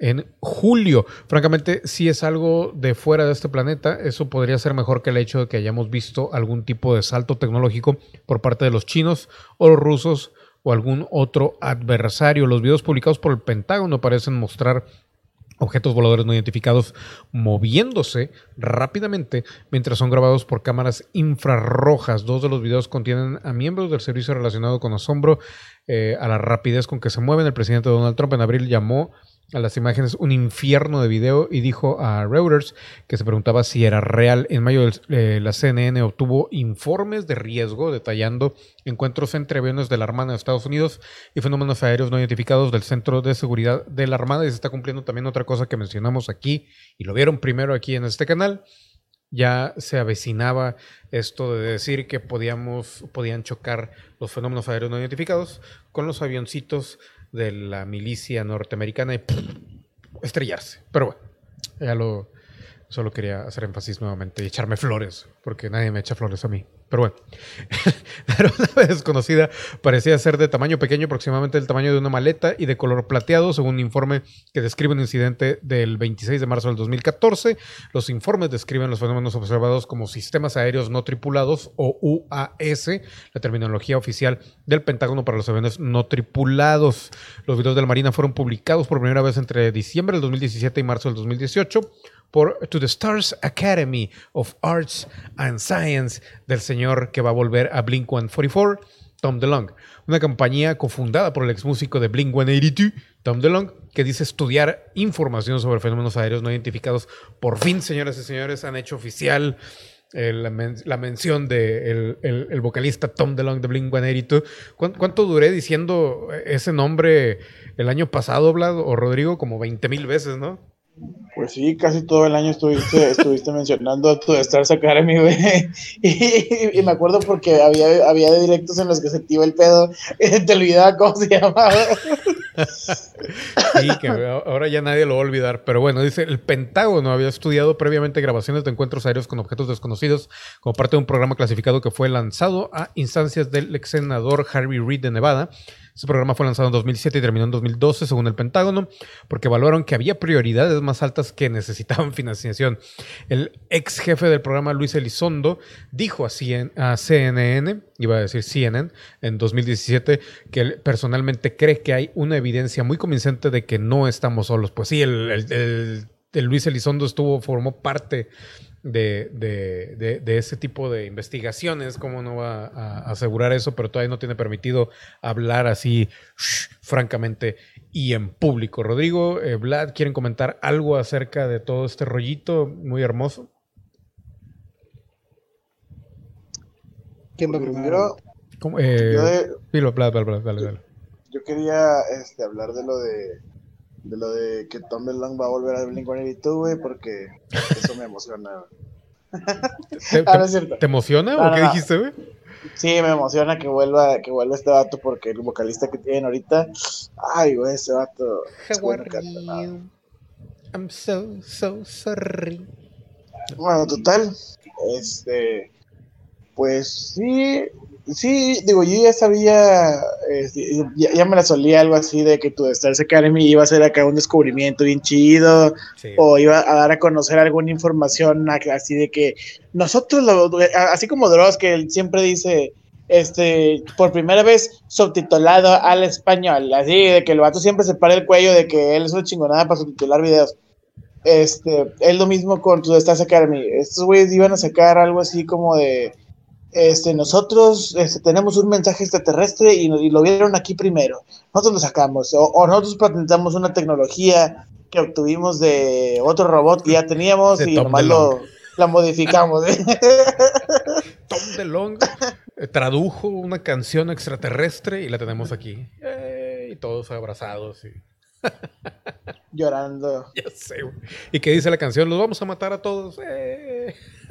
en julio. Francamente, si es algo de fuera de este planeta, eso podría ser mejor que el hecho de que hayamos visto algún tipo de salto tecnológico por parte de los chinos o los rusos o algún otro adversario. Los videos publicados por el Pentágono parecen mostrar objetos voladores no identificados moviéndose rápidamente mientras son grabados por cámaras infrarrojas. Dos de los videos contienen a miembros del servicio relacionado con asombro eh, a la rapidez con que se mueven. El presidente Donald Trump en abril llamó a las imágenes un infierno de video y dijo a Reuters que se preguntaba si era real. En mayo eh, la CNN obtuvo informes de riesgo detallando encuentros entre aviones de la Armada de Estados Unidos y fenómenos aéreos no identificados del Centro de Seguridad de la Armada y se está cumpliendo también otra cosa que mencionamos aquí y lo vieron primero aquí en este canal. Ya se avecinaba esto de decir que podíamos, podían chocar los fenómenos aéreos no identificados con los avioncitos de la milicia norteamericana y estrellarse. Pero bueno, ya lo, solo quería hacer énfasis nuevamente y echarme flores, porque nadie me echa flores a mí. Pero bueno, la aeronave desconocida parecía ser de tamaño pequeño, aproximadamente del tamaño de una maleta y de color plateado, según un informe que describe un incidente del 26 de marzo del 2014. Los informes describen los fenómenos observados como sistemas aéreos no tripulados o UAS, la terminología oficial del Pentágono para los aviones no tripulados. Los videos de la Marina fueron publicados por primera vez entre diciembre del 2017 y marzo del 2018 por To the Stars Academy of Arts and Science del señor que va a volver a Blink 144, Tom DeLong. Una compañía cofundada por el ex músico de Blink 182, Tom DeLong, que dice estudiar información sobre fenómenos aéreos no identificados. Por fin, señoras y señores, han hecho oficial eh, la, mención del de el, vocalista Tom DeLong de Blink 182. ¿Cuánto, duré diciendo ese nombre el año pasado, Vlad o Rodrigo? Como 20 mil veces, ¿no? Pues sí, casi todo el año estuviste, estuviste mencionando tu Stars Academy, güey. Y, me acuerdo porque había, había directos en los que se iba el pedo y te olvidaba cómo se llamaba. Sí, que ahora ya nadie lo va a olvidar. Pero bueno, dice, el Pentágono había estudiado previamente grabaciones de encuentros aéreos con objetos desconocidos como parte de un programa clasificado que fue lanzado a instancias del ex senador Harry Reid de Nevada ese programa fue lanzado en 2007 y terminó en 2012, según el Pentágono, porque evaluaron que había prioridades más altas que necesitaban financiación. El ex jefe del programa, Luis Elizondo, dijo a, CNN, iba a decir CNN, en 2017, que él personalmente cree que hay una evidencia muy convincente de que no estamos solos. Pues sí, el, Luis Elizondo estuvo, formó parte de, de, de, ese tipo de investigaciones, cómo no va a asegurar eso, pero todavía no tiene permitido hablar así francamente y en público. Rodrigo, eh, Vlad, ¿quieren comentar algo acerca de todo este rollito muy hermoso? ¿Quién va primero? Eh, yo, Vlad, Vlad, dale, dale. Yo quería este, hablar de lo de de lo de que Tom DeLonge va a volver a Blink-182, güey, porque eso me emociona, ¿Te, ah, ¿Te emociona o qué dijiste, güey? Sí, me emociona que vuelva, que vuelva este vato porque el vocalista que tienen ahorita, ay, güey, ese vato. I'm so, so sorry. Bueno, total, este, pues sí, Sí, digo, yo ya sabía, este, ya, me la solía algo así de que tu Stars Academy iba a ser acá un descubrimiento bien chido, o iba a dar a conocer alguna información así de que nosotros, así como Dross, que él siempre dice, este, por primera vez subtitulado al español. Así de que el vato siempre se para el cuello de que él es una chingonada para subtitular videos. Este, es lo mismo con tu Stars Academy. Estos güeyes iban a sacar algo así como de. Este, nosotros este, tenemos un mensaje extraterrestre y, y lo vieron aquí primero. Nosotros lo sacamos. O, o nosotros patentamos una tecnología que obtuvimos de otro robot que ya teníamos De y Tom nomás lo, la modificamos. Tom DeLonge eh, tradujo una canción extraterrestre y la tenemos aquí. Eh, y todos abrazados. Y... Llorando. Ya sé, güey. ¿Y qué dice la canción? Los vamos a matar a todos. Eh.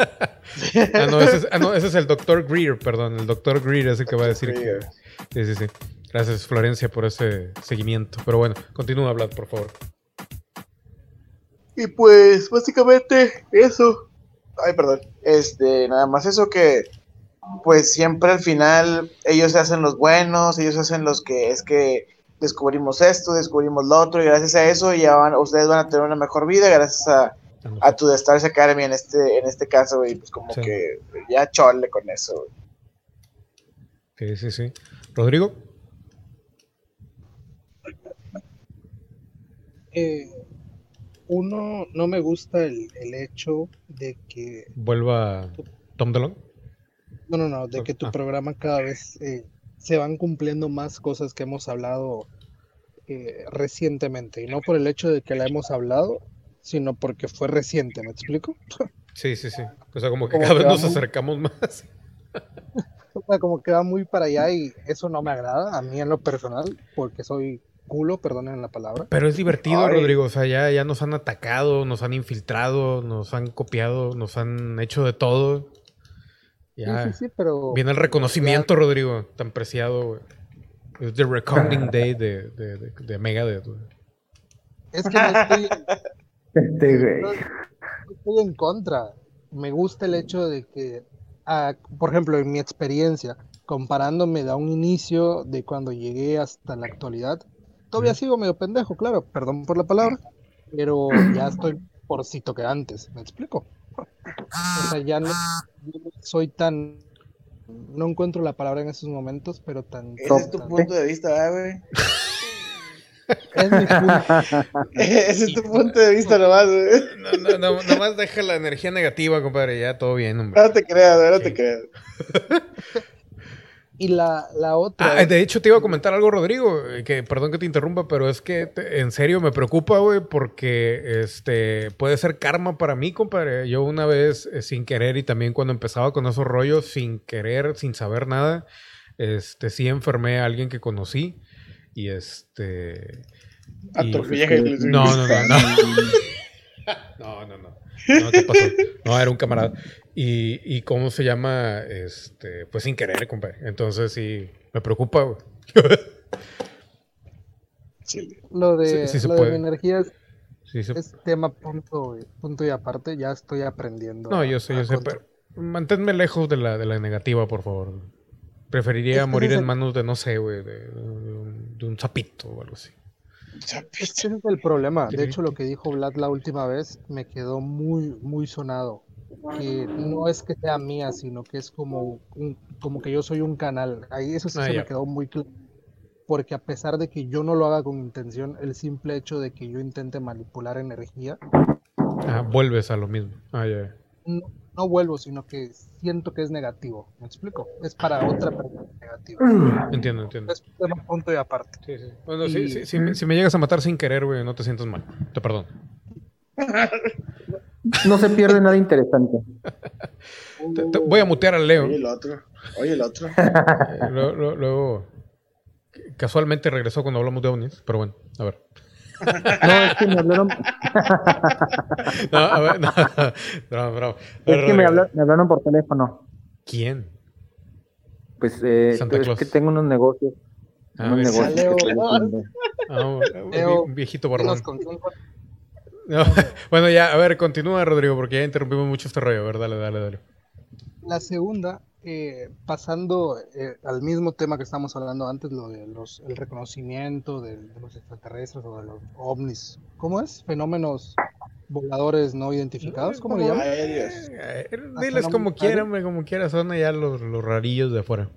ah, no, ese es, ah, no, ese es el Dr. Greer, perdón. El Dr. Greer es el que va a decir que... Sí, sí, sí. Gracias, Florencia, por ese seguimiento. Pero bueno, continúa hablando, por favor. Y pues, básicamente, eso. Ay, perdón. Este, nada más eso que, pues siempre al final ellos se hacen los buenos, ellos hacen los que es que descubrimos esto, descubrimos lo otro, y gracias a eso ya van, ustedes van a tener una mejor vida gracias a, a tu The Stars Academy en este, en este caso, y pues como Sí. que ya chole con eso. güey. Sí, sí, sí. Rodrigo. Eh, uno, no me gusta el, el hecho de que, Vuelva Tom DeLonge. no, no, no, de que tu Ah. programa cada vez eh, se van cumpliendo más cosas que hemos hablado eh, recientemente. Y no por el hecho de que la hemos hablado, sino porque fue reciente, ¿me explico? Sí, sí, sí. O sea, como que Como cada que vez nos acercamos más. O sea, como que va muy para allá y eso no me agrada a mí en lo personal, porque soy culo, perdonen la palabra. Pero es divertido, Ay. Rodrigo. O sea, ya, ya nos han atacado, nos han infiltrado, nos han copiado, nos han hecho de todo. Ya Sí, sí, sí, pero viene el reconocimiento, Rodrigo, tan preciado. güey. Es The Recording Day de, de, de, de Megadeth. güey. es que no estoy, Este, güey. no estoy en contra. Me gusta el hecho de que, ah, por ejemplo, en mi experiencia, comparándome de a un inicio de cuando llegué hasta la actualidad, todavía sigo medio pendejo, claro, perdón por la palabra, pero ya estoy porcito que antes, ¿me explico? O sea, ya no, no soy tan, no encuentro la palabra en esos momentos, pero tan... Ese es tu tan- punto de vista, ¿verdad, güey. es mi punto. Ese es tu punto de vista nomás, güey. No, no, no, nomás deja la energía negativa, compadre. Ya todo bien, hombre. No te creas, güey, no te creas. Y la, la otra... Ah, de hecho, te iba a comentar algo, Rodrigo, eh, que perdón que te interrumpa, pero es que te- en serio me preocupa, güey, porque este puede ser karma para mí, compadre. Yo una vez, eh, sin querer, y también cuando empezaba con esos rollos, sin querer, sin saber nada, este sí enfermé a alguien que conocí. Y este. y- Atrofillaje. No, no, no, no. No, no, no. No te pasó. No, era un camarada. Y, y cómo se llama, este, pues sin querer, compadre. Entonces sí, me preocupa, güey. Sí. Lo de, Sí, sí lo de mi energía es, Sí, es tema punto, punto y aparte, ya estoy aprendiendo. No, a- yo sé, yo sé, pero manténme lejos de la, de la negativa, por favor. Preferiría Es morir es en el- manos de, no sé, güey, de, de un, de un sapito o algo así. Ese es el problema. De hecho, lo que dijo Vlad la última vez me quedó muy, muy sonado. Que no es que sea mía, sino que es como, un- como que yo soy un canal. Ahí eso sí Ah, se ya. me quedó muy claro. Porque a pesar de que yo no lo haga con intención, el simple hecho de que yo intente manipular energía, Ah, vuelves a lo mismo. Ah, ya, no, no vuelvo, sino que siento que es negativo. ¿Me explico? Es para otra persona negativo. Entiendo, entiendo. Es un punto y aparte. Sí, sí. Bueno, si, me, si me llegas a matar sin querer, güey, no te sientas mal. Te perdono. No se pierde nada interesante. Te- te- voy a mutear al Leo. Oye, el otro. Oye, el otro. Eh, Luego, luego- luego, casualmente regresó cuando hablamos de ovnis, pero bueno, a ver. No, es que me hablaron, No, a ver, no, bravo, bravo. Es que me hablaron por teléfono. ¿Quién? Pues eh, Santa es Claus. que tengo unos negocios. Ah, unos negocios que. Ah, un viejito barbón. Dinos con quién fue. No, bueno, ya, a ver, continúa, Rodrigo, porque ya interrumpimos mucho este rollo. A ver, dale, dale, dale. La segunda, eh, pasando eh, al mismo tema que estamos hablando antes, lo de los, el reconocimiento de, de los extraterrestres o de los ovnis. ¿Cómo es? Fenómenos voladores no identificados, ¿cómo le llaman? Eh, diles como quieran, como quieran, son allá los, los rarillos de afuera.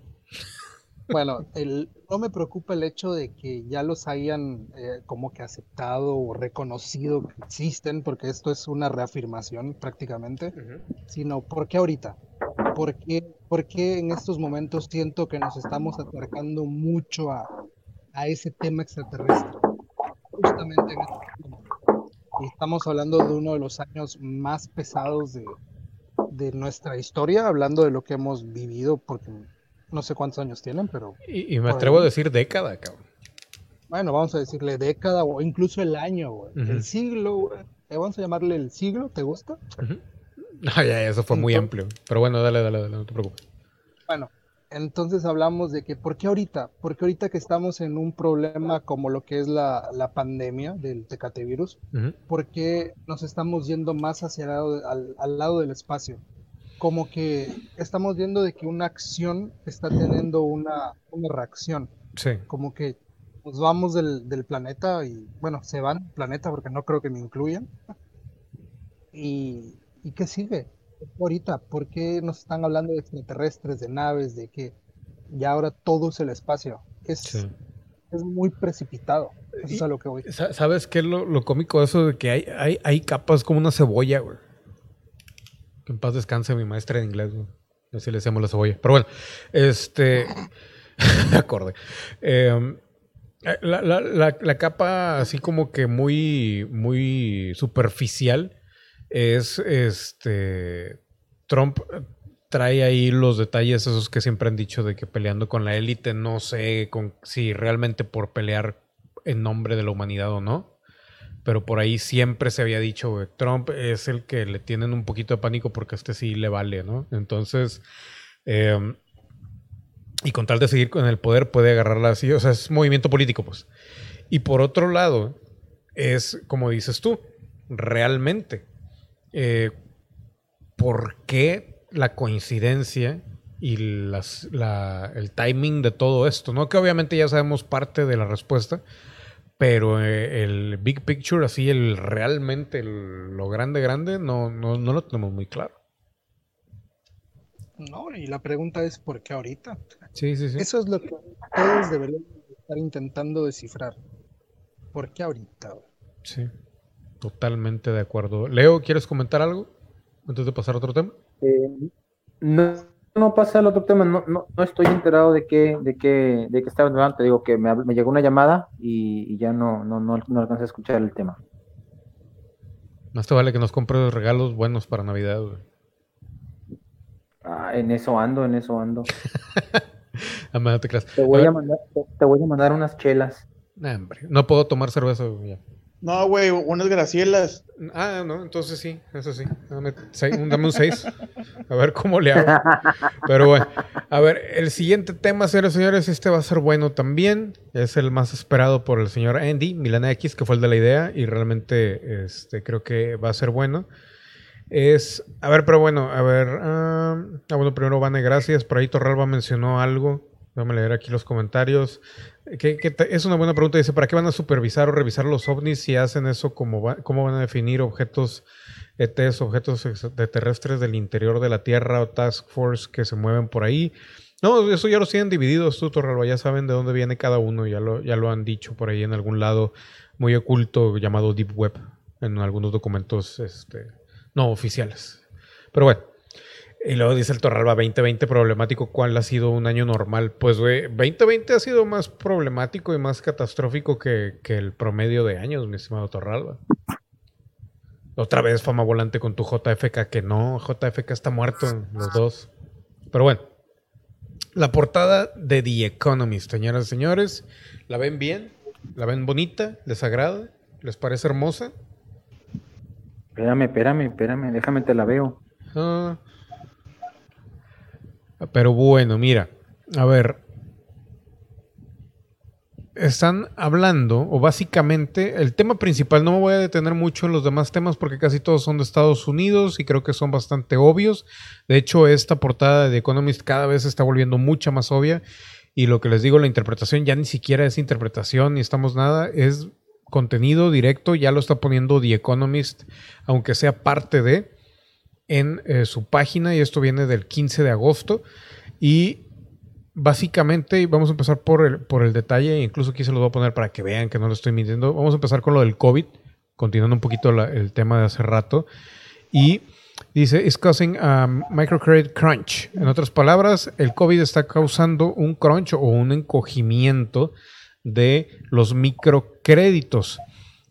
Bueno, el, no me preocupa el hecho de que ya los hayan eh, como que aceptado o reconocido que existen, porque esto es una reafirmación prácticamente, sino ¿por qué ahorita? ¿Por qué, por qué en estos momentos siento que nos estamos acercando mucho a, a ese tema extraterrestre? Justamente en este tiempo. Y estamos hablando de uno de los años más pesados de, de nuestra historia, hablando de lo que hemos vivido, porque no sé cuántos años tienen, pero Y, y me atrevo a decir década, cabrón. bueno, vamos a decirle década o incluso el año, güey. El siglo, güey. Eh, vamos a llamarle el siglo, ¿te gusta? Ujú. Ah, ya, eso fue muy amplio. Pero bueno, dale, dale, dale, no te preocupes. Bueno, entonces hablamos de que, ¿por qué ahorita? Porque ahorita que estamos en un problema como lo que es la, la pandemia del Tecate virus, Ujú. ¿por qué nos estamos yendo más hacia el lado al, al lado del espacio? Como que estamos viendo de que una acción está teniendo una, una reacción. Sí. como que nos vamos del, del planeta y bueno, se van planeta porque no creo que me incluyan. ¿Y, ¿y qué sigue? Ahorita, ¿por qué nos están hablando de extraterrestres, de naves, de que ya ahora todo es el espacio? Es, Sí. es muy precipitado. Eso es a lo que voy. Sa- ¿Sabes qué es lo, lo cómico de eso? De que hay, hay, hay capas como una cebolla, güey. En paz descanse mi maestra de inglés, güey. Así le decíamos la cebolla. Pero bueno, este. acorde. Eh, la, la- la- la capa así como que muy, muy superficial es este. Trump trae ahí los detalles esos que siempre han dicho de que peleando con la élite, no sé con, si realmente por pelear en nombre de la humanidad o no. Pero por ahí siempre se había dicho, güey, Trump es el que le tienen un poquito de pánico porque este sí le vale, ¿no? Entonces, eh, y con tal de seguir con el poder puede agarrarla así, o sea, es movimiento político, pues. Y por otro lado, es como dices tú, realmente, eh, ¿por qué la coincidencia y las- la- el timing de todo esto? ¿no? Que obviamente ya sabemos parte de la respuesta, pero eh, el big picture, así, el realmente, el- lo grande, grande, no, no, no lo tenemos muy claro. No, y la pregunta es ¿por qué ahorita? Sí, sí, sí. Eso es lo que todos deberían estar intentando descifrar. ¿Por qué ahorita? Sí, totalmente de acuerdo. Leo, ¿quieres comentar algo antes de pasar a otro tema? Eh, no, no pasa al otro tema, no, no, no estoy enterado de qué, de qué, de qué estaba hablando. Te digo que me, me llegó una llamada y, y ya no, no, no, no alcancé a escuchar el tema. Más te vale que nos compres regalos buenos para Navidad. güey. Ah, en eso ando, en eso ando. Te. Te voy A mandar, te, te voy a mandar unas chelas. nah, hombre, no puedo tomar cerveza. güey. No, güey, unas gracielas. Ah, no, entonces sí, eso sí. Dame, un- dame un 6. A ver cómo le hago. Pero bueno, a ver, el siguiente tema, señores señores, este va a ser bueno también. Es el más esperado por el señor Andy, Milana X, que fue el de la idea, y realmente este, creo que va a ser bueno. Es, a ver, pero bueno, a ver. ah, bueno, primero, Vane, gracias. Por ahí Torralba mencionó algo. Déjame leer aquí los comentarios. Es una buena pregunta. Dice, ¿para qué van a supervisar o revisar los ovnis si hacen eso? ¿Cómo, va- cómo van a definir objetos ETs, objetos extraterrestres del interior de la Tierra o Task Force que se mueven por ahí? No, eso ya los tienen divididos, tú, Torralba. Ya saben de dónde viene cada uno. Ya lo, ya lo han dicho por ahí en algún lado muy oculto llamado Deep Web. En algunos documentos este, no oficiales. Pero bueno. Y luego dice el Torralba 2020 problemático. ¿Cuál ha sido un año normal? Pues, güey, 2020 ha sido más problemático y más catastrófico que, que el promedio de años, mi estimado Torralba. Otra vez fama volante con tu JFK, que no, JFK está muerto, los dos. Pero bueno, la portada de The Economist, señoras y señores, ¿la ven bien? ¿La ven bonita? ¿Les agrada? ¿Les parece hermosa? Espérame, espérame, espérame, déjame te la veo. Ah. Pero bueno, mira, a ver. Están hablando, o básicamente, el tema principal, no me voy a detener mucho en los demás temas porque casi todos son de Estados Unidos y creo que son bastante obvios. De hecho, esta portada de The Economist cada vez se está volviendo mucha más obvia. Y lo que les digo, la interpretación ya ni siquiera es interpretación, ni estamos nada, es contenido directo, ya lo está poniendo The Economist, aunque sea parte de en eh, su página y esto viene del 15 de agosto y básicamente, vamos a empezar por el, por el detalle, incluso aquí se los voy a poner para que vean que no lo estoy mintiendo. Vamos a empezar con lo del COVID, continuando un poquito el tema de hace rato. Y dice, is causing a microcredit crunch. En otras palabras, el COVID está causando un crunch o un encogimiento de los microcréditos.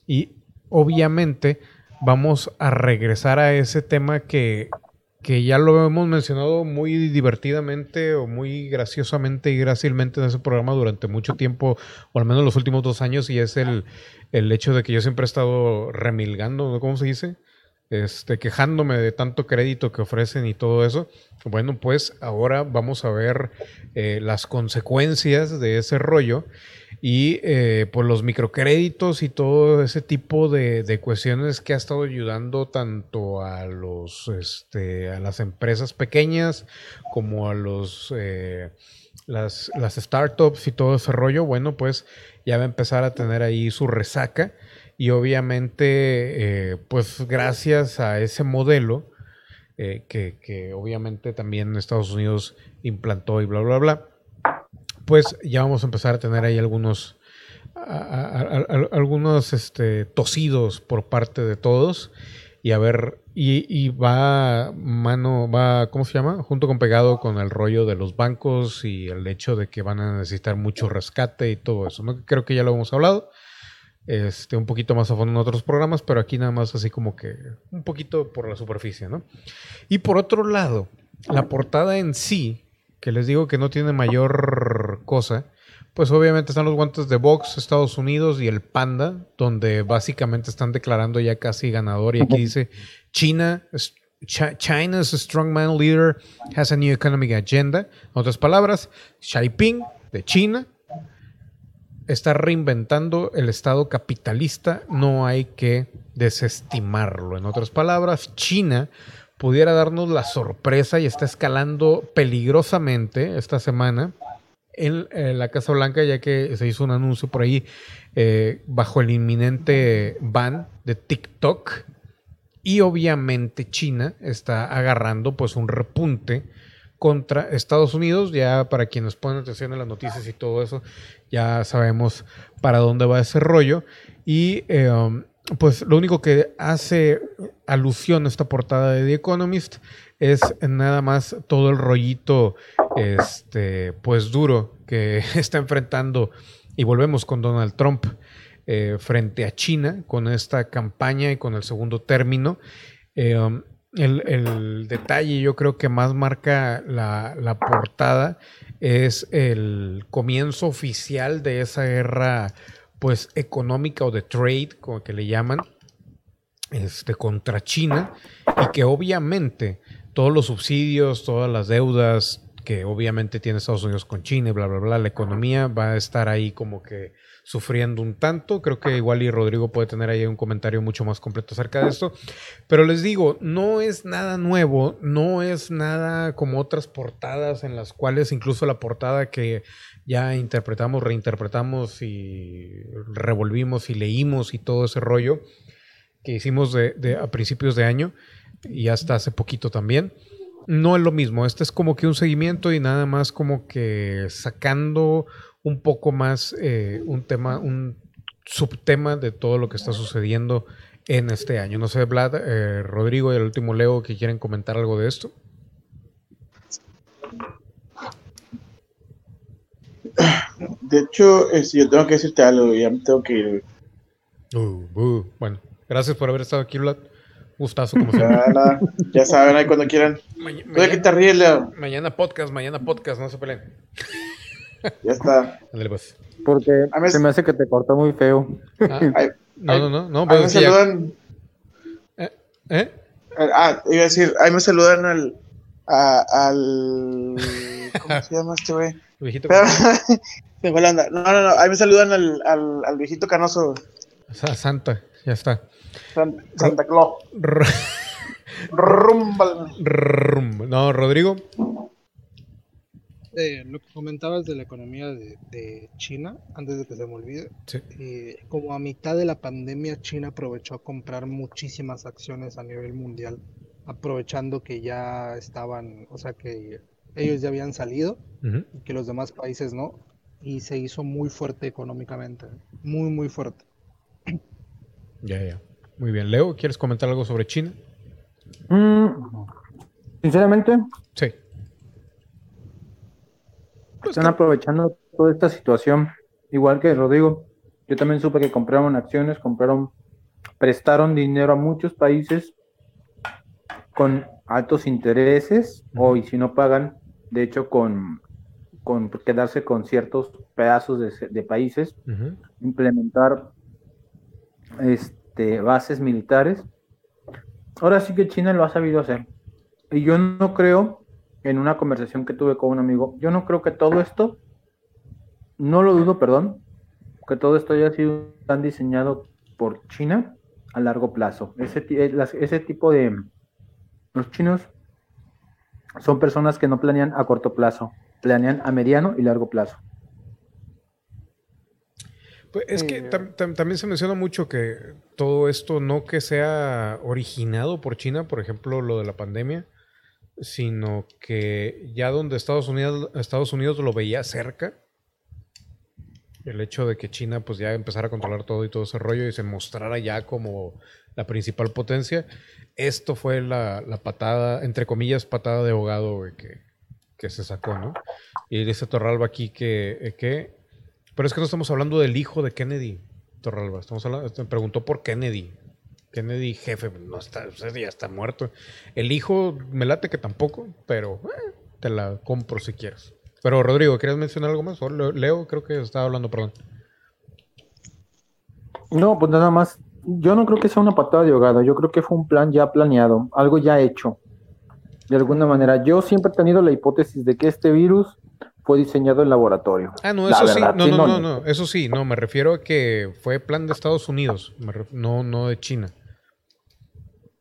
Y obviamente vamos a regresar a ese tema que, que ya lo hemos mencionado muy divertidamente o muy graciosamente y grácilmente en ese programa durante mucho tiempo, o al menos los últimos dos años, y es el, el hecho de que yo siempre he estado remilgando. ¿cómo se dice? Este, quejándome de tanto crédito que ofrecen y todo eso. Bueno, pues ahora vamos a ver eh, las consecuencias de ese rollo y eh, por los microcréditos y todo ese tipo de, cuestiones que ha estado ayudando tanto a los este, a las empresas pequeñas como a los eh, las, startups y todo ese rollo, bueno, pues ya va a empezar a tener ahí su resaca. Y obviamente, eh, pues gracias a ese modelo eh, que obviamente también Estados Unidos implantó y bla, bla, bla, pues ya vamos a empezar a tener ahí algunos, algunos este, tosidos por parte de todos y a ver, y, y va mano, va, ¿cómo se llama? Junto con pegado con el rollo de los bancos y el hecho de que van a necesitar mucho rescate y todo eso, ¿no? Creo que ya lo hemos hablado este, un poquito más a fondo en otros programas, pero aquí nada más así como que un poquito por la superficie, ¿no? Y por otro lado, la portada en sí, que les digo que no tiene mayor cosa, pues obviamente están los guantes de box Estados Unidos y el Panda, donde básicamente están declarando ya casi ganador y aquí dice China China's strongman leader has a new economic agenda. En otras palabras, Xi Jinping de China está reinventando el Estado capitalista, no hay que desestimarlo. En otras palabras, China pudiera darnos la sorpresa y está escalando peligrosamente esta semana en, eh, la Casa Blanca, ya que se hizo un anuncio por ahí eh, bajo el inminente ban de TikTok. Y obviamente China está agarrando pues un repunte contra Estados Unidos. Ya para quienes ponen atención a las noticias y todo eso, ya sabemos para dónde va ese rollo. Y um, pues lo único que hace alusión a esta portada de The Economist es nada más todo el rollito este pues duro que está enfrentando y volvemos con Donald Trump eh, frente a China con esta campaña y con el segundo término. Eh, um, el, detalle yo creo que más marca la portada es el comienzo oficial de esa guerra pues económica o de trade, como que le llaman, este, contra China y que obviamente todos los subsidios, todas las deudas que obviamente tiene Estados Unidos con China bla, bla, bla, la economía va a estar ahí como que sufriendo un tanto. Creo que igual y Rodrigo puede tener ahí un comentario mucho más completo acerca de esto. Pero les digo, no es nada nuevo, no es nada como otras portadas en las cuales incluso la portada que ya interpretamos, reinterpretamos y revolvimos y leímos y todo ese rollo que hicimos de, de- a principios de año y hasta hace poquito también. No es lo mismo, este es como que un seguimiento y nada más como que sacando un poco más eh, un tema, un subtema de todo lo que está sucediendo en este año. No sé, Vlad, eh, Rodrigo y el último Leo que quieren comentar algo de esto. De hecho, eh, si yo tengo que decirte algo, ya me tengo que ir. Uh, uh, bueno, gracias por haber estado aquí, Vlad. Gustazo, como siempre. Ya, nada, ya saben, ahí cuando quieran. Ma- ¿Tú de qué mañana, te ríes, Leo? mañana podcast, mañana podcast, no se peleen. Ya está. Ándale, pues. Porque se me hace que te cortó muy feo. Ah, no, no, no, no, ahí pero me es que ya- saludan. ¿Eh? Ah, iba a decir, ahí me saludan al. a- al. ¿Cómo se llama este güey? Viejito. Pero- Se fue la onda. No, no, no. Ahí me saludan al, al, al viejito canoso. Sa- Santa, ya está. San- Santa Claus. Rumbal. Rum. No, Rodrigo. Eh, lo que comentabas de la economía de, de China, antes de que se me olvide, Sí. eh, como a mitad de la pandemia, China aprovechó a comprar muchísimas acciones a nivel mundial, aprovechando que ya estaban, o sea, que ellos ya habían salido y que los demás países no, y se hizo muy fuerte económicamente, muy, muy fuerte. Ya, ya. Muy bien. Leo, ¿quieres comentar algo sobre China? Mm, sinceramente, Sí. Pues están aprovechando toda esta situación. Igual que Rodrigo, yo también supe que compraron acciones, compraron, prestaron dinero a muchos países con altos intereses, o y si no pagan, de hecho, con, con quedarse con ciertos pedazos de, de países, implementar este, bases militares. Ahora sí que China lo ha sabido hacer. Y yo no creo, en una conversación que tuve con un amigo, yo no creo que todo esto, no lo dudo, perdón, que todo esto haya sido tan diseñado por China a largo plazo. Ese, eh, ese tipo de... Los chinos son personas que no planean a corto plazo, planean a mediano y largo plazo. Pues es que Eh, tam- tam- también se menciona mucho que todo esto no que sea originado por China, por ejemplo, lo de la pandemia, sino que ya donde Estados Unidos, Estados Unidos lo veía cerca, el hecho de que China pues ya empezara a controlar todo y todo ese rollo y se mostrara ya como la principal potencia, esto fue la, patada, entre comillas, patada de ahogado que, que se sacó, ¿no? Y dice Torralba aquí que, eh, que pero es que no estamos hablando del hijo de Kennedy, Torralba. Estamos hablando, me preguntó por Kennedy. Kennedy, jefe, no está, ese ya está muerto. El hijo, me late que tampoco, pero eh, te la compro si quieres. Pero Rodrigo, ¿querías mencionar algo más? O Leo, creo que estaba hablando, perdón. No, pues nada más. Yo no creo que sea una patada de ahogado. Yo creo que fue un plan ya planeado, algo ya hecho. De alguna manera, yo siempre he tenido la hipótesis de que este virus fue diseñado en laboratorio. Ah, no, eso sí, verdad, no, sí, no, no, no, eso sí, no, me refiero a que fue plan de Estados Unidos, no, no de China,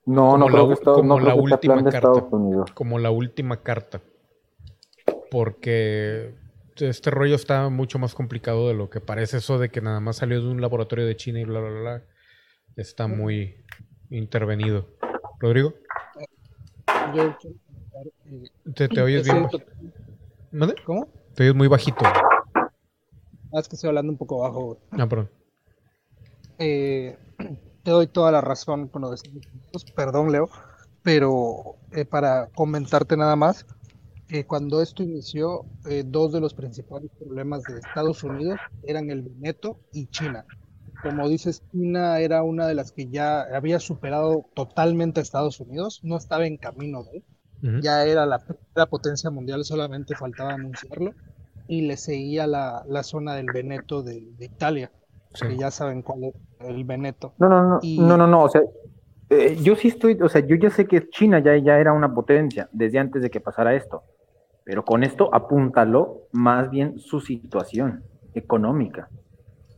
No, Como no la creo que, Estados- como no la que última plan de carta. Estados Unidos. como la última carta, porque este rollo está mucho más complicado de lo que parece, eso de que nada más salió de un laboratorio de China y bla, bla, bla, está muy intervenido. Rodrigo, Yo eh, te, te oyes bien, bajito. ¿Mande? ¿Cómo? Te oyes muy bajito. Ah, es que estoy hablando un poco bajo. Ah, perdón. Eh, te doy toda la razón con lo de perdón, Leo, pero eh, para comentarte nada más, eh, cuando esto inició, eh, dos de los principales problemas de Estados Unidos eran el Veneto y China. Como dices, China era una de las que ya había superado totalmente a Estados Unidos, no estaba en camino de, Ujú. ya era la primera potencia mundial, solamente faltaba anunciarlo, y le seguía la, la zona del Veneto de, de Italia, Sí. que ya saben cuál es el Veneto. No, no, no, Y- no, no, no, o sea, eh, yo sí estoy, o sea, yo ya sé que China ya, ya era una potencia desde antes de que pasara esto, pero con esto apúntalo más bien su situación económica.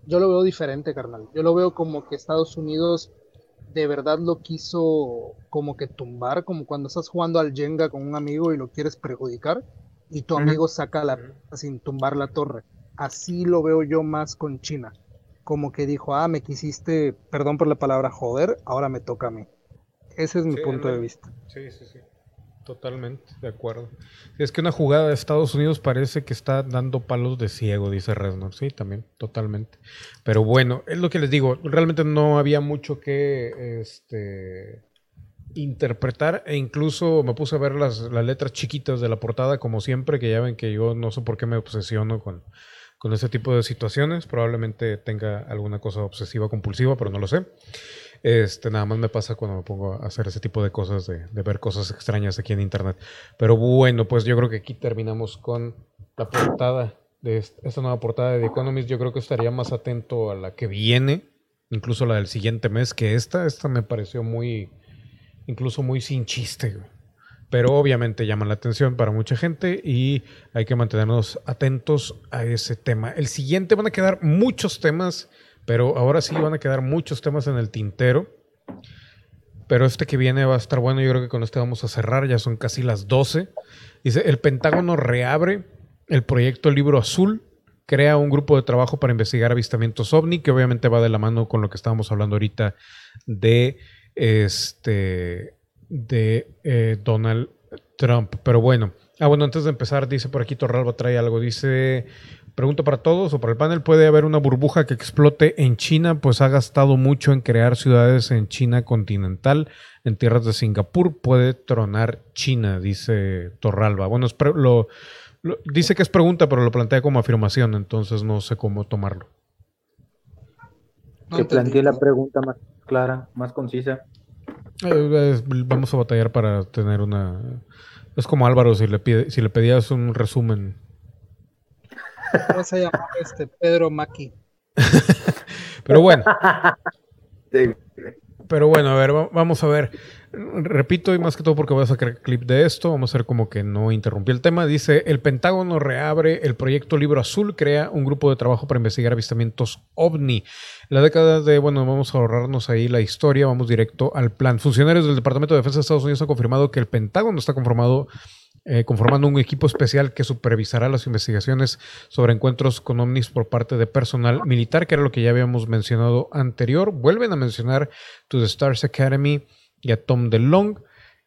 Yo lo veo diferente, carnal. Yo lo veo como que Estados Unidos de verdad lo quiso como que tumbar, como cuando estás jugando al Jenga con un amigo y lo quieres perjudicar y tu amigo saca la sin tumbar la torre. Así lo veo yo más con China. Como que dijo, ah, me quisiste, perdón por la palabra joder, ahora me toca a mí. Ese es mi Sí, punto de vista. Sí, sí, sí. Totalmente, de acuerdo. Es que una jugada de Estados Unidos parece que está dando palos de ciego, dice Resnor. Sí, también, totalmente. Pero bueno, es lo que les digo. Realmente no había mucho que este, interpretar. E incluso me puse a ver las, las letras chiquitas de la portada, como siempre, que ya ven que yo no sé por qué me obsesiono con, con ese tipo de situaciones. Probablemente tenga alguna cosa obsesiva compulsiva, pero no lo sé. Este, nada más me pasa cuando me pongo a hacer ese tipo de cosas, de, ver cosas extrañas aquí en internet. Pero bueno, pues yo creo que aquí terminamos con la portada de est- esta nueva portada de The Economist. Yo creo que estaría más atento a la que viene, incluso la del siguiente mes, que esta. Esta me pareció muy, incluso muy sin chiste. Pero obviamente llama la atención para mucha gente y hay que mantenernos atentos a ese tema. El siguiente van a quedar muchos temas, pero ahora sí van a quedar muchos temas en el tintero. Pero este que viene va a estar bueno. Yo creo que con este vamos a cerrar. Ya son casi las 12. Dice, el Pentágono reabre el proyecto Libro Azul. Crea un grupo de trabajo para investigar avistamientos ovni, que obviamente va de la mano con lo que estábamos hablando ahorita de este de eh, Donald Trump. Pero bueno, Ah, bueno, antes de empezar, dice por aquí Torralba trae algo. Dice, pregunta para todos o para el panel, ¿puede haber una burbuja que explote en China? Pues ha gastado mucho en crear ciudades en China continental, en tierras de Singapur. Puede tronar China, dice Torralba. Bueno, es lo, lo- dice que es pregunta, pero lo plantea como afirmación, entonces no sé cómo tomarlo. No que plantee la pregunta más clara, más concisa. Eh, vamos a batallar para tener una... Es como Álvaro, si le, pide, si le pedías un resumen. Vas a llamar este Pedro Maki. Pero bueno. Pero bueno, a ver, va- vamos a ver. Repito, y más que todo porque voy a sacar clip de esto, vamos a hacer como que no interrumpí el tema. Dice, el Pentágono reabre el proyecto Libro Azul, crea un grupo de trabajo para investigar avistamientos ovni. La década de, bueno, vamos a ahorrarnos ahí la historia, vamos directo al plan. Funcionarios del Departamento de Defensa de Estados Unidos han confirmado que el Pentágono está conformado eh, conformando un equipo especial que supervisará las investigaciones sobre encuentros con ovnis por parte de personal militar, que era lo que ya habíamos mencionado anterior. Vuelven a mencionar the Stars Academy y a Tom DeLong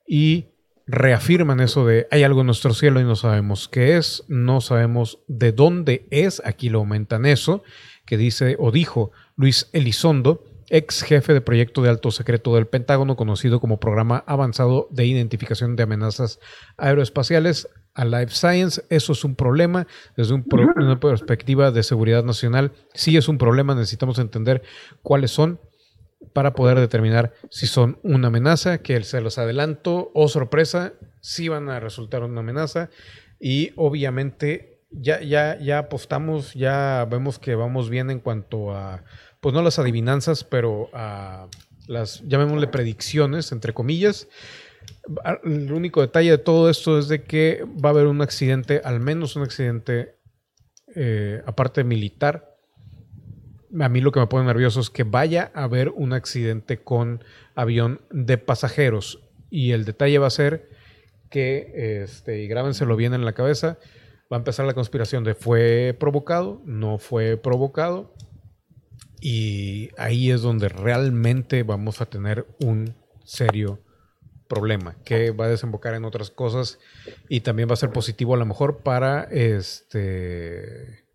y reafirman eso de hay algo en nuestro cielo y no sabemos qué es, no sabemos de dónde es, aquí lo aumentan eso, que dice o dijo Luis Elizondo, ex jefe de proyecto de alto secreto del Pentágono, conocido como Programa Avanzado de Identificación de Amenazas Aeroespaciales a Life Science. Eso es un problema desde un pro- una perspectiva de seguridad nacional. Sí es un problema, necesitamos entender cuáles son para poder determinar si son una amenaza, que se los adelanto o sorpresa, si van a resultar una amenaza y obviamente ya, ya, ya apostamos, ya vemos que vamos bien en cuanto a, pues no las adivinanzas, pero a las, llamémosle predicciones, entre comillas. Ah, El único detalle de todo esto es de que va a haber un accidente, al menos un accidente, eh, aparte militar, a mí lo que me pone nervioso es que vaya a haber un accidente con avión de pasajeros. Y el detalle va a ser que, este, y grábenselo bien en la cabeza, va a empezar la conspiración de fue provocado, no fue provocado. Y ahí es donde realmente vamos a tener un serio problema que va a desembocar en otras cosas y también va a ser positivo a lo mejor para este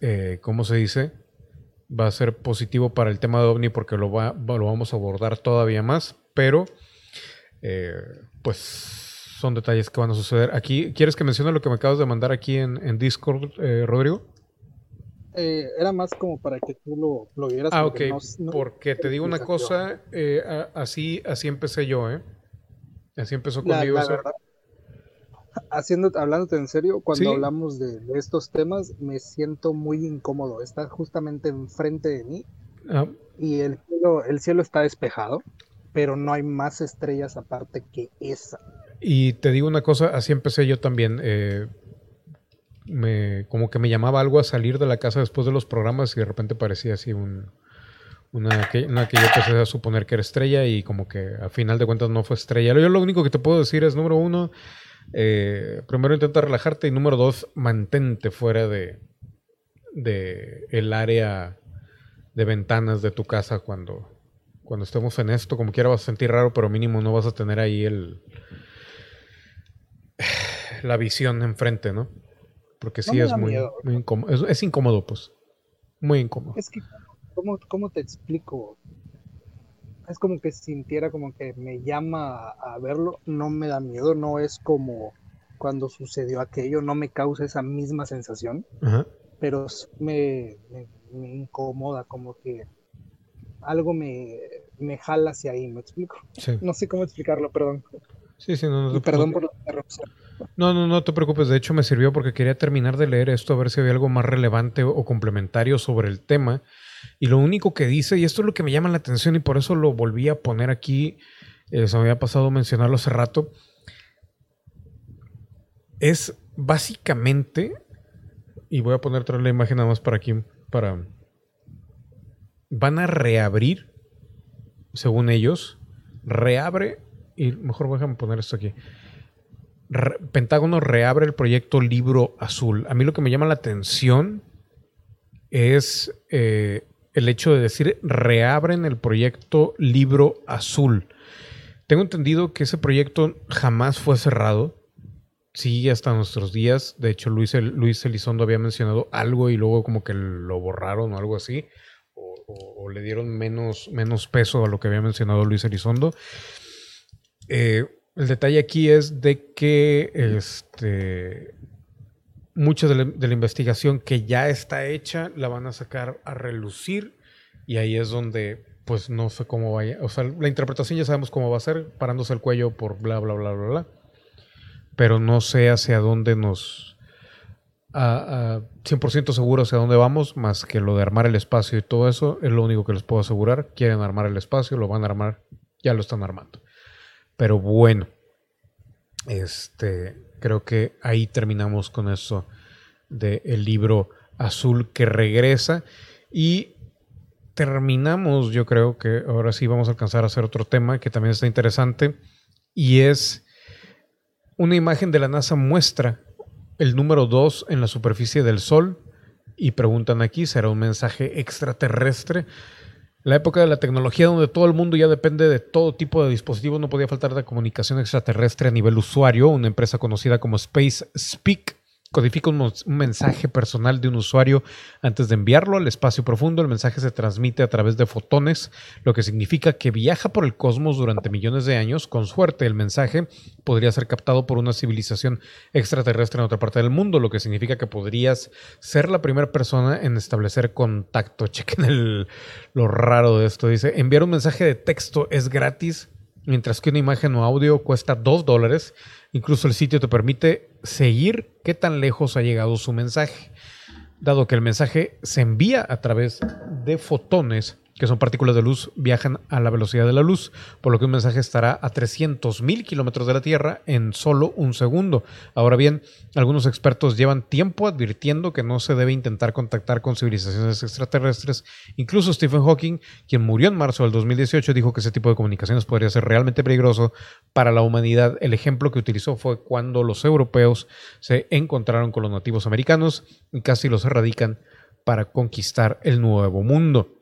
eh, ¿cómo se dice? Va a ser positivo para el tema de OVNI porque lo, va, lo vamos a abordar todavía más, pero eh, pues son detalles que van a suceder. Aquí, ¿quieres que mencione lo que me acabas de mandar aquí en, en Discord, eh, Rodrigo? Eh, era más como para que tú lo, lo vieras. Ah, ok, porque no- no- porque te digo una cosa, eh, así, así empecé yo, ¿eh? Así empezó conmigo la verdad, haciendo, hablándote en serio, cuando Sí. hablamos de, de estos temas, me siento muy incómodo. Está justamente enfrente de mí Ah, y el cielo, el cielo está despejado, pero no hay más estrellas aparte que esa. Y te digo una cosa, así empecé yo también. eh, me, como que me llamaba algo a salir de la casa después de los programas y de repente parecía así un, una, que, yo empecé a suponer que era estrella y como que a final de cuentas no fue estrella. Yo lo único que te puedo decir es, número uno, eh, primero intenta relajarte y número dos, mantente fuera de, de el área de ventanas de tu casa cuando, cuando estemos en esto. Como quiera vas a sentir raro, pero mínimo no vas a tener ahí el la visión enfrente, ¿no? Porque sí me es muy, incómodo. Es, es incómodo, pues. Muy incómodo. Es que, ¿cómo, cómo te explico? Es como que sintiera como que me llama a, verlo, no me da miedo, no es como cuando sucedió aquello, no me causa esa misma sensación, Ajá. pero sí me, me, me incomoda, como que algo me, me jala hacia ahí, ¿me explico? Sí. No sé cómo explicarlo, perdón. Sí, sí, no, no Y perdón por la interrupción. No, no, no te preocupes. De hecho, me sirvió porque quería terminar de leer esto, a ver si había algo más relevante o complementario sobre el tema. Y lo único que dice, y esto es lo que me llama la atención y por eso lo volví a poner aquí, eh, se me había pasado mencionarlo hace rato, es básicamente, y voy a poner otra la imagen nada más para aquí, para... Van a reabrir, según ellos, reabre, y mejor déjame poner esto aquí. Pentágono reabre el proyecto Libro Azul. A mí lo que me llama la atención es eh, el hecho de decir reabren el proyecto Libro Azul. Tengo entendido que ese proyecto jamás fue cerrado. sigue hasta nuestros días. De hecho, Luis, Luis Elizondo había mencionado algo y luego como que lo borraron o algo así. O le dieron menos, menos peso a lo que había mencionado Luis Elizondo. Eh, el detalle aquí es de que este, mucha de la, investigación que ya está hecha la van a sacar a relucir y ahí es donde pues no sé cómo vaya. O sea, la interpretación ya sabemos cómo va a ser, parándose el cuello por bla, bla, bla, bla, bla. Pero no sé hacia dónde nos... A, a 100% seguro hacia dónde vamos, más que lo de armar el espacio y todo eso, es lo único que les puedo asegurar. Quieren armar el espacio, lo van a armar, ya lo están armando. Pero bueno, este, creo que ahí terminamos con eso del libro azul que regresa. Y terminamos, yo creo que ahora sí vamos a alcanzar a hacer otro tema que también está interesante. Y es una imagen de la NASA muestra el número 2 en la superficie del Sol. Y preguntan aquí, ¿será un mensaje extraterrestre? La época de la tecnología donde todo el mundo ya depende de todo tipo de dispositivos, no podía faltar la comunicación extraterrestre a nivel usuario. Una empresa conocida como Space Speak codifica un, mensaje personal de un usuario antes de enviarlo al espacio profundo. El mensaje se transmite a través de fotones, lo que significa que viaja por el cosmos durante millones de años. Con suerte, el mensaje podría ser captado por una civilización extraterrestre en otra parte del mundo, lo que significa que podrías ser la primera persona en establecer contacto. Chequen el, lo raro de esto. Dice, enviar un mensaje de texto es gratis, mientras que una imagen o audio cuesta 2 dólares. Incluso el sitio te permite seguir qué tan lejos ha llegado su mensaje. Dado que el mensaje se envía a través de fotones, que son partículas de luz, viajan a la velocidad de la luz, por lo que un mensaje estará a 300 mil kilómetros de la Tierra en solo un segundo. Ahora bien, algunos expertos llevan tiempo advirtiendo que no se debe intentar contactar con civilizaciones extraterrestres. Incluso Stephen Hawking, quien murió en marzo del 2018, dijo que ese tipo de comunicaciones podría ser realmente peligroso para la humanidad. El ejemplo que utilizó fue cuando los europeos se encontraron con los nativos americanos y casi los erradican para conquistar el nuevo mundo.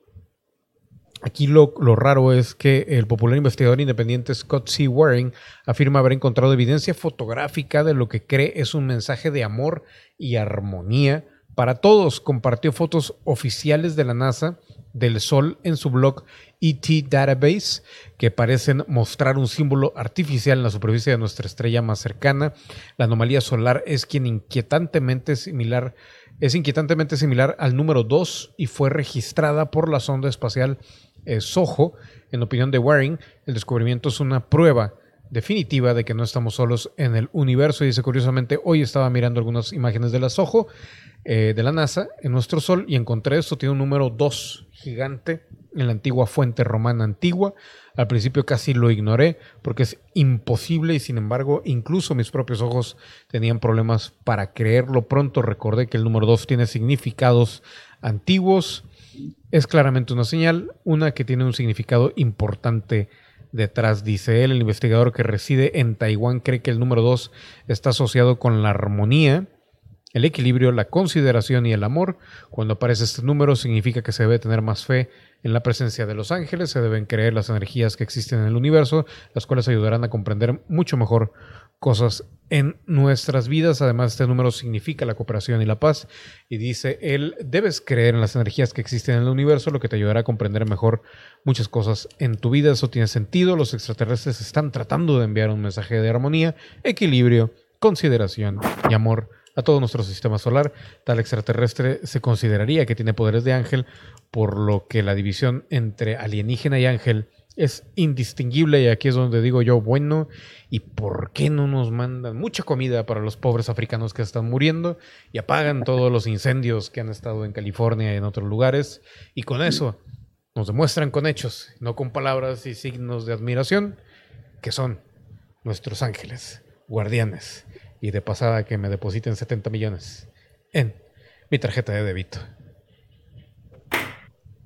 Aquí lo, lo, raro es que el popular investigador independiente Scott C. Waring afirma haber encontrado evidencia fotográfica de lo que cree es un mensaje de amor y armonía para todos. Compartió fotos oficiales de la NASA del Sol en su blog ET Database, que parecen mostrar un símbolo artificial en la superficie de nuestra estrella más cercana. La anomalía solar es quien inquietantemente similar es inquietantemente similar al número 2 y fue registrada por la sonda espacial SOHO. En opinión de Waring, el descubrimiento es una prueba definitiva de que no estamos solos en el universo. Y dice curiosamente, hoy estaba mirando algunas imágenes de la SOHO, eh, de la NASA, en nuestro Sol, y encontré esto. Tiene un número 2 gigante en la antigua fuente romana antigua. Al principio casi lo ignoré porque es imposible y sin embargo incluso mis propios ojos tenían problemas para creerlo. Pronto recordé que el número 2 tiene significados antiguos. Es claramente una señal, una que tiene un significado importante detrás, dice él. El investigador que reside en Taiwán cree que el número 2 está asociado con la armonía, el equilibrio, la consideración y el amor. Cuando aparece este número significa que se debe tener más fe en la presencia de los ángeles, se deben creer las energías que existen en el universo, las cuales ayudarán a comprender mucho mejor cosas en nuestras vidas. Además, este número significa la cooperación y la paz. Y dice, él, debes creer en las energías que existen en el universo, lo que te ayudará a comprender mejor muchas cosas en tu vida. Eso tiene sentido. Los extraterrestres están tratando de enviar un mensaje de armonía, equilibrio, consideración y amor a todo nuestro sistema solar. Tal extraterrestre se consideraría que tiene poderes de ángel, por lo que la división entre alienígena y ángel es indistinguible y aquí es donde digo yo, bueno, ¿y por qué no nos mandan mucha comida para los pobres africanos que están muriendo y apagan todos los incendios que han estado en California y en otros lugares? Y con eso nos demuestran con hechos, no con palabras y signos de admiración, que son nuestros ángeles, guardianes y de pasada que me depositen 70 millones en mi tarjeta de débito.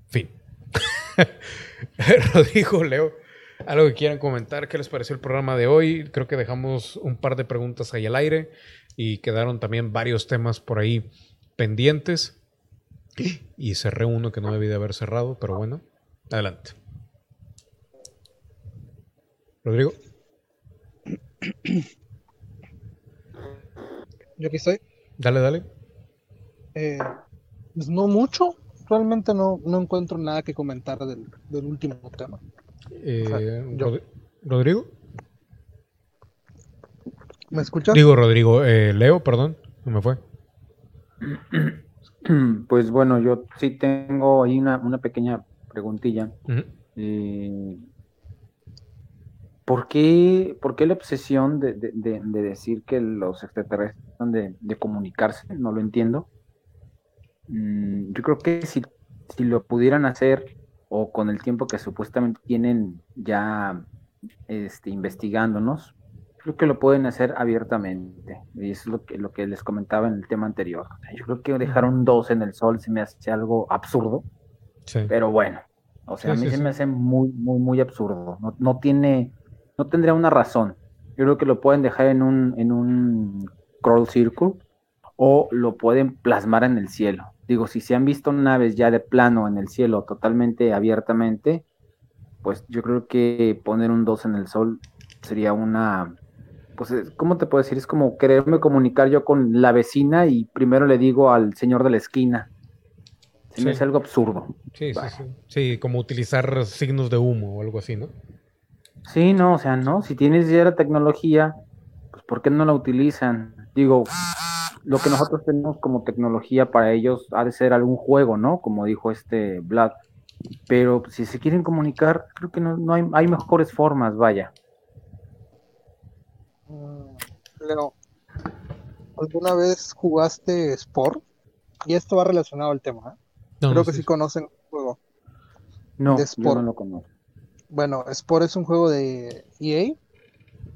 Fin. Rodrigo, Leo, algo que quieran comentar, ¿qué les pareció el programa de hoy? Creo que dejamos un par de preguntas ahí al aire y quedaron también varios temas por ahí pendientes. Y cerré uno que no debí de haber cerrado, pero bueno, adelante. Rodrigo. Yo aquí estoy. Dale, dale. Eh, pues no mucho. Realmente no, no encuentro nada que comentar del, del último tema. Eh, sea, yo- Rod- ¿Rodrigo? ¿Me escuchas? Digo, Rodrigo. eh, Leo, perdón. No me fue. Pues bueno, yo sí tengo ahí una, una pequeña preguntilla. Eh, ¿por qué, por qué la obsesión de, de- de- de decir que los extraterrestres tratan de, de comunicarse? No lo entiendo. Mm, yo creo que si, si lo pudieran hacer, o con el tiempo que supuestamente tienen ya este, investigándonos, creo que lo pueden hacer abiertamente. Y eso es lo que, lo que les comentaba en el tema anterior. Yo creo que dejar un 2 en el sol se me hace algo absurdo. Sí. Pero bueno, o sea, Sí, a mí sí, se me hace muy, muy, muy absurdo. No, no tiene, no tendría una razón. Yo creo que lo pueden dejar en un, en un crawl circle o lo pueden plasmar en el cielo. Digo, si se han visto naves ya de plano en el cielo totalmente abiertamente, pues yo creo que poner un 2 en el sol sería una, pues, es- ¿cómo te puedo decir? Es como quererme comunicar yo con la vecina y primero le digo al señor de la esquina. Se me hace algo absurdo. Sí, sí, sí. Sí, como utilizar signos de humo o algo así, ¿no? Sí, no, o sea, no, si tienes ya la tecnología, pues ¿por qué no la utilizan? Digo, lo que nosotros tenemos como tecnología para ellos ha de ser algún juego, ¿no? Como dijo este Vlad. Pero si se quieren comunicar, creo que no, no hay, hay mejores formas, vaya. Mm, Leo, ¿alguna vez jugaste Sport? Y esto va relacionado al tema, ¿eh? No, Creo no que sé. sí conocen el juego. No, De yo no lo conozco. Bueno, Sport es un juego de EA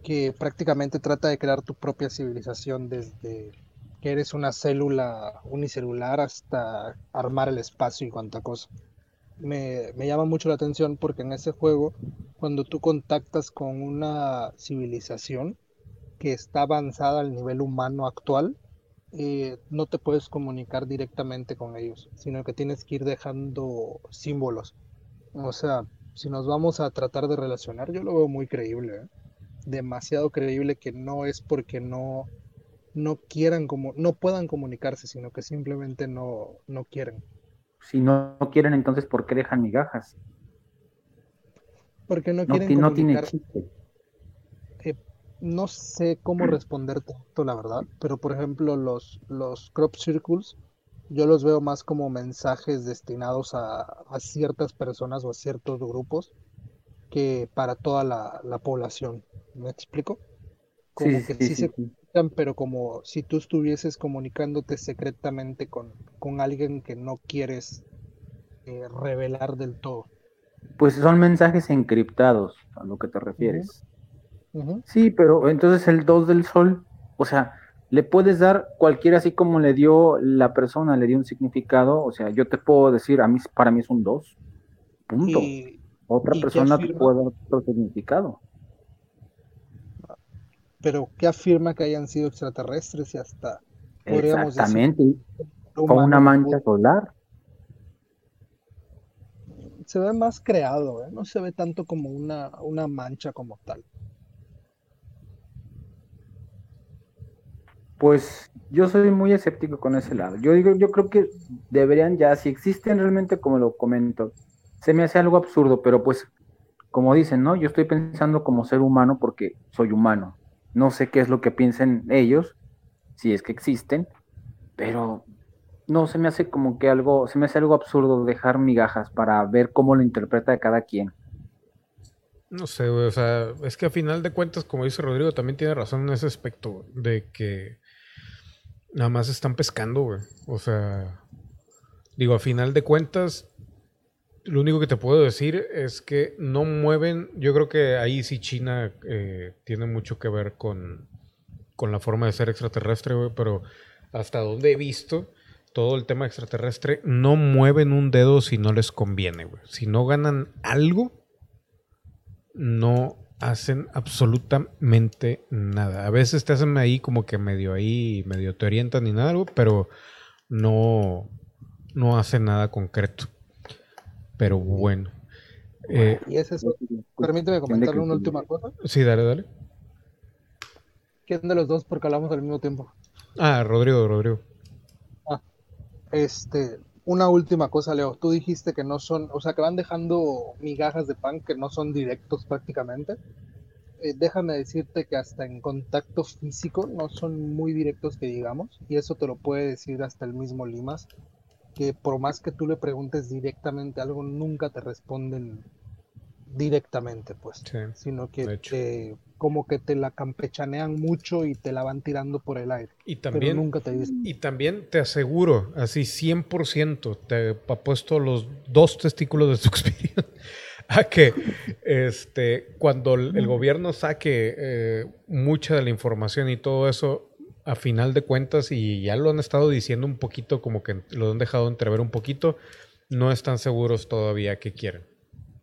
que prácticamente trata de crear tu propia civilización desde que eres una célula unicelular hasta armar el espacio y cuanta cosa. Me, me llama mucho la atención porque en ese juego, cuando tú contactas con una civilización que está avanzada al nivel humano actual, eh, no te puedes comunicar directamente con ellos, sino que tienes que ir dejando símbolos. O sea, si nos vamos a tratar de relacionar, yo lo veo muy creíble, ¿eh? demasiado creíble que no es porque no, no quieran como, no puedan comunicarse, sino que simplemente no, no quieren. Si no, no quieren, entonces, ¿por qué dejan migajas? Porque no No, quieren no tiene comunicarse. chiste. No sé cómo responderte esto, la verdad, pero por ejemplo, los, los crop circles, yo los veo más como mensajes destinados a, a ciertas personas o a ciertos grupos que para toda la, la población. ¿Me explico? Como Sí, que sí, se pero como si tú estuvieses comunicándote secretamente con, con alguien que no quieres eh, revelar del todo. Pues son mensajes encriptados, a lo que te refieres. Sí, pero entonces el 2 del sol, o sea, le puedes dar cualquiera así como le dio la persona, le dio un significado, o sea, yo te puedo decir, a mí para mí es un 2. Punto. Y, Otra ¿y qué persona te puede dar otro significado. Pero ¿qué afirma que hayan sido extraterrestres y hasta podríamos decir Exactamente, con humano una mancha solar. Se ve más creado, ¿eh? No se ve tanto como una, una mancha como tal. Pues yo soy muy escéptico con ese lado. Yo digo, yo creo que deberían ya, si existen realmente, como lo comento, se me hace algo absurdo, pero pues, como dicen, ¿no? Yo estoy pensando como ser humano porque soy humano. No sé qué es lo que piensen ellos, si es que existen, pero no se me hace como que algo, se me hace algo absurdo dejar migajas para ver cómo lo interpreta cada quien. No sé, güey, o sea, es que a final de cuentas, como dice Rodrigo, también tiene razón en ese aspecto, de que nada más están pescando, güey. O sea, digo, a final de cuentas, lo único que te puedo decir es que no mueven, yo creo que ahí sí China eh, tiene mucho que ver con, con la forma de ser extraterrestre, güey, pero hasta donde he visto, todo el tema extraterrestre, no mueven un dedo si no les conviene, güey. Si no ganan algo, no hacen absolutamente nada. A veces te hacen ahí como que medio ahí, medio te orientan y nada, algo, pero no, no hacen nada concreto. Pero bueno. Eh, Y ese es, permíteme comentarle una última cosa. sí, dale, dale. ¿Quién de los dos? Porque hablamos al mismo tiempo. Ah, Rodrigo, Rodrigo. Este, una última cosa, Leo. Tú dijiste que no son, o sea, que van dejando migajas de pan que no son directos prácticamente. Eh, déjame decirte que hasta en contacto físico no son muy directos que digamos, y eso te lo puede decir hasta el mismo Limas, que por más que tú le preguntes directamente algo, nunca te responden directamente, pues, Sí, sino que te- como que te la campechanean mucho y te la van tirando por el aire, Y pero también, nunca te dicen. y también te aseguro, así 100%, te apuesto los dos testículos de su expediente a que este, cuando el, el gobierno saque eh, mucha de la información y todo eso, a final de cuentas, y ya lo han estado diciendo un poquito, como que lo han dejado entrever un poquito, no están seguros todavía qué quieren.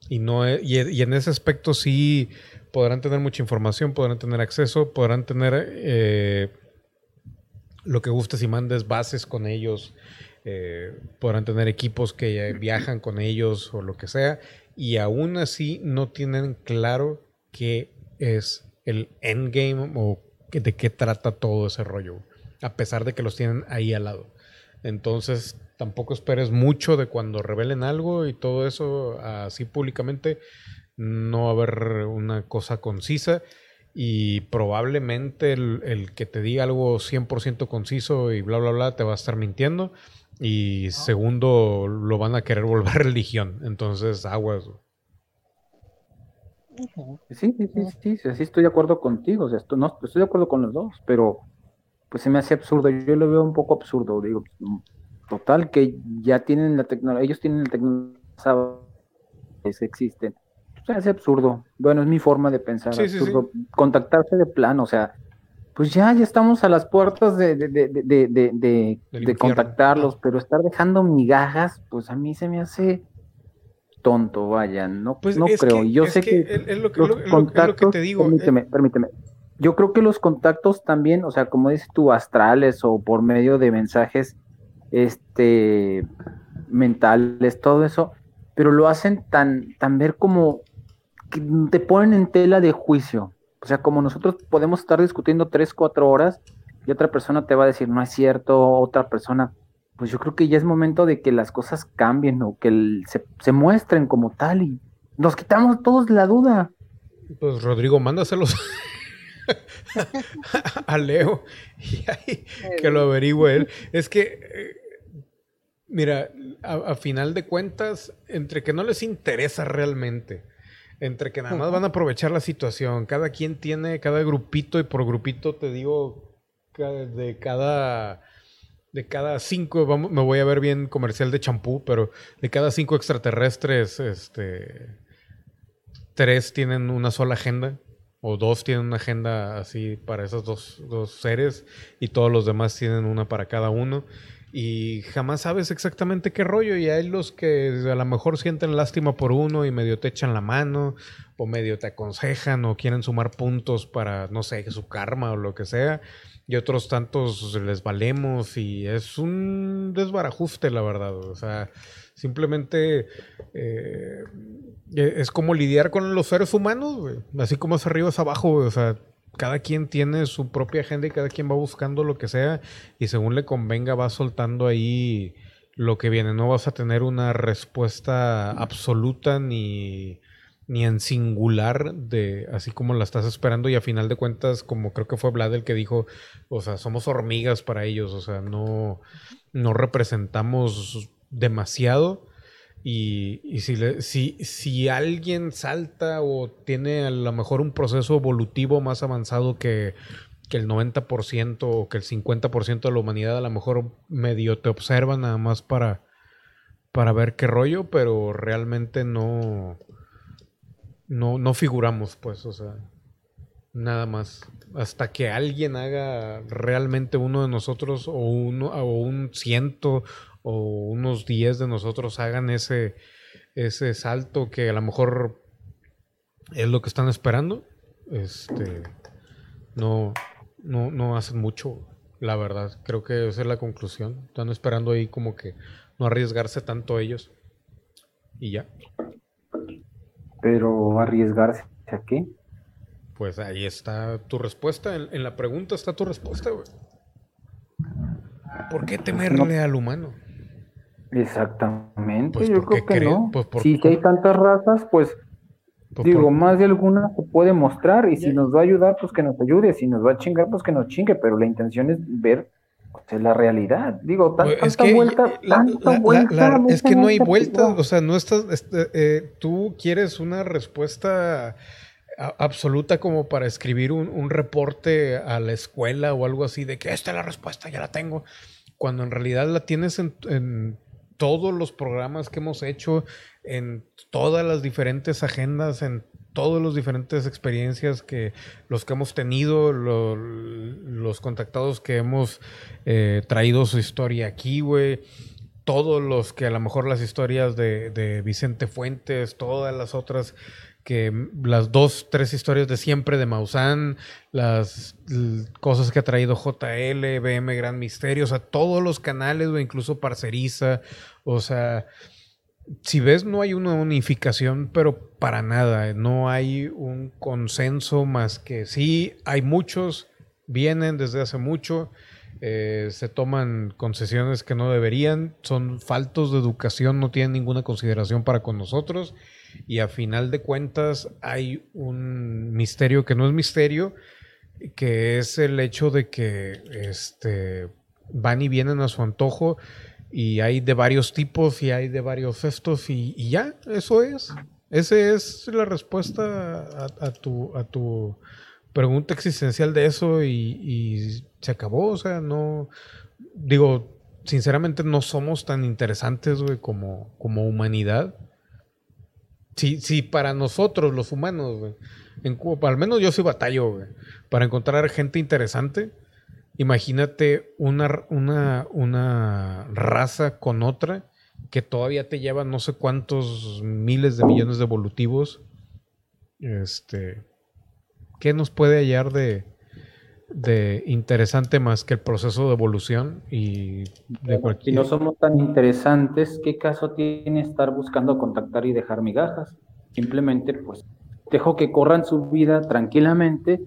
Y, no e- y, y en ese aspecto sí podrán tener mucha información, podrán tener acceso, podrán tener eh, lo que gustes y mandes bases con ellos, eh, podrán tener equipos que viajan con ellos o lo que sea, y aún así no tienen claro qué es el endgame o de qué trata todo ese rollo, a pesar de que los tienen ahí al lado. Entonces, tampoco esperes mucho de cuando revelen algo y todo eso así públicamente. No va a haber una cosa concisa y probablemente el, el que te diga algo 100% conciso y bla, bla, bla, te va a estar mintiendo. Y segundo, lo van a querer volver religión. Entonces, aguas. Sí, sí, sí, sí, sí, sí, estoy de acuerdo contigo, o sea, esto- no, estoy de acuerdo con los dos, pero pues se me hace absurdo, yo lo veo un poco absurdo, digo, total, que ya tienen la tecnología, ellos tienen la tecnología, que existen, se me hace absurdo, bueno, es mi forma de pensar, Sí, sí, sí. contactarse de plano, o sea, pues ya, ya estamos a las puertas de, de, de, de, contactarlos, pero estar dejando migajas, pues a mí se me hace tonto, vaya, no, Pues no creo, que- yo sé que es- es lo que, los lo- lo- lo que contactos, te digo. eh, permíteme, permíteme. Yo creo que los contactos también, o sea, como dices tú, astrales o por medio de mensajes este mentales, todo eso, pero lo hacen tan, tan ver como que te ponen en tela de juicio. O sea, como nosotros podemos estar discutiendo tres, cuatro horas y otra persona te va a decir, no es cierto, otra persona, pues yo creo que ya es momento de que las cosas cambien o que el- se, se muestren como tal y nos quitamos todos la duda. Pues Rodrigo, mándaselos a Leo y ahí que lo averigüe él. Es que, eh, mira, a, a final de cuentas, entre que no les interesa realmente, entre que nada más van a aprovechar la situación, cada quien tiene, cada grupito, y por grupito te digo, de cada... De cada cinco, vamos, me voy a ver bien comercial de champú, pero de cada cinco extraterrestres, este, tres tienen una sola agenda o dos tienen una agenda así para esos dos, dos seres y todos los demás tienen una para cada uno y jamás sabes exactamente qué rollo y hay los que a lo mejor sienten lástima por uno y medio te echan la mano o medio te aconsejan o quieren sumar puntos para no sé su karma o lo que sea y otros tantos les valemos y es un desbarajuste la verdad o sea simplemente eh, eh, es como lidiar con los seres humanos, güey. Así como es arriba es abajo, güey. O sea, cada quien tiene su propia agenda y cada quien va buscando lo que sea y según le convenga va soltando ahí lo que viene. No vas a tener una respuesta absoluta ni, ni en singular de así como la estás esperando y a final de cuentas, como creo que fue Vlad el que dijo, o sea, somos hormigas para ellos, o sea, no, no representamos demasiado. Y, si, si, si alguien salta o tiene a lo mejor un proceso evolutivo más avanzado que, que el 90% o que el 50% de la humanidad, a lo mejor medio te observa nada más para, para ver qué rollo, pero realmente no, no, no figuramos, pues, o sea, nada más. Hasta que alguien haga realmente uno de nosotros o, uno, o un ciento o unos 10 de nosotros hagan ese, ese salto que a lo mejor es lo que están esperando, este, no, no, no hacen mucho, la verdad. Creo que esa es la conclusión. Están esperando ahí como que no arriesgarse tanto ellos. Y ya, Pero arriesgarse a qué? pues ahí está tu respuesta. En, en la pregunta está tu respuesta, güey. ¿por qué temerle al humano? Exactamente, Pues yo creo que no. pues si hay tantas razas, pues Pues digo, por- más de alguna se puede mostrar y si nos va a ayudar, pues que nos ayude, si nos va a chingar, pues que nos chingue, pero la intención es ver pues, la realidad. Digo, tan- Pues, tanta es que vuelta, la- tanta la- vuelta, la- es que no hay no. o sea, no estás, este, eh, tú quieres una respuesta a- absoluta como para escribir un, un reporte a la escuela o algo así de que esta es la respuesta, ya la tengo, cuando en realidad la tienes en, en todos los programas que hemos hecho, en todas las diferentes agendas, en todas las diferentes experiencias que los que hemos tenido, lo- los contactados que hemos eh, traído su historia aquí, güey. Todos los que a lo mejor las historias de, Vicente Fuentes, todas las otras que las dos, tres historias de siempre de Maussan, las cosas que ha traído JL, BM Gran Misterio, o sea, todos los canales, güey, incluso Parceriza, o sea, si ves, no hay una unificación, pero para nada. No hay un consenso más que sí, hay muchos, vienen desde hace mucho, eh, se toman concesiones que no deberían, son faltos de educación, no tienen ninguna consideración para con nosotros. Y a final de cuentas hay un misterio que no es misterio, que es el hecho de que este, van y vienen a su antojo y hay de varios tipos y hay de varios estos y, ya, eso es. Esa es la respuesta a, tu, a tu pregunta existencial de eso y, se acabó, o sea, no, digo, sinceramente no somos tan interesantes, güey, como, como humanidad. Si, si para nosotros, los humanos, güey, en al menos yo soy batallo, güey, para encontrar gente interesante, imagínate una, una, una raza con otra que todavía te lleva no sé cuántos miles de millones de evolutivos. Este, ¿qué nos puede hallar de, de interesante más que el proceso de evolución y de Si cualquier... no somos tan interesantes, ¿qué caso tiene estar buscando contactar y dejar migajas? Simplemente, pues, dejo que corran su vida tranquilamente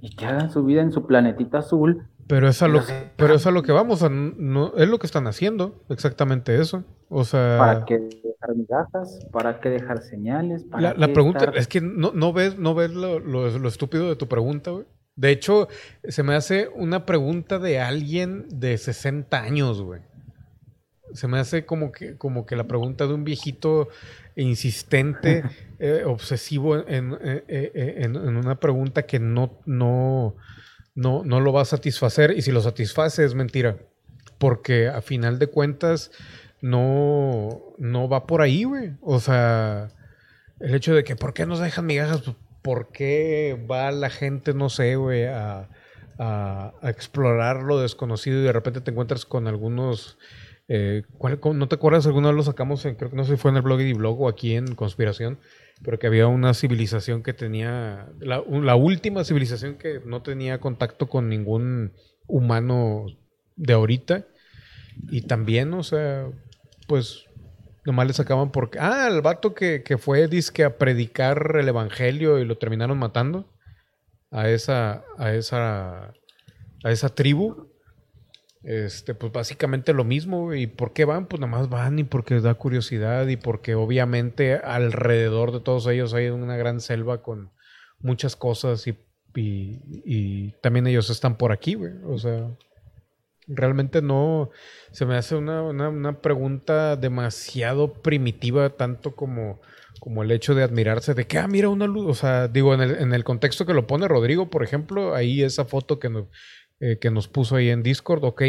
y que hagan su vida en su planetita azul. Pero es a lo, pero es a lo que vamos, a no, es lo que están haciendo, exactamente eso. O sea, ¿Para qué dejar migajas? ¿Para qué dejar señales? ¿Para la, pregunta estar- es que no, no ves, no ves lo, lo- lo estúpido de tu pregunta, güey. De hecho, se me hace una pregunta de alguien de 60 años, güey. Se me hace como que, como que la pregunta de un viejito insistente, eh, obsesivo en, eh, eh, en- en una pregunta que no, no, no, no lo va a satisfacer. Y si lo satisface es mentira. Porque a final de cuentas no, no va por ahí, güey. O sea, el hecho de que ¿por qué nos dejan migajas? Pues, ¿Por qué va la gente, no sé, güey, a, a- explorar lo desconocido y de repente te encuentras con algunos... eh, ¿cuál- cómo- ¿No te acuerdas? Alguna vez lo sacamos, en, creo que no sé si fue en el blog y blog o aquí en Conspiración, pero que había una civilización que tenía, la última civilización que no tenía contacto con ningún humano de ahorita. Y también, o sea, pues nomás le sacaban porque. Ah, el vato que, que fue disque a predicar el evangelio y lo terminaron matando. A esa. A esa. A esa tribu. Este, pues básicamente lo mismo. ¿Y por qué van? Pues nomás van y porque da curiosidad y porque obviamente alrededor de todos ellos hay una gran selva con muchas cosas y, también ellos están por aquí, güey. O sea, realmente no, se me hace una, una, una pregunta demasiado primitiva, tanto como, como el hecho de admirarse de que, ah, mira una luz, o sea, digo, en el, en el contexto que lo pone Rodrigo, por ejemplo, ahí esa foto que nos, eh, que nos puso ahí en Discord, ok,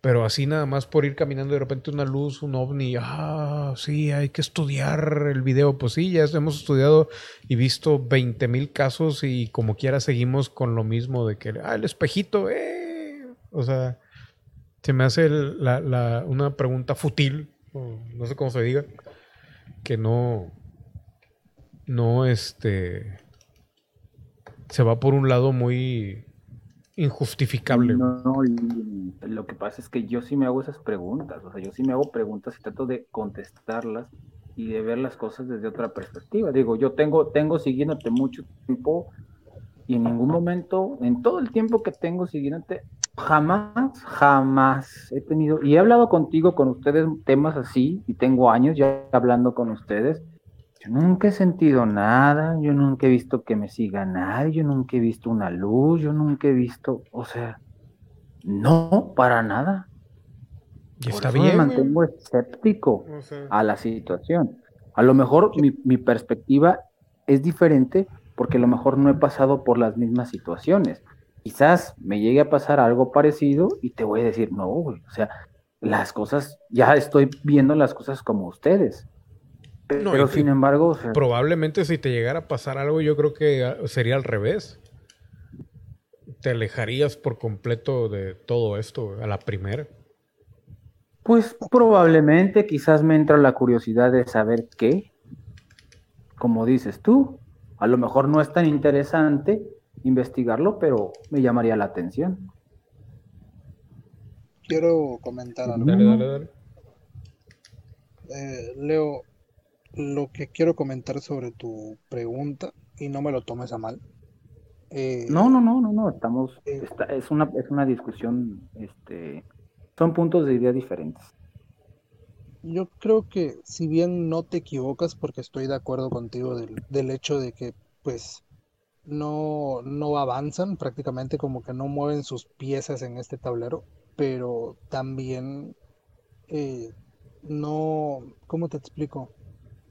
pero así nada más por ir caminando de repente una luz, un ovni, ah, sí, hay que estudiar el video, pues sí, ya hemos estudiado y visto 20 mil casos y como quiera seguimos con lo mismo de que, ah, el espejito, eh, o sea, se me hace la- una pregunta fútil, o no sé cómo se diga, que no, no, este, se va por un lado muy injustificable. No, no, lo que pasa es que yo sí me hago esas preguntas, o sea, yo sí me hago preguntas y trato de contestarlas y de ver las cosas desde otra perspectiva. Digo, yo tengo, tengo siguiéndote mucho tiempo y en ningún momento, en todo el tiempo que tengo siguiéndote, jamás, jamás he tenido, y he hablado contigo, con ustedes, temas así, y tengo años ya hablando con ustedes. Yo nunca he sentido nada, yo nunca he visto que me siga nadie, yo nunca he visto una luz, yo nunca he visto, o sea, no, para nada. Y Por está eso bien. me mantengo escéptico O sea, a la situación. A lo mejor mi, mi perspectiva es diferente porque a lo mejor no he pasado por las mismas situaciones. Quizás me llegue a pasar algo parecido y te voy a decir, no, güey, o sea, las cosas, ya estoy viendo las cosas como ustedes. No, Pero sin embargo, o sea, probablemente si te llegara a pasar algo, yo creo que ah, sería al revés. Te alejarías por completo de todo esto a la primera. pues probablemente quizás me entra la curiosidad de saber qué, como dices tú, a lo mejor no es tan interesante investigarlo, pero me llamaría la atención. Quiero comentar algo. Dale, dale, dale. Eh, Leo, lo que quiero comentar sobre tu pregunta, y no me lo tomes a mal. eh, No, no, no, no, no, estamos, Eh. está- es una, es una discusión, este, son puntos de idea diferentes. Yo creo que si bien no te equivocas, porque estoy de acuerdo contigo del, del hecho de que pues no, no avanzan, prácticamente como que no mueven sus piezas en este tablero, pero también eh, no, ¿cómo te explico?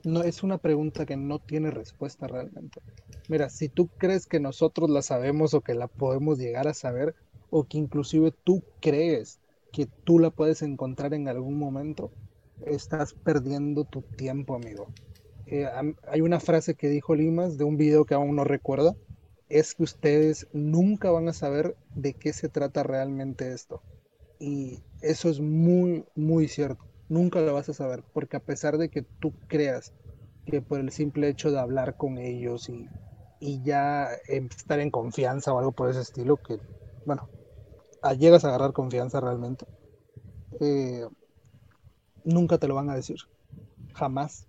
No es una pregunta que no tiene respuesta realmente. Mira, si tú crees que nosotros la sabemos o que la podemos llegar a saber, o que inclusive tú crees que tú la puedes encontrar en algún momento, estás perdiendo tu tiempo, amigo. Eh, hay una frase que dijo Limas de un video que aún no recuerdo, es que ustedes nunca van a saber de qué se trata realmente esto. Y eso es muy, muy cierto. Nunca lo vas a saber, porque a pesar de que tú creas que por el simple hecho de hablar con ellos y, y ya em, estar en confianza o algo por ese estilo, que, bueno, llegas a agarrar confianza realmente, eh, nunca te lo van a decir. Jamás.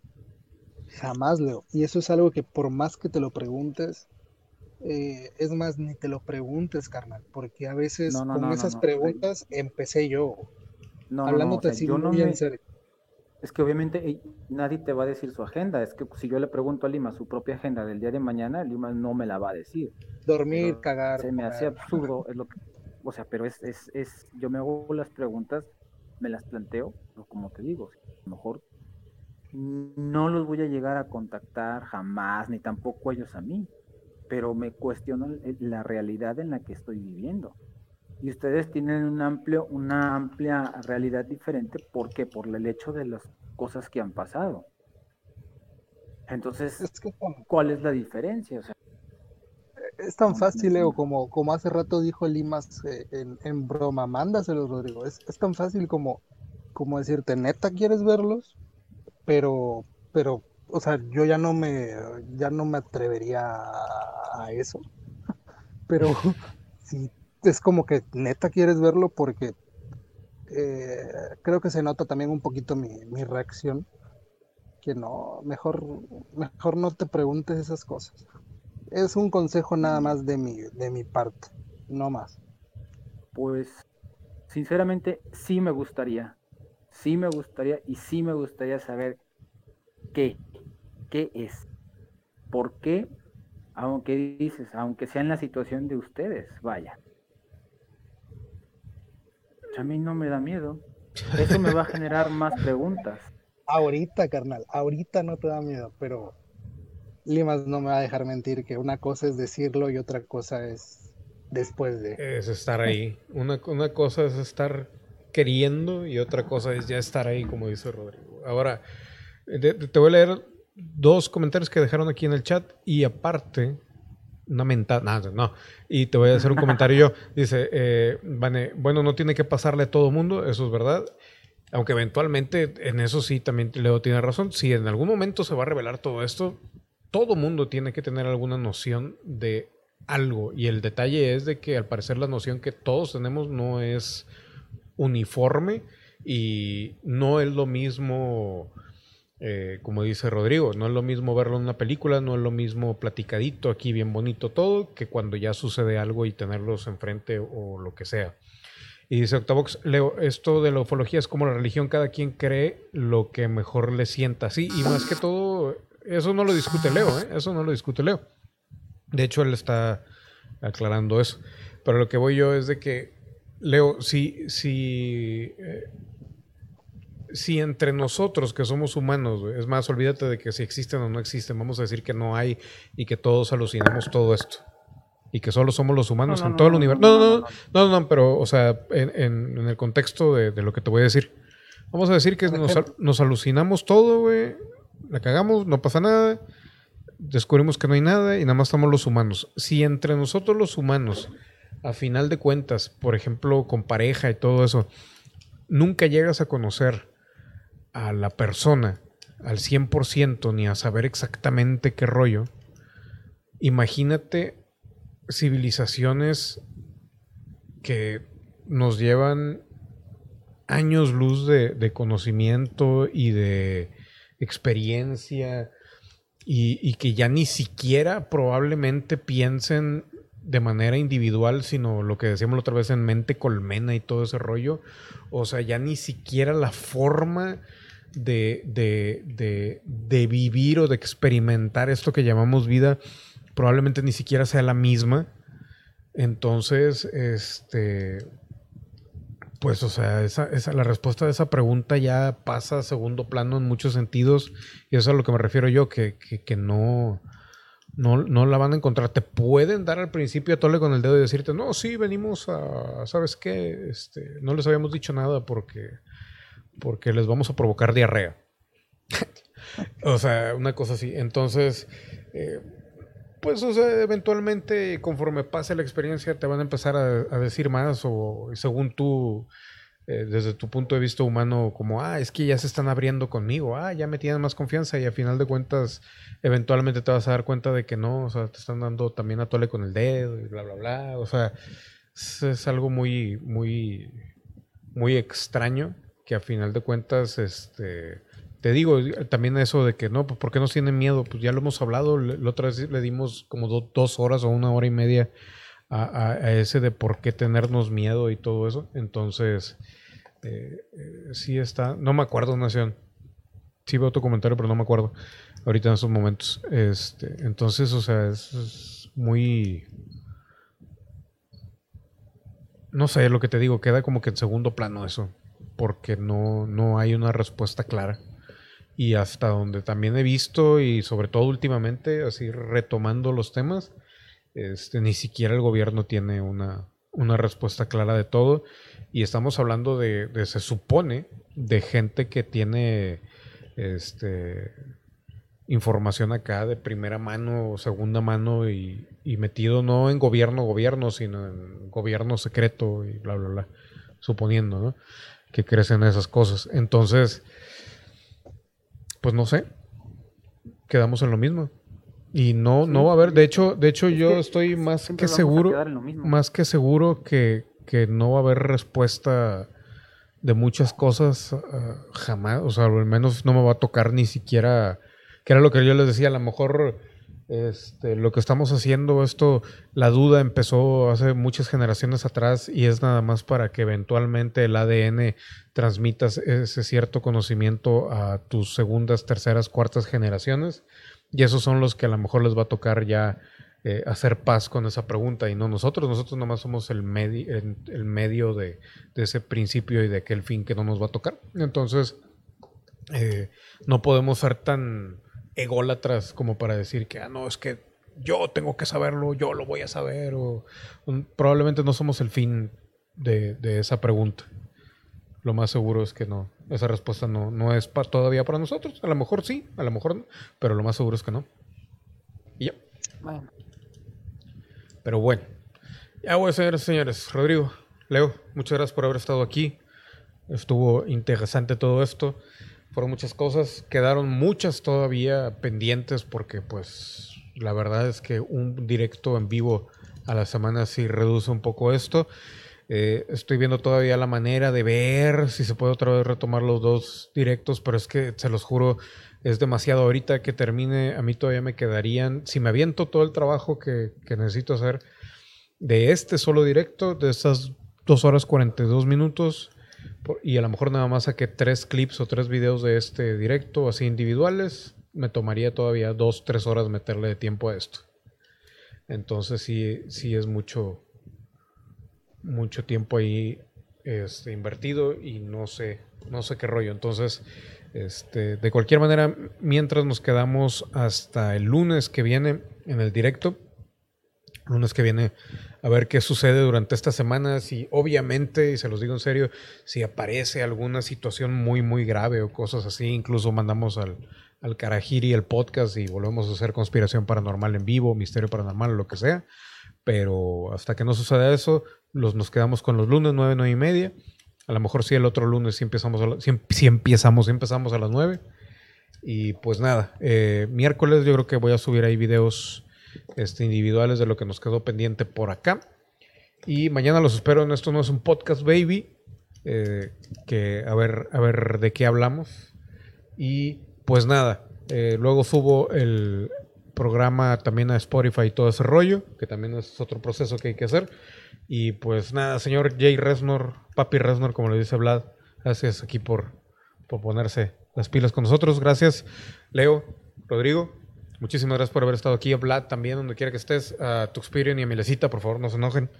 Jamás, Leo. Y eso es algo que por más que te lo preguntes, eh, es más, ni te lo preguntes, carnal, porque a veces No, no, con no, esas preguntas empecé yo, No, no, no, o hablándote sea, yo no en me- serio. es que obviamente nadie te va a decir su agenda, es que si yo le pregunto a Lima su propia agenda del día de mañana, Lima no me la va a decir. Dormir, Pero cagar. Se me hace absurdo, es lo que, o sea, pero es, es, es, yo me hago las preguntas, me las planteo, pero como te digo, a lo mejor no los voy a llegar a contactar jamás, ni tampoco ellos a mí, pero me cuestionan la realidad en la que estoy viviendo. Y ustedes tienen un amplio, una amplia realidad diferente, ¿por qué? Por el hecho de las cosas que han pasado. Entonces, Es que ¿cuál es la diferencia? O sea, es tan fácil, Leo, como, como hace rato dijo Limas eh, en, en broma, mándaselo, Rodrigo. Es, es tan fácil como, como decirte, neta, ¿quieres verlos? Pero, pero, o sea, yo ya no me, ya no me atrevería a, a eso. Pero sí, es como que neta quieres verlo porque eh, creo que se nota también un poquito mi, mi reacción. Que no, mejor, mejor no te preguntes esas cosas. Es un consejo nada más de mi, de mi parte, no más. Pues, sinceramente, sí me gustaría. Sí me gustaría y sí me gustaría saber qué, qué es. ¿Por qué? Aunque dices, aunque sea en la situación de ustedes, vaya. A mí no me da miedo. Eso me va a generar más preguntas. Ahorita, carnal, ahorita no te da miedo, pero Limas no me va a dejar mentir que una cosa es decirlo y otra cosa es después de. Es estar ahí. Una, una cosa es estar queriendo y otra cosa es ya estar ahí, como dice Rodrigo. Ahora, te voy a leer dos comentarios que dejaron aquí en el chat y aparte, una mentada, nada, no. Y te voy a hacer un comentario yo. Dice, eh, Vane, bueno, no tiene que pasarle a todo mundo, eso es verdad. Aunque eventualmente en eso sí también Leo tiene razón. Si en algún momento se va a revelar todo esto, todo mundo tiene que tener alguna noción de algo. Y el detalle es de que al parecer la noción que todos tenemos no es uniforme y no es lo mismo, eh, como dice Rodrigo, no es lo mismo verlo en una película, no es lo mismo platicadito aquí bien bonito todo, que cuando ya sucede algo y tenerlos enfrente o lo que sea. Y dice Octavox, Leo, esto de la ufología es como la religión, cada quien cree lo que mejor le sienta. Sí, y más que todo, eso no lo discute Leo, ¿eh? Eso no lo discute Leo. De hecho, él está aclarando eso. Pero lo que voy yo es de que, Leo, si, si, eh, si entre nosotros que somos humanos, es más, olvídate de que si existen o no existen, vamos a decir que no hay y que todos alucinamos todo esto. Y que solo somos los humanos No, no, en todo el universo. no, No, no, no, no, no, no, no, pero, o sea, en, en- en el contexto de, de lo que te voy a decir. Vamos a decir que nos, nos alucinamos todo, güey. La cagamos, no pasa nada. Descubrimos que no hay nada y nada más estamos los humanos. Si entre nosotros los humanos, a final de cuentas, por ejemplo, con pareja y todo eso, nunca llegas a conocer a la persona al 100% ni a saber exactamente qué rollo, imagínate civilizaciones que nos llevan años luz de, de conocimiento y de experiencia y, y que ya ni siquiera probablemente piensen de manera individual, sino lo que decíamos la otra vez en mente colmena y todo ese rollo. O sea, ya ni siquiera la forma de, de, de, de vivir o de experimentar esto que llamamos vida probablemente ni siquiera sea la misma. Entonces, este, pues, o sea, esa, esa- la respuesta de esa pregunta ya pasa a segundo plano en muchos sentidos. Y eso es a lo que me refiero yo, que, que, que no, no, no la van a encontrar. Te pueden dar al principio a tole con el dedo y decirte, no, sí, venimos a, ¿sabes qué? Este, no les habíamos dicho nada porque, porque les vamos a provocar diarrea. o sea, una cosa así. Entonces, eh, pues, o eventualmente, conforme pase la experiencia, te van a empezar a, decir más o según tú, eh, desde tu punto de vista humano, como, ah, es que ya se están abriendo conmigo, ah, ya me tienen más confianza y a final de cuentas, eventualmente te vas a dar cuenta de que no, o sea, te están dando también a tole con el dedo y bla, bla, bla, o sea, es algo muy, muy, muy extraño que a final de cuentas, este, te digo, también eso de que no, pues ¿por qué nos tienen miedo? Pues ya lo hemos hablado, la otra vez le dimos como do- dos horas o una hora y media a, a- a ese de por qué tenernos miedo y todo eso. Entonces, eh, eh, sí está, no me acuerdo, Nación. Sí veo tu comentario, pero no me acuerdo ahorita en estos momentos. Este, entonces, o sea, es, es muy... No sé, lo que te digo, queda como que en segundo plano eso, porque no, no hay una respuesta clara. Y hasta donde también he visto, y sobre todo últimamente, así retomando los temas, este, ni siquiera el gobierno tiene una, una respuesta clara de todo. Y estamos hablando de, de, se supone, de gente que tiene este, información acá de primera mano o segunda mano y, y metido no en gobierno, gobierno, sino en gobierno secreto y bla, bla, bla. Suponiendo, ¿no? Que crecen esas cosas. Entonces, pues no sé. Quedamos en lo mismo. Y no, Sí, no va a haber. De hecho, de hecho, Es yo que estoy más que seguro más que seguro que, que no va a haber respuesta de muchas cosas ah, jamás, o sea, al menos no me va a tocar ni siquiera, que era lo que yo les decía, a lo mejor este, lo que estamos haciendo, esto, la duda empezó hace muchas generaciones atrás y es nada más para que eventualmente el ADN transmitas ese cierto conocimiento a tus segundas, terceras, cuartas generaciones y esos son los que a lo mejor les va a tocar ya eh, hacer paz con esa pregunta y no nosotros. Nosotros nomás somos el, el medio de, de ese principio y de aquel fin que no nos va a tocar. Entonces, eh, no podemos ser tan ególatras como para decir que, ah, no, es que yo tengo que saberlo, yo lo voy a saber, o um, probablemente no somos el fin de, de esa pregunta. Lo más seguro es que no, esa respuesta no, no es pa- todavía para nosotros. A lo mejor sí, a lo mejor no, pero lo más seguro es que no. Y ya. Bueno, Pero bueno. Ya voy, señores señores. Rodrigo, Leo, muchas gracias por haber estado aquí. Estuvo interesante todo esto. Fueron muchas cosas. Quedaron muchas todavía pendientes porque pues la verdad es que un directo en vivo a la semana sí reduce un poco esto. Eh, estoy viendo todavía la manera de ver si se puede otra vez retomar los dos directos, pero es que se los juro, es demasiado. Ahorita que termine, a mí todavía me quedarían, si me aviento todo el trabajo que, que necesito hacer de este solo directo, de esas 2 horas 42 minutos y a lo mejor nada más saqué tres clips o tres videos de este directo, así individuales, me tomaría todavía 2, 3 horas meterle de tiempo a esto. Entonces sí, sí es mucho, mucho tiempo ahí este, invertido y no sé, no sé qué rollo. Entonces, este, de cualquier manera, mientras nos quedamos hasta el lunes que viene en el directo, lunes que viene a ver qué sucede durante esta semana, si obviamente, y se los digo en serio, si aparece alguna situación muy, muy grave o cosas así, incluso mandamos al, al Karajiri el podcast y volvemos a hacer conspiración paranormal en vivo, misterio paranormal, lo que sea. Pero hasta que no suceda eso, los, nos quedamos con los lunes, 9, 9 y media. A lo mejor sí el otro lunes sí empezamos a, la- em- empezamos, empezamos a las 9. Y pues nada, eh, miércoles yo creo que voy a subir ahí videos este, individuales de lo que nos quedó pendiente por acá. Y mañana los espero en esto no es un podcast baby. eh, que a ver, a ver de qué hablamos. Y pues nada, eh, luego subo el programa también a Spotify y todo ese rollo, que también es otro proceso que hay que hacer. Y pues nada, señor Jay Resnor, papi Resnor, como le dice Vlad, gracias aquí por, por ponerse las pilas con nosotros. Gracias, Leo, Rodrigo. Muchísimas gracias por haber estado aquí. A Vlad también, donde quiera que estés. A Tuxperion y a Milecita, por favor, no se enojen.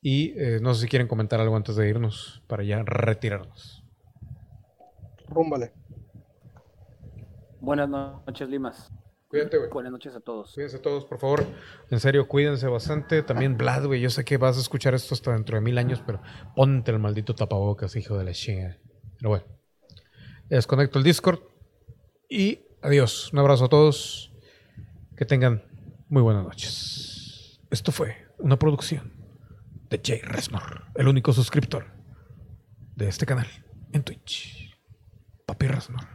Y eh, no sé si quieren comentar algo antes de irnos para ya retirarnos. Rúmbale. Buenas noches, Limas. Cuídate, güey. Buenas noches a todos. Cuídense todos, por favor. En serio, cuídense bastante. También, Vlad, güey, yo sé que vas a escuchar esto hasta dentro de mil años, pero ponte el maldito tapabocas, hijo de la chinga. Pero bueno, desconecto el Discord y adiós. Un abrazo a todos. Que tengan muy buenas noches. Esto fue una producción de Jay Resnor, el único suscriptor de este canal en Twitch. Papi Resnor.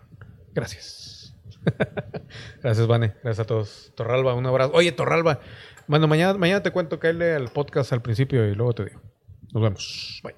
Gracias. Gracias, Vane. Gracias a todos. Torralba, un abrazo. Oye, Torralba. Bueno, mañana, mañana te cuento que al podcast al principio y luego te digo. Nos vemos. Bye.